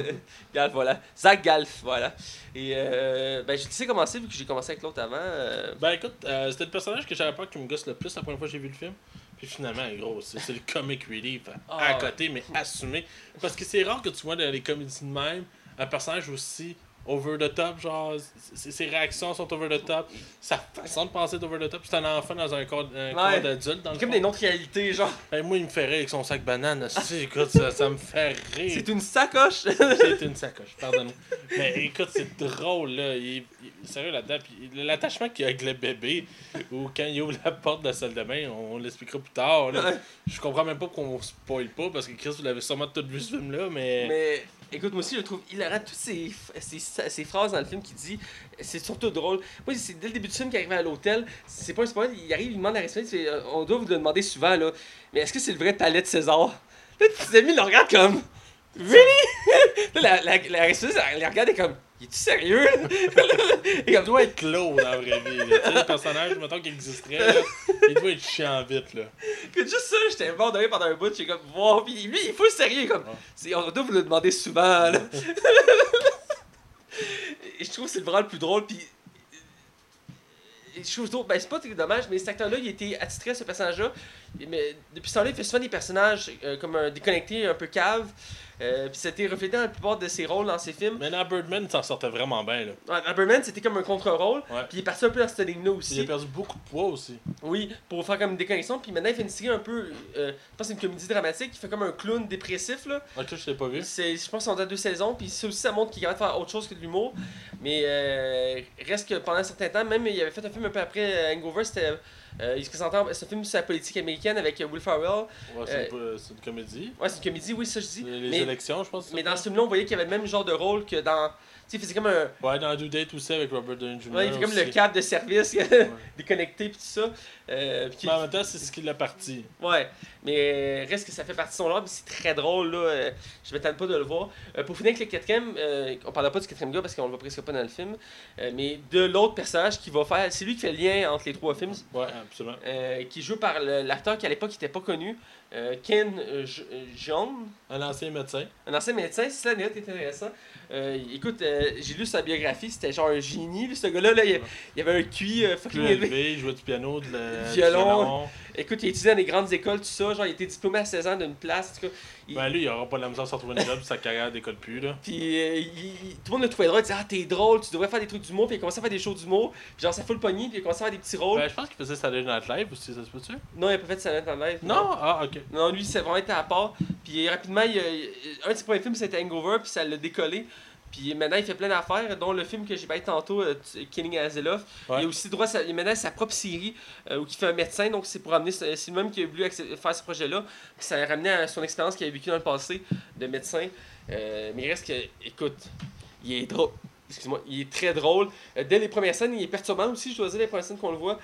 Speaker 1: Galf, voilà. Zach Galf, voilà. Et euh, ben, je sais commencer vu que j'ai commencé avec l'autre avant. euh,
Speaker 2: Ben écoute, euh, c'était le personnage que j'avais peur qui me gosse le plus la première fois que j'ai vu le film. Puis finalement, gros, c'est le comic relief à
Speaker 1: Ah.
Speaker 2: côté, mais assumé. Parce que c'est rare que tu vois dans les comédies de même un personnage aussi over the top, genre, ses, réactions sont over the top, sa façon de penser est over the top, c'est un enfant dans un corps, un corps d'adulte dans le
Speaker 1: Comme
Speaker 2: fond.
Speaker 1: des noms de réalité, genre.
Speaker 2: Hey, moi, il me fait rire avec son sac banane, écoute, ça, ça me fait rire.
Speaker 1: C'est une sacoche.
Speaker 2: C'est une sacoche, pardonne-moi. Mais écoute, c'est drôle, là. Il, il- sérieux là-dedans. Puis l'attachement qu'il y a avec le bébé, ou quand il ouvre la porte de la salle de bain, on, l'expliquera plus tard. Là.
Speaker 1: Ouais.
Speaker 2: Je comprends même pas qu'on spoil pas, parce que Chris, vous l'avez sûrement tout vu ce film-là, mais.
Speaker 1: Mais écoute, moi aussi, je trouve hilarant. Toutes ces, ces, ces phrases dans le film qu'il dit, c'est surtout drôle. Moi, c'est dès le début du film qu'il arrive à l'hôtel. C'est pas un spoil. Il arrive, il demande la il fait, euh, On doit vous le demander souvent, là. Mais est-ce que c'est le vrai palais de César? Là, tes amis le regardent comme. Really? <laughs> Là, la, la, la elle les regarde et comme. <laughs> Il est-tu sérieux Et
Speaker 2: Il
Speaker 1: comme,
Speaker 2: doit être clos dans la vraie vie. là. Le personnage, mettons qu'il existerait, là, il doit être chiant vite. Là.
Speaker 1: Écoute, juste ça, j'étais mort de rire pendant un bout. J'ai comme, wow. Puis lui, il faut le sérieux. Comme,
Speaker 2: Ouais.
Speaker 1: on doit vous le demander souvent, là. <laughs> Et je trouve que c'est vraiment le plus drôle. Puis. trouve drôle- ben c'est pas très dommage, mais cet acteur-là, il était attitré à ce personnage-là. Mais depuis ce temps-là, il fait souvent des personnages euh, comme un déconnecté, un peu cave. Euh, puis c'était reflété dans la plupart de ses rôles dans ses films.
Speaker 2: Mais dans Birdman, il s'en sortait vraiment bien. Là.
Speaker 1: Ouais, Amberman, c'était comme un contre-rôle. Puis il est parti un peu dans cette ligne-là
Speaker 2: Il
Speaker 1: aussi.
Speaker 2: a perdu beaucoup de poids aussi.
Speaker 1: Oui, pour faire comme une déconnexion. Puis maintenant, il fait une série un peu. euh, je pense que c'est une comédie dramatique. Il fait comme un clown dépressif, là.
Speaker 2: Ok, je l'ai pas vu.
Speaker 1: C'est, je pense qu'on a deux saisons, puis ça aussi, ça montre qu'il est capable de faire autre chose que de l'humour. Mais euh, reste que pendant un certain temps, même il avait fait un film un peu après Hangover, c'était. Euh, il se c'est un film sur la politique américaine avec euh, Will Ferrell.
Speaker 2: Ouais, c'est
Speaker 1: Euh,
Speaker 2: c'est une comédie.
Speaker 1: Ouais, c'est une comédie, oui, ça je dis.
Speaker 2: Les
Speaker 1: mais,
Speaker 2: élections, je pense.
Speaker 1: mais
Speaker 2: c'est
Speaker 1: dans ce film-là, on voyait qu'il y avait le même genre de rôle que dans. Tu sais, il faisait comme un.
Speaker 2: Ouais, dans Do Date aussi avec Robert Downey Jr.
Speaker 1: Ouais, il fait comme
Speaker 2: aussi.
Speaker 1: le cadre de service <laughs> déconnecté, puis tout ça. Euh, puis qui-
Speaker 2: Mais en même temps, c'est ce qui l'a parti.
Speaker 1: Ouais, mais reste que ça fait partie de son art, c'est très drôle, là. euh, je m'attends pas de le voir. Euh, pour finir avec le quatrième, euh, on parlera pas du quatrième gars parce qu'on le voit presque pas dans le film, euh, mais de l'autre personnage qui va faire. C'est lui qui fait le lien entre les trois films,
Speaker 2: Ouais, absolument.
Speaker 1: qui joue par l'acteur qui à l'époque n'était pas connu, Ken Jeong,
Speaker 2: Un ancien médecin.
Speaker 1: un ancien médecin. C'est ça, est intéressant. Écoute, j'ai lu sa biographie, c'était genre un génie, lui, ce gars-là. Là, il, il avait un QI fucking élevé,
Speaker 2: il jouait du piano, de la, du
Speaker 1: Violon. Écoute, il a étudié dans des grandes écoles, tout ça. Genre, il était diplômé à 16 ans d'une place. En tout cas, il-
Speaker 2: Ben lui, il aura pas de la misère à se retrouver une job, sa carrière décolle plus, là.
Speaker 1: Puis euh, il- tout le monde le trouvait drôle. Il disait Ah, t'es drôle, tu devrais faire des trucs d'humour. Puis il a commencé à faire des shows d'humour. Puis genre, ça fout le pogné. Puis il a commencé à faire des petits rôles.
Speaker 2: Ben, je pense qu'il faisait Saturday Night Live aussi, ça se peut-tu?
Speaker 1: Non, il a pas fait de Silent en live.
Speaker 2: Non? Ah, ok.
Speaker 1: Non, lui, c'est vraiment été à part. Puis rapidement, il- un de ses premiers films, c'était Hangover. Puis ça l'a décollé. Puis maintenant, il fait plein d'affaires, dont le film que j'ai parlé tantôt, euh, Killing Azelov.
Speaker 2: Ouais.
Speaker 1: Il a aussi droit à sa, il a maintenant sa propre série euh, où il fait un médecin. Donc c'est pour amener. C'est c'est lui-même qui a voulu faire ce projet-là. Puis ça a ramené à son expérience qu'il a vécue dans le passé de médecin. Euh, mais il reste que, écoute, il est drôle. Excuse-moi, il est très drôle. Euh, dès les premières scènes, il est perturbant aussi, je dois dire, les premières scènes qu'on le voit.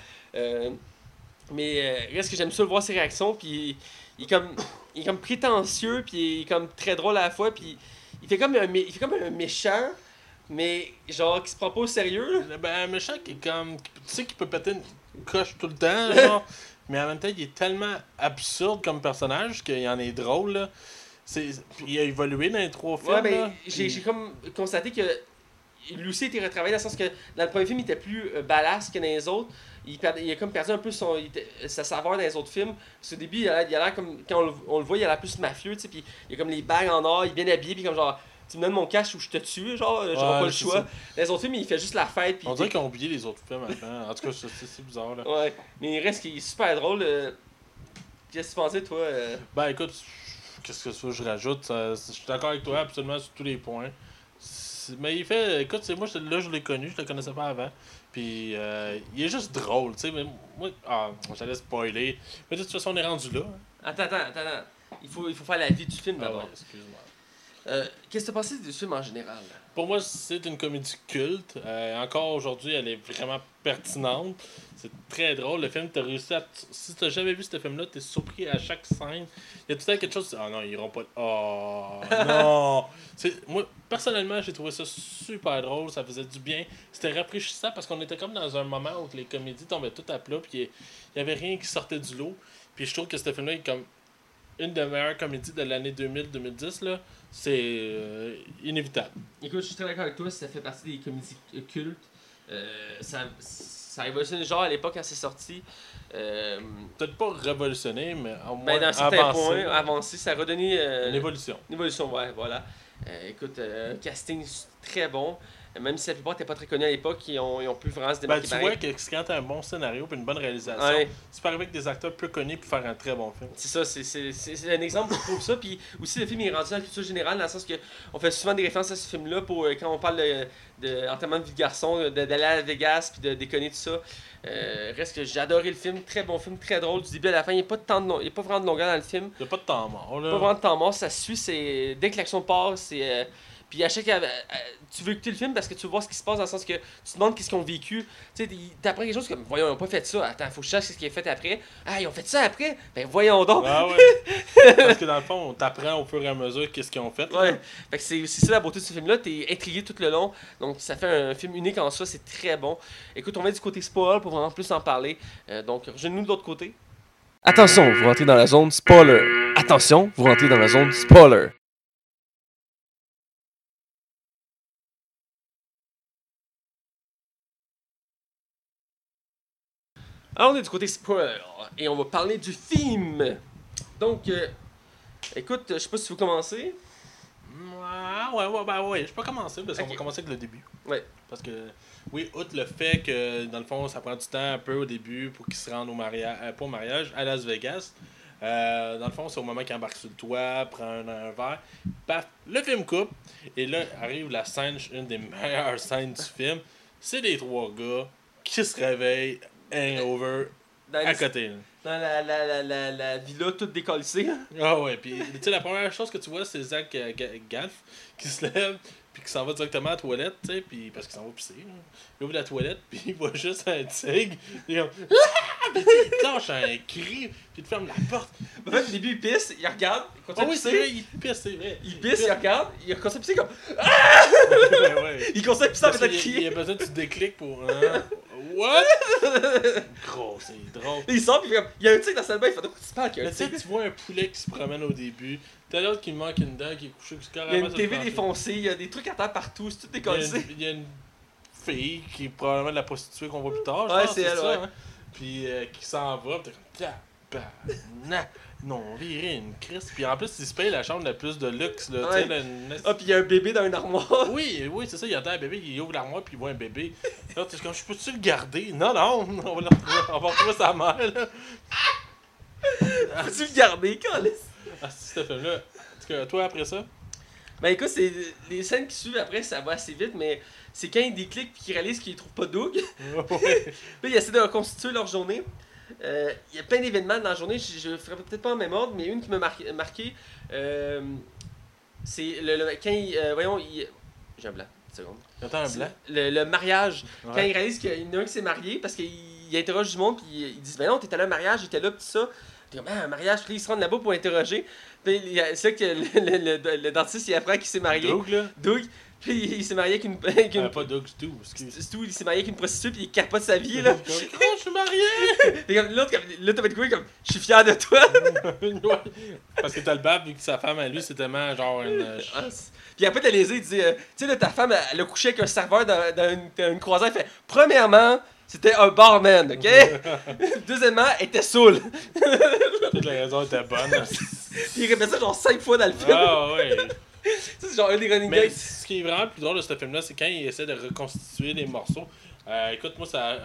Speaker 1: Mais il reste que j'aime ça le voir ses réactions. Puis il est comme, il est comme prétentieux, puis il est comme très drôle à la fois. Puis il fait comme un, mé- il fait comme un méchant, mais genre qui se prend pas au sérieux. là.
Speaker 2: Ben, un méchant qui est comme. Tu sais qu'il peut péter une coche tout le temps, genre. <laughs> mais en même temps, il est tellement absurde comme personnage qu'il en est drôle, là. C'est... puis Il a évolué dans les trois films.
Speaker 1: Ouais, ben, j'ai comme constaté que lui aussi a été retravaillé dans le sens que dans le premier film, il était plus euh, badass que dans les autres. Il, perd- il a comme perdu un peu son, il était- sa saveur dans les autres films. Parce qu'au début, il a l'air comme. Quand on le, on le voit, il a l'air plus mafieux, tu sais. Puis il a comme les bagues en or, il est bien habillé, puis comme genre. Tu me donnes mon cash ou je te tue, genre, j'aurai
Speaker 2: Ouais,
Speaker 1: pas le choix.
Speaker 2: ça.
Speaker 1: Dans les autres films, il fait juste la fête. Puis
Speaker 2: On dirait qu'ils ont oublié les autres films avant. En tout cas, c'est, bizarre, là.
Speaker 1: Ouais, mais il reste qu'il est super drôle. euh. Qu'est-ce que tu pensais, toi euh?
Speaker 2: Ben écoute, qu'est-ce que ça je rajoute? Je suis d'accord avec toi absolument sur tous les points. Mais il fait, écoute, c'est moi je- là je l'ai connu, je le connaissais pas avant. Puis euh, il est juste drôle, tu sais. Mais moi, ah, j'allais spoiler. Mais de toute façon, on est rendu là. hein.
Speaker 1: Attends, attends, attends. Il faut, il faut faire la vie du film
Speaker 2: Ah
Speaker 1: d'abord.
Speaker 2: ouais, excuse-moi.
Speaker 1: Euh, Qu'est-ce que tu as pensé du film en général?
Speaker 2: Pour moi, c'est une comédie culte. Euh, encore aujourd'hui, elle est vraiment pertinente. C'est très drôle. Le film, t'as réussi à. Si t'as jamais vu ce film-là, t'es surpris à chaque scène. Il y a tout le temps quelque chose. Ah non, ils iront pas. Oh <laughs> non Moi, personnellement, j'ai trouvé ça super drôle. Ça faisait du bien. C'était rafraîchissant parce qu'on était comme dans un moment où les comédies tombaient tout à plat. Puis il y avait rien qui sortait du lot. Puis je trouve que ce film-là est comme une des meilleures comédies de l'année 2000-2010. là. C'est euh, inévitable.
Speaker 1: Écoute, je suis très d'accord avec toi, ça fait partie des comédies cultes. Euh, ça, ça a genre à l'époque quand c'est sorti. Euh,
Speaker 2: peut-être pas révolutionné, mais au moins
Speaker 1: ben, dans certains
Speaker 2: avancé.
Speaker 1: points, avancé, ça a redonné
Speaker 2: Une évolution.
Speaker 1: une évolution. Ouais, voilà. Écoute, casting très bon. Même si la plupart n'étaient pas très connus à l'époque, ils ont, ils ont pu vraiment se
Speaker 2: Ben,
Speaker 1: démarquer
Speaker 2: tu vois que quand t'as un bon scénario et une bonne réalisation,
Speaker 1: Ouais.
Speaker 2: tu peux arriver avec des acteurs peu connus pour faire un très bon film.
Speaker 1: C'est ça, c'est- un exemple qui prouve ça. Puis aussi, le film est rendu dans la culture générale, dans le sens que on fait souvent des références à ce film-là pour euh, quand on parle de, de enterrement de vie de garçon, d'aller à Vegas, puis de déconner tout ça. Euh, reste que j'ai adoré le film, très bon film, très drôle du début à la fin. Il n'y a pas de temps de long- il y a pas vraiment de longueur dans le film.
Speaker 2: Il a pas de temps mort, là.
Speaker 1: Pas vraiment de temps mort, ça suit, c'est dès que l'action part, c'est euh, puis à chaque euh, euh, tu veux écouter le film parce que tu veux voir ce qui se passe dans le sens que tu te demandes qu'est-ce qu'ils ont vécu. Tu sais, t'apprends quelque chose comme voyons, ils ont pas fait ça. Attends, faut que je sache ce qui est fait après. Ah, ils ont fait ça après? Ben voyons donc.
Speaker 2: Ah ouais. <laughs> Parce que dans le fond, on t'apprend au fur et à mesure qu'est-ce qu'ils ont fait. là.
Speaker 1: Ouais. Fait que c'est aussi ça la beauté de ce film-là. T'es intrigué tout le long. Donc ça fait un film unique en soi. C'est très bon. Écoute, on va du côté spoil pour vraiment plus en parler. Euh, donc rejoignez-nous de l'autre côté.
Speaker 3: Attention, vous rentrez dans la zone spoiler. Attention, vous rentrez dans la zone spoiler.
Speaker 1: Alors on est du côté spoil. Et on va parler du film. Donc, euh, écoute, je sais pas si tu veux commencer.
Speaker 2: Ah, ouais, ouais, ben ouais. Je peux commencer parce qu'on va commencer avec le début.
Speaker 1: Ouais.
Speaker 2: Parce que, oui, outre le fait que, dans le fond, ça prend du temps un peu au début pour qu'ils se rendent au mariage, euh, pas au mariage, à Las Vegas. Euh, dans le fond, c'est au moment qu'il embarque sur le toit, prend un, un verre, paf, le film coupe. Et là, arrive la scène, une des <laughs> meilleures scènes du film. C'est les trois gars qui se réveillent, hangover,
Speaker 1: Dans,
Speaker 2: à
Speaker 1: les-
Speaker 2: côté. là.
Speaker 1: dans la, la, la, la, la villa toute décollissée.
Speaker 2: Ah ouais, puis tu sais, la première chose que tu vois, c'est Zach euh, Ga- Galf qui se lève, puis qui s'en va directement à la toilette, tu sais, puis parce qu'il s'en va pisser. là. Il ouvre la toilette, puis il voit juste un tigre, il est comme Ah! Puis il lâche un cri, puis il te ferme la porte.
Speaker 1: En fait, au début, il pisse, il regarde, il
Speaker 2: Ah
Speaker 1: continue à
Speaker 2: oui, c'est
Speaker 1: pisser.
Speaker 2: vrai, il pisse, c'est vrai.
Speaker 1: Il pisse, il regarde, il continue à pisser comme. <laughs>
Speaker 2: ouais. <laughs>
Speaker 1: Il continue à pisser en
Speaker 2: Parce
Speaker 1: fait de
Speaker 2: qu'il y a- il y a besoin du déclic pour. hein? <laughs> What? <laughs> Gros, c'est drôle.
Speaker 1: Il sort, puis il y a un tigre dans sa bain, il fait tu parles qu'il y a un tigre?
Speaker 2: tu vois un poulet qui se promène au début, t'as l'autre qui manque une dent, qui est couché
Speaker 1: Il y
Speaker 2: carrément
Speaker 1: a une TV défoncée, il y a des trucs à terre partout, c'est tout décollé.
Speaker 2: il y a une fille qui est probablement de la prostituée qu'on voit plus tard. je
Speaker 1: Ouais, c'est elle, ouais.
Speaker 2: hein. Puis euh, qui s'en va, pis t'es comme. Non, viré une crise. Puis en plus, il se paye la chambre la plus de luxe, là.
Speaker 1: Ouais.
Speaker 2: Tu sais, là, une-
Speaker 1: Ah, puis il y a un bébé dans une armoire.
Speaker 2: Oui, oui, c'est ça, il entend un bébé, il ouvre l'armoire puis il voit un bébé. Là, t'es comme, je peux-tu le garder? Non, non, <laughs> on va le retrouver, on va retrouver sa mère, là.
Speaker 1: Peux-tu le garder, câlisse?
Speaker 2: Ah, c'est ce film-là. En tout cas, toi, après ça?
Speaker 1: Ben écoute, c'est les scènes qui suivent après, ça va assez vite, mais c'est quand ils décliquent puis qu'ils réalisent qu'ils trouvent pas Doug. <laughs>
Speaker 2: Ouais.
Speaker 1: Puis ils essaient de reconstituer leur journée. Euh, Il y a plein d'événements dans la journée, je, je ferai peut-être pas en même ordre, mais une qui m'a marqué, marqué euh, c'est le, le- quand il, euh, voyons, il, j'ai un blanc, une seconde.
Speaker 2: T'entends un blanc?
Speaker 1: Le, le mariage, quand il réalise qu'il y en a un qui s'est marié, parce qu'il il interroge du monde, puis ils disent Ben non, t'étais là à un mariage, j'étais là, tout ça. T'es comme, ah, un mariage, puis ils se rendent là-bas pour interroger. Puis il y a- c'est là que le, le- le- le dentiste, il apprend qu'il s'est marié.
Speaker 2: Doug, là?
Speaker 1: Doug. <laughs> Puis il s'est marié avec une. Avec une
Speaker 2: Ah, pas Doug, Stu, excuse.
Speaker 1: c'est tout, il s'est marié avec une prostituée, puis il capote sa vie, là.
Speaker 2: Comme, <laughs> oh, je suis marié!
Speaker 1: Comme, L'autre, là, t'as comme, je suis fier de toi. <laughs>
Speaker 2: Ouais. Parce que t'as le bab, vu que sa femme à lui, c'est tellement genre une. euh,
Speaker 1: Ah, Puis après, t'as lésé, il dit, euh, tu sais, là, ta femme, elle, elle a couché avec un serveur dans, dans une, dans une croisière. Il fait, premièrement, c'était un barman, ok? Deuxièmement, elle était
Speaker 2: les raisons étaient bonnes.
Speaker 1: Puis il répète ça genre 5 fois dans le film.
Speaker 2: ah ouais. <laughs>
Speaker 1: C'est genre un des running gags.
Speaker 2: ce qui est vraiment plus drôle de ce film-là, c'est quand il essaie de reconstituer les morceaux. Euh, écoute, moi, ça.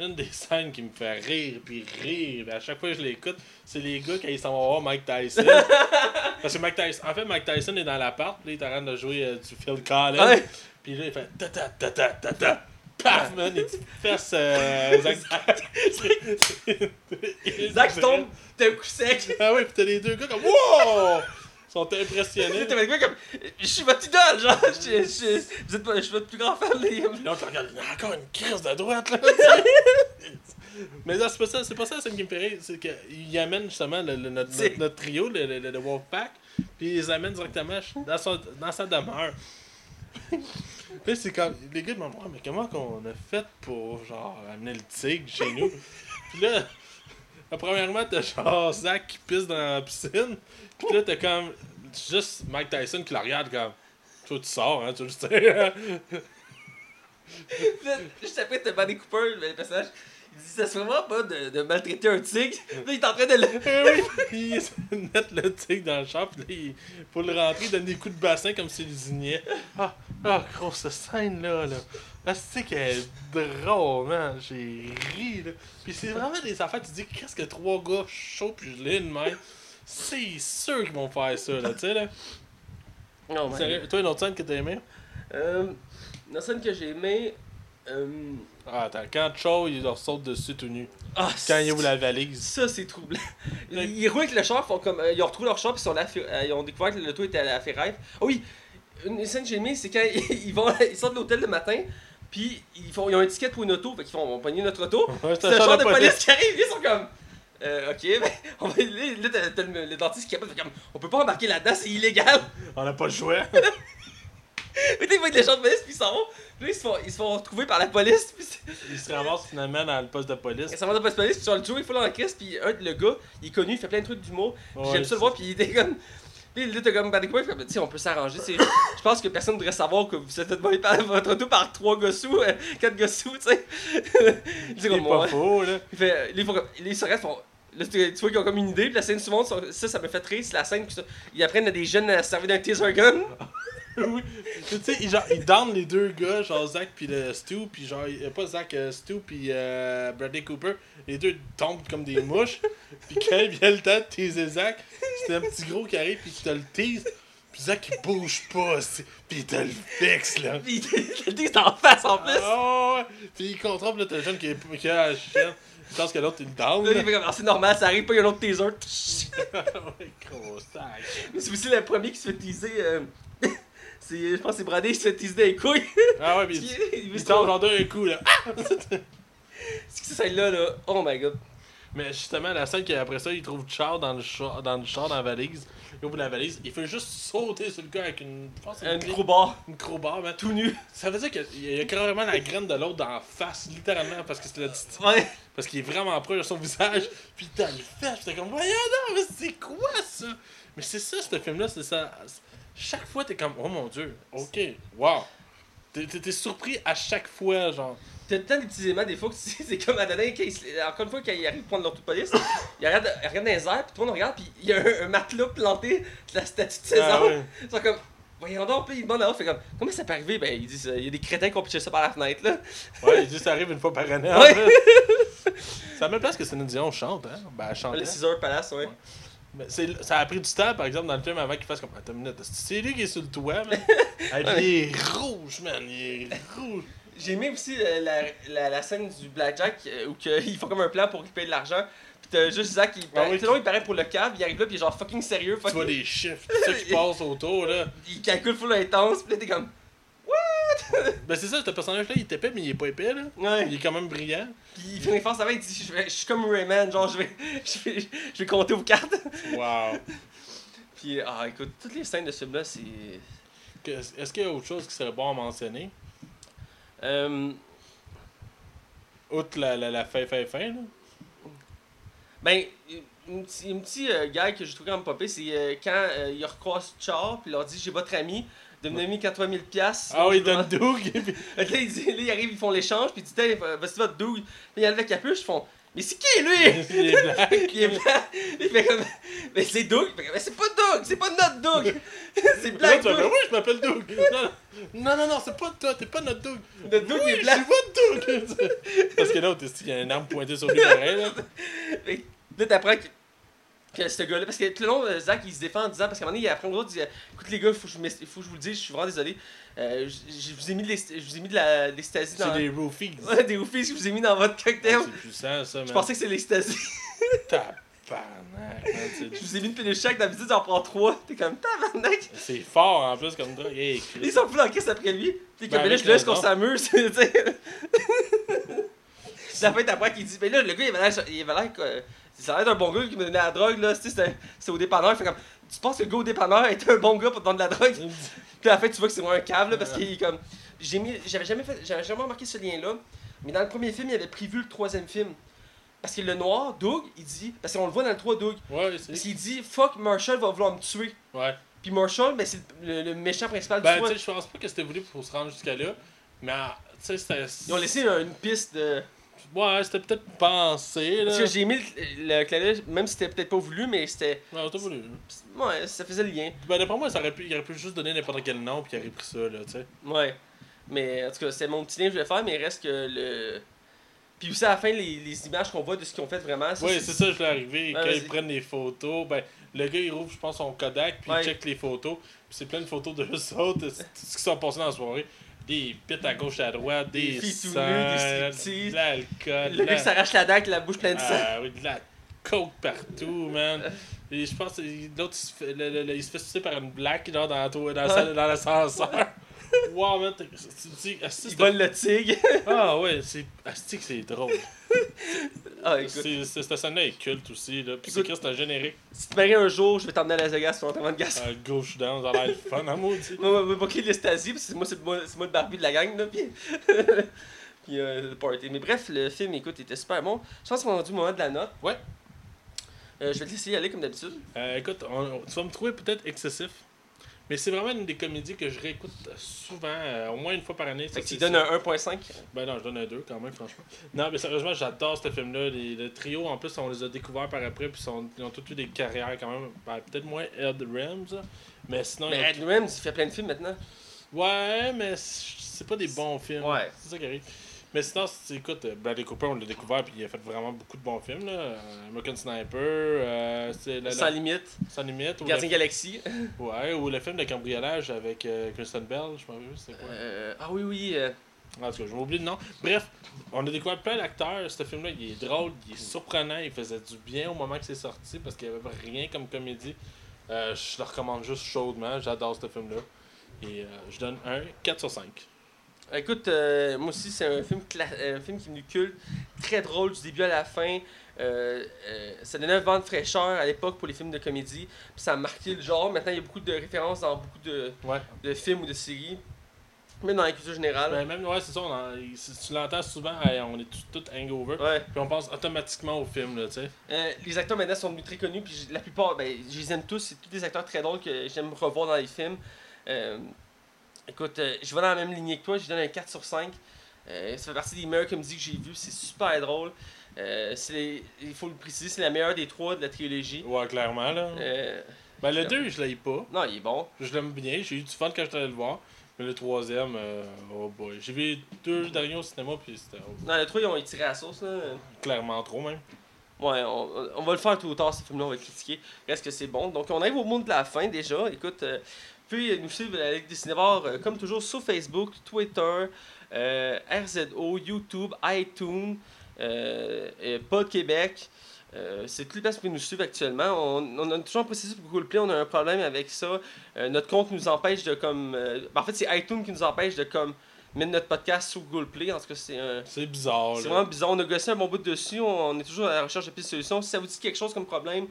Speaker 2: Une des scènes qui me fait rire, puis rire, à chaque fois que je l'écoute, c'est les gars quand ils s'en vont voir Mike Tyson. <laughs> Parce que Mike Tyson, en fait, Mike Tyson est dans l'appart, puis il est en train de jouer euh, du Phil Collins. Puis là, il fait ta ta ta ta ta ta. Paf, man, et tu fesses euh, Zach. <laughs>
Speaker 1: Zach tombe d'un coup sec.
Speaker 2: Ah ouais, pis t'as les deux gars comme Wow! Ils sont impressionnés. <laughs>
Speaker 1: Fait quoi comme, je suis votre idole, genre, je, je, je, vous êtes pas- je suis votre plus grand fan, les
Speaker 2: te regarde, il y a encore une crise de droite, là. <laughs> Mais là, c'est pas ça, c'est pas ça scène qui me fait rire. C'est qu'il amène justement le- le- notre,
Speaker 1: C'est-
Speaker 2: notre, notre trio, le, le, le Wolfpack, puis il les amène directement dans, son, dans sa demeure. <laughs> Là, c'est comme. Les gars demandent, Ouais, mais comment qu'on a fait pour, genre, amener le tigre chez nous? Puis là, premièrement, t'as genre Zach qui pisse dans la piscine, puis là, t'as comme juste Mike Tyson qui la regarde comme. Toi, tu sors, hein, tu le sais.
Speaker 1: Là, Juste après, t'as Buddy Cooper, le personnage, Il dit Ça serait vraiment pas de, de maltraiter un tigre. Là, il est en train de le. <laughs>
Speaker 2: Eh oui, il mettre le tigre dans le champ, puis là, il- pour le rentrer, il donne des coups de bassin comme s'il désignait. Ah, ah, grosse scène-là, là. C'est qu'elle est drôle, man. J'ai ri, là. Puis c'est vraiment des affaires, tu dis, qu'est-ce que trois gars chauds puis gelés de même? C'est sûr qu'ils vont faire ça, là, tu sais, là. Sérieux, Toi, une autre scène que t'as aimé?
Speaker 1: Euh, la scène que j'ai aimée. Euh...
Speaker 2: Ah, attends, quand Cho, il leur saute dessus tout nu.
Speaker 1: Ah,
Speaker 2: Quand il ouvre la valise.
Speaker 1: Ça, c'est troublant. Ils, roulent avec le char, font comme, euh, ils ont retrouvé leur char, puis ils, sont là, euh, ils ont découvert que le toit était à la ferraille. Ah oui, une scène que j'ai aimée, c'est quand <laughs> ils, vont, ils sortent de l'hôtel le matin, puis ils, font, ils ont un ticket pour une auto, fait qu'ils font, on va pogner notre auto.
Speaker 2: Ouais,
Speaker 1: C'est le char de police qui arrive, ils sont comme. Euh, ok, <laughs> ben, on va, là, là, t'as- t'as le, le dentiste qui fait comme, on peut pas embarquer là-dedans, c'est illégal.
Speaker 2: On n'a pas le choix. <laughs>
Speaker 1: Mais ils voient les gens de police, puis ils s'en vont. Puis là, ils se font, ils se font retrouver par la police, puis c'est-
Speaker 2: Il se ramasse finalement dans le poste de police.
Speaker 1: ils s'en vont dans la police, puis sur le Joe, il faut dans la crise, puis un, le gars, il est connu, il fait plein de trucs d'humour. Puis
Speaker 2: Ouais,
Speaker 1: J'aime ça le voir, puis il était comme. Puis là, t'as comme Bandic Boy, comme, on peut s'arranger. Je pense que personne ne devrait savoir que vous êtes volé par votre auto par trois gossous, euh, quatre gossous, tu sais. <laughs> il dit
Speaker 2: C'est
Speaker 1: comme
Speaker 2: pas faux, là.
Speaker 1: Il fait. Là, ils font là, font- tu vois qu'ils ont comme une idée, puis la scène suivante, ça, ça, me fait c'est la scène ils apprennent à des jeunes à se servir d'un taser gun. <laughs>
Speaker 2: oui. Tu sais, il- genre, il down les deux gars, genre Zach puis le Stu, puis genre, il- pas Zach, euh, Stu puis euh, Bradley Cooper. Les deux tombent comme des mouches. <laughs> puis quand il vient le temps de teaser Zach, c'est un petit gros qui arrive, puis qui te le tease. Puis Zach, il bouge pas, c'est- puis il te le fixe, là. <laughs>
Speaker 1: Puis le taser en face en plus.
Speaker 2: Ah ouais. Puis il contrôle, là, t'as le jeune qui, est, qui a la chienne. Je pense que l'autre, il down.
Speaker 1: Là, il fait comme, Ah, c'est normal, ça arrive pas, il y a un autre taser. <laughs>
Speaker 2: ouais, gros sac.
Speaker 1: Mais c'est aussi le premier qui se fait teaser. euh, je pense que c'est Bradley qui se teaser des couilles.
Speaker 2: Ah ouais,
Speaker 1: puis <laughs> il, il,
Speaker 2: il
Speaker 1: se
Speaker 2: tombe genre d'un coup, là. <laughs>
Speaker 1: C'est que celle-là, là. Oh my god.
Speaker 2: Mais justement, la scène qu'après ça, il trouve Char dans le char, dans le char, dans la valise. Il ouvre la valise, il fait juste sauter sur le gars avec une. Je pense c'est une,
Speaker 1: micro-bar,
Speaker 2: une crowbar, man.
Speaker 1: tout nu.
Speaker 2: Ça veut dire qu'il y a carrément la graine de l'autre dans la face, littéralement, parce que c'est la petite-
Speaker 1: Ouais.
Speaker 2: Parce qu'il est vraiment proche de son visage, puis t'as le fait, t'es comme, voyons non, mais c'est quoi ça? Mais c'est ça, ce film-là, c'est ça. Chaque fois, t'es comme, oh mon dieu, ok, wow. T'es- T'es t'es surpris à chaque fois, genre.
Speaker 1: T'as tant des petits éléments des fois que c'est <laughs> c'est comme à se- encore une fois, quand il arrive pour prendre de police, <laughs> il regarde, il regarde dans les airs, puis tout le monde regarde, puis il y a un, un matelas planté de la statue de César.
Speaker 2: Ah.
Speaker 1: Ils sont comme, voyons donc, puis il demande à l'autre, fait comme, comment ça peut arriver? Ben, il dit, il y a des crétins qui ont pitché ça par la fenêtre, là.
Speaker 2: Ouais, il dit ça arrive une fois par année. en
Speaker 1: Ouais.
Speaker 2: fait. <laughs> C'est la même place que Céline Dion chante, hein? Ben, elle chante.
Speaker 1: Le Caesar Palace, ouais.
Speaker 2: Ouais. Mais c'est- ça a pris du temps, par exemple, dans le film, avant qu'il fasse comme. Attends une minute, c'est lui qui est sur le toit, man? <laughs> Ah, puis il est rouge, man. Il est rouge.
Speaker 1: J'ai aimé aussi euh, la, la, la scène du Blackjack euh, où que, <laughs> ils font comme un plan pour récupérer de l'argent. Pis t'as juste Zach qui.
Speaker 2: Ah
Speaker 1: long, il paraît pour le cab, il arrive là, pis il est genre fucking sérieux.
Speaker 2: Tu
Speaker 1: fucking-
Speaker 2: vois les chiffres, tout ça qui <laughs> passe autour, là.
Speaker 1: Il calcule full intense, pis là t'es comme.
Speaker 2: Ben, c'est ça, ce personnage-là, il est épais, mais il est pas épais, là.
Speaker 1: Ouais.
Speaker 2: Il est quand même brillant.
Speaker 1: Pis il fait une force avant, il dit je, vais- je suis comme Rayman, genre je vais, <laughs> je vais, je vais compter aux cartes.
Speaker 2: Wow. <laughs>
Speaker 1: Pis ah écoute, toutes les scènes de ce film-là, c'est.
Speaker 2: Est-ce qu'il y a autre chose qui serait bon à mentionner?
Speaker 1: Euh,
Speaker 2: Outre la, la, la fin, fin, fin, là?
Speaker 1: ben, un petit, un petit euh, gag que je trouve quand même popé, c'est euh, quand euh, il recroise Char, pis il leur dit j'ai votre ami, de me donner 80 000 piastres.
Speaker 2: Ah oui, il donne <laughs> Doug.
Speaker 1: là, il dit- là, ils arrivent, ils font l'échange, puis dit, Hey, vas-y, votre douille. Puis il enlève la capuche, ils font, mais c'est qui lui?
Speaker 2: il est <laughs> black.
Speaker 1: il est blanc. Il fait comme, mais c'est Doug. Il fait comme, mais c'est pas Doug, c'est pas notre Doug. <laughs> c'est Black Doug.
Speaker 2: oui, je m'appelle Doug. Non, non, non, c'est pas toi, t'es pas notre Doug.
Speaker 1: Notre Doug
Speaker 2: oui,
Speaker 1: est blanc.
Speaker 2: suis votre Doug. Parce que l'autre, il y a une arme pointée sur lui pareil, là.
Speaker 1: Là, t'apprends que, que ce gars-là, parce que tout le long, euh, Zach, il se défend en disant, parce qu'à un moment donné, il apprend l'autre, il dit, écoute les gars, faut que je, faut que je vous le dise, je suis vraiment désolé. Euh, je je vous ai mis de l'ecstasy dans.
Speaker 2: C'est des <laughs> roofies.
Speaker 1: Ouais, des oufis que je vous ai mis dans votre cocktail.
Speaker 2: C'est puissant, ça, man.
Speaker 1: je pensais que c'est l'ecstasy. <laughs>
Speaker 2: Tabarnak,
Speaker 1: je vous ai mis une pilule chaque, d'habitude, j'en prends trois. T'es comme, tabarnak.
Speaker 2: C'est fort en plus comme ça. Hey.
Speaker 1: Ils sont plus en crise après lui. T'es
Speaker 2: Ben,
Speaker 1: comme, mais là, je laisse qu'on s'amuse. <laughs> tu sais. La fin t'apprends qu'il dit, mais là, le gars, il avait l'air. Ça l'air d'un bon gars qui me donnait la drogue, là. Tu c'était- au dépanneur. Fait comme, tu penses que le gars au dépanneur était un bon gars pour te donner de la drogue? <laughs> Puis à la fin, tu vois que c'est vraiment un cave, là, parce qu'il est comme. J'ai mis. J'avais jamais fait. J'avais jamais remarqué ce lien-là. Mais dans le premier film, il avait prévu le troisième film. Parce que le noir, Doug, il dit. Parce qu'on le voit dans le 3, Doug.
Speaker 2: Ouais,
Speaker 1: Parce qu'il dit, fuck, Marshall va vouloir me tuer.
Speaker 2: Ouais.
Speaker 1: Puis Marshall, ben, c'est le, le méchant principal
Speaker 2: Ben,
Speaker 1: du
Speaker 2: tu
Speaker 1: 3.
Speaker 2: sais, je pense pas que c'était voulu pour se rendre jusqu'à là. Mais, ah, tu sais, c'était.
Speaker 1: Ils ont laissé une piste de.
Speaker 2: Ouais, c'était peut-être pensé, là.
Speaker 1: Parce que j'ai aimé le, d'œil, même si c'était peut-être pas voulu, mais c'était.
Speaker 2: Ouais, t'as voulu.
Speaker 1: Ouais, ça faisait le lien.
Speaker 2: Ben, d'après moi, ça aurait pu, il aurait pu juste donner n'importe quel nom, puis il aurait pris ça, là, tu sais.
Speaker 1: Ouais. Mais en tout cas, c'est mon petit lien que je voulais faire, mais il reste que le. Puis aussi à la fin, les, les images qu'on voit de ce qu'ils ont fait vraiment. ça,
Speaker 2: Oui,
Speaker 1: c'est-
Speaker 2: ça, je l'ai arrivé. Quand ils prennent les photos, ben, le gars, il rouvre, je pense, son Kodak, puis
Speaker 1: Ouais.
Speaker 2: il check les photos. Puis c'est plein de photos de eux autres, de ce qui sont passés dans la soirée. Des pits à gauche à droite, des,
Speaker 1: Des
Speaker 2: sangs, de l'alcool,
Speaker 1: Le gars qui s'arrache la dent avec la bouche pleine de sang.
Speaker 2: ah, oui, de la coke partout, man. Et je pense que l'autre, il se fait, il se sucer par une black genre, dans, dans, dans l'ascenseur. wow, man, tu dis,
Speaker 1: Il vole le tigre.
Speaker 2: Ah ouais, c'est asti que c'est drôle. <laughs>
Speaker 1: ah, écoute.
Speaker 2: Cette scène-là est culte aussi, là. Puis c'est Chris, c'est un générique.
Speaker 1: Si tu maries un jour, je vais t'emmener à Las Vegas pour l'entraînement de gaz.
Speaker 2: Euh, gauche down, ça a l'air fun, à maudit.
Speaker 1: Moi, moi, moi, booker l'Estasie, parce que moi, c'est moi, c'est moi le barbu de la gang, là, puis... <laughs> puis euh, le party. Mais bref, le film, écoute, était super bon. Je pense qu'on a rendu le moment de la note.
Speaker 2: Ouais.
Speaker 1: Euh, je vais te laisser y aller comme d'habitude.
Speaker 2: Euh, écoute, on- tu vas me trouver peut-être excessif. Mais c'est vraiment une des comédies que je réécoute souvent, euh, au moins une fois par année.
Speaker 1: Fait que tu donnes un 1.5.
Speaker 2: Ben non, je donne un 2 quand même, franchement. Non, mais sérieusement, j'adore ce film-là. Les- Le trio, en plus, on les a découverts par après, puis sont- ils ont tous eu des carrières quand même. Ben, peut-être moins Ed Rams, mais sinon.
Speaker 1: Mais Ed Rams, il fait plein de films maintenant.
Speaker 2: Ouais, mais c'est pas des bons films.
Speaker 1: Ouais.
Speaker 2: C'est ça qui arrive. Mais sinon, écoute, Bradley Cooper, on l'a découvert, puis il a fait vraiment beaucoup de bons films. Là. American Sniper, euh, c'est la, la-
Speaker 1: Sans limite.
Speaker 2: Sans limite. Ou
Speaker 1: Gardien
Speaker 2: le,
Speaker 1: Galaxy. <laughs>
Speaker 2: ouais, ou le film de cambriolage avec euh, Kristen Bell, je m'en rappelle, c'était quoi.
Speaker 1: Euh, ah oui, oui. euh,
Speaker 2: En tout cas, je m'oublie le nom. Bref, on a découvert plein d'acteurs. Ce film-là, il est drôle, il est surprenant, il faisait du bien au moment que c'est sorti parce qu'il n'y avait rien comme comédie. Je le recommande juste chaudement, j'adore ce film-là. Et euh, je donne un 4 sur 5.
Speaker 1: Écoute, euh, moi aussi, c'est un film, un film qui est venu culte, très drôle du début à la fin. Euh, euh, ça donnait un vent de fraîcheur à l'époque pour les films de comédie. Puis ça a marqué le genre. Maintenant, il y a beaucoup de références dans beaucoup de,
Speaker 2: Ouais.
Speaker 1: de films ou de séries. Même dans la culture générale.
Speaker 2: Ben, même, ouais, c'est ça, on en- si tu l'entends souvent, on est tous tout hangover. Puis on pense automatiquement au film, là, tu sais.
Speaker 1: Euh, les acteurs maintenant sont devenus très connus, puis la plupart, ben, je les aime tous, c'est tous des acteurs très drôles que j'aime revoir dans les films. Écoute, euh, je vais dans la même lignée que toi, je donne un 4 sur 5. Euh, ça fait partie des meilleures comédies que j'ai vues, c'est super drôle. Euh, c'est les- il faut le préciser, c'est la meilleure des trois de la trilogie.
Speaker 2: Ouais, clairement, là. Ben, le 2, je l'aime pas.
Speaker 1: non, il est bon.
Speaker 2: Je l'aime bien, j'ai eu du fun quand j'étais allé le voir. Mais le troisième, euh, oh boy. J'ai vu deux derniers au cinéma, puis c'était oh,
Speaker 1: Non, les trois, ils ont étiré la sauce. Là.
Speaker 2: clairement trop, même.
Speaker 1: Ouais, on, on va le faire tout tard, ce film-là, on va le critiquer. Reste que c'est bon. Donc, on arrive au monde de la fin déjà. Écoute, euh, pouvez nous suivre à la Ligue des Cinévores, euh, comme toujours, sur Facebook, Twitter, euh, RZO, YouTube, iTunes, euh, et Pod Québec. Euh, c'est toutes les places pouvez nous suivre actuellement. On, on a toujours un processus pour Google Play, on a un problème avec ça. Euh, notre compte nous empêche de comme. euh, en fait, c'est iTunes qui nous empêche de comme mettre notre podcast sur Google Play. En tout cas, c'est un.
Speaker 2: C'est bizarre,
Speaker 1: C'est vraiment bizarre. On a gossé un bon bout dessus. On, on est toujours à la recherche de de solutions. Si ça vous dit quelque chose comme problème,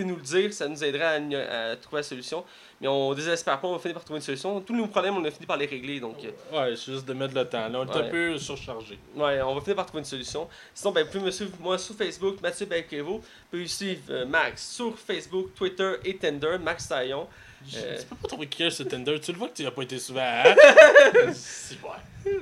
Speaker 1: pouvez nous le dire. Ça nous aiderait à, à trouver la solution. Mais on désespère pas. On va finir par trouver une solution. Tous nos problèmes, on a fini par les régler. Donc, euh,
Speaker 2: Ouais, c'est juste de mettre le temps. Là, on est
Speaker 1: Ouais.
Speaker 2: un peu surchargé.
Speaker 1: ouais, on va finir par trouver une solution. Sinon, ben, vous pouvez me suivre moi sur Facebook, Mathieu Belkevo. Vous pouvez suivre euh, Max sur Facebook, Twitter et Tinder, Max Taillon. Euh.
Speaker 2: Tu peux pas trouver quelqu'un sur Tinder. Tu le vois que tu y as pas été souvent, hein? <laughs> c'est ouais.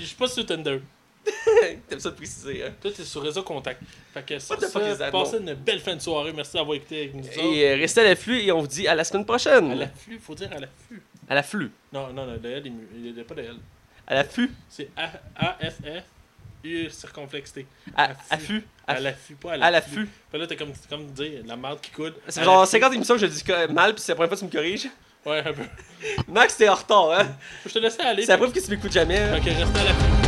Speaker 2: Je suis pas sur Tinder. <laughs>
Speaker 1: T'aimes ça de préciser, hein?
Speaker 2: Toi, t'es sur Réseau Contact. Fait que ça,
Speaker 1: that,
Speaker 2: passez une belle fin de soirée. Merci d'avoir écouté avec nous.
Speaker 1: Et euh, restez à l'afflux et on vous dit à la semaine prochaine.
Speaker 2: À l'afflux, faut dire à l'afflux.
Speaker 1: À l'afflux.
Speaker 2: Non, non, non, le L, il n'y a pas de L.
Speaker 1: À l'affût.
Speaker 2: C'est A-F-F, U circonflexe T.
Speaker 1: À
Speaker 2: Affût. À l'affût, pas à
Speaker 1: À
Speaker 2: l'affût. Fait là, t'es comme, c'est comme dire la marde qui coule.
Speaker 1: Ça fait genre
Speaker 2: l'affût.
Speaker 1: 50 émissions que je dis mal, puis c'est la première fois que tu me corriges.
Speaker 2: Ouais, un peu.
Speaker 1: Max, t'es en retard, hein?
Speaker 2: Je te laisse aller.
Speaker 1: C'est la preuve que tu m'écoutes jamais. hein?
Speaker 2: Que restez à l'affût.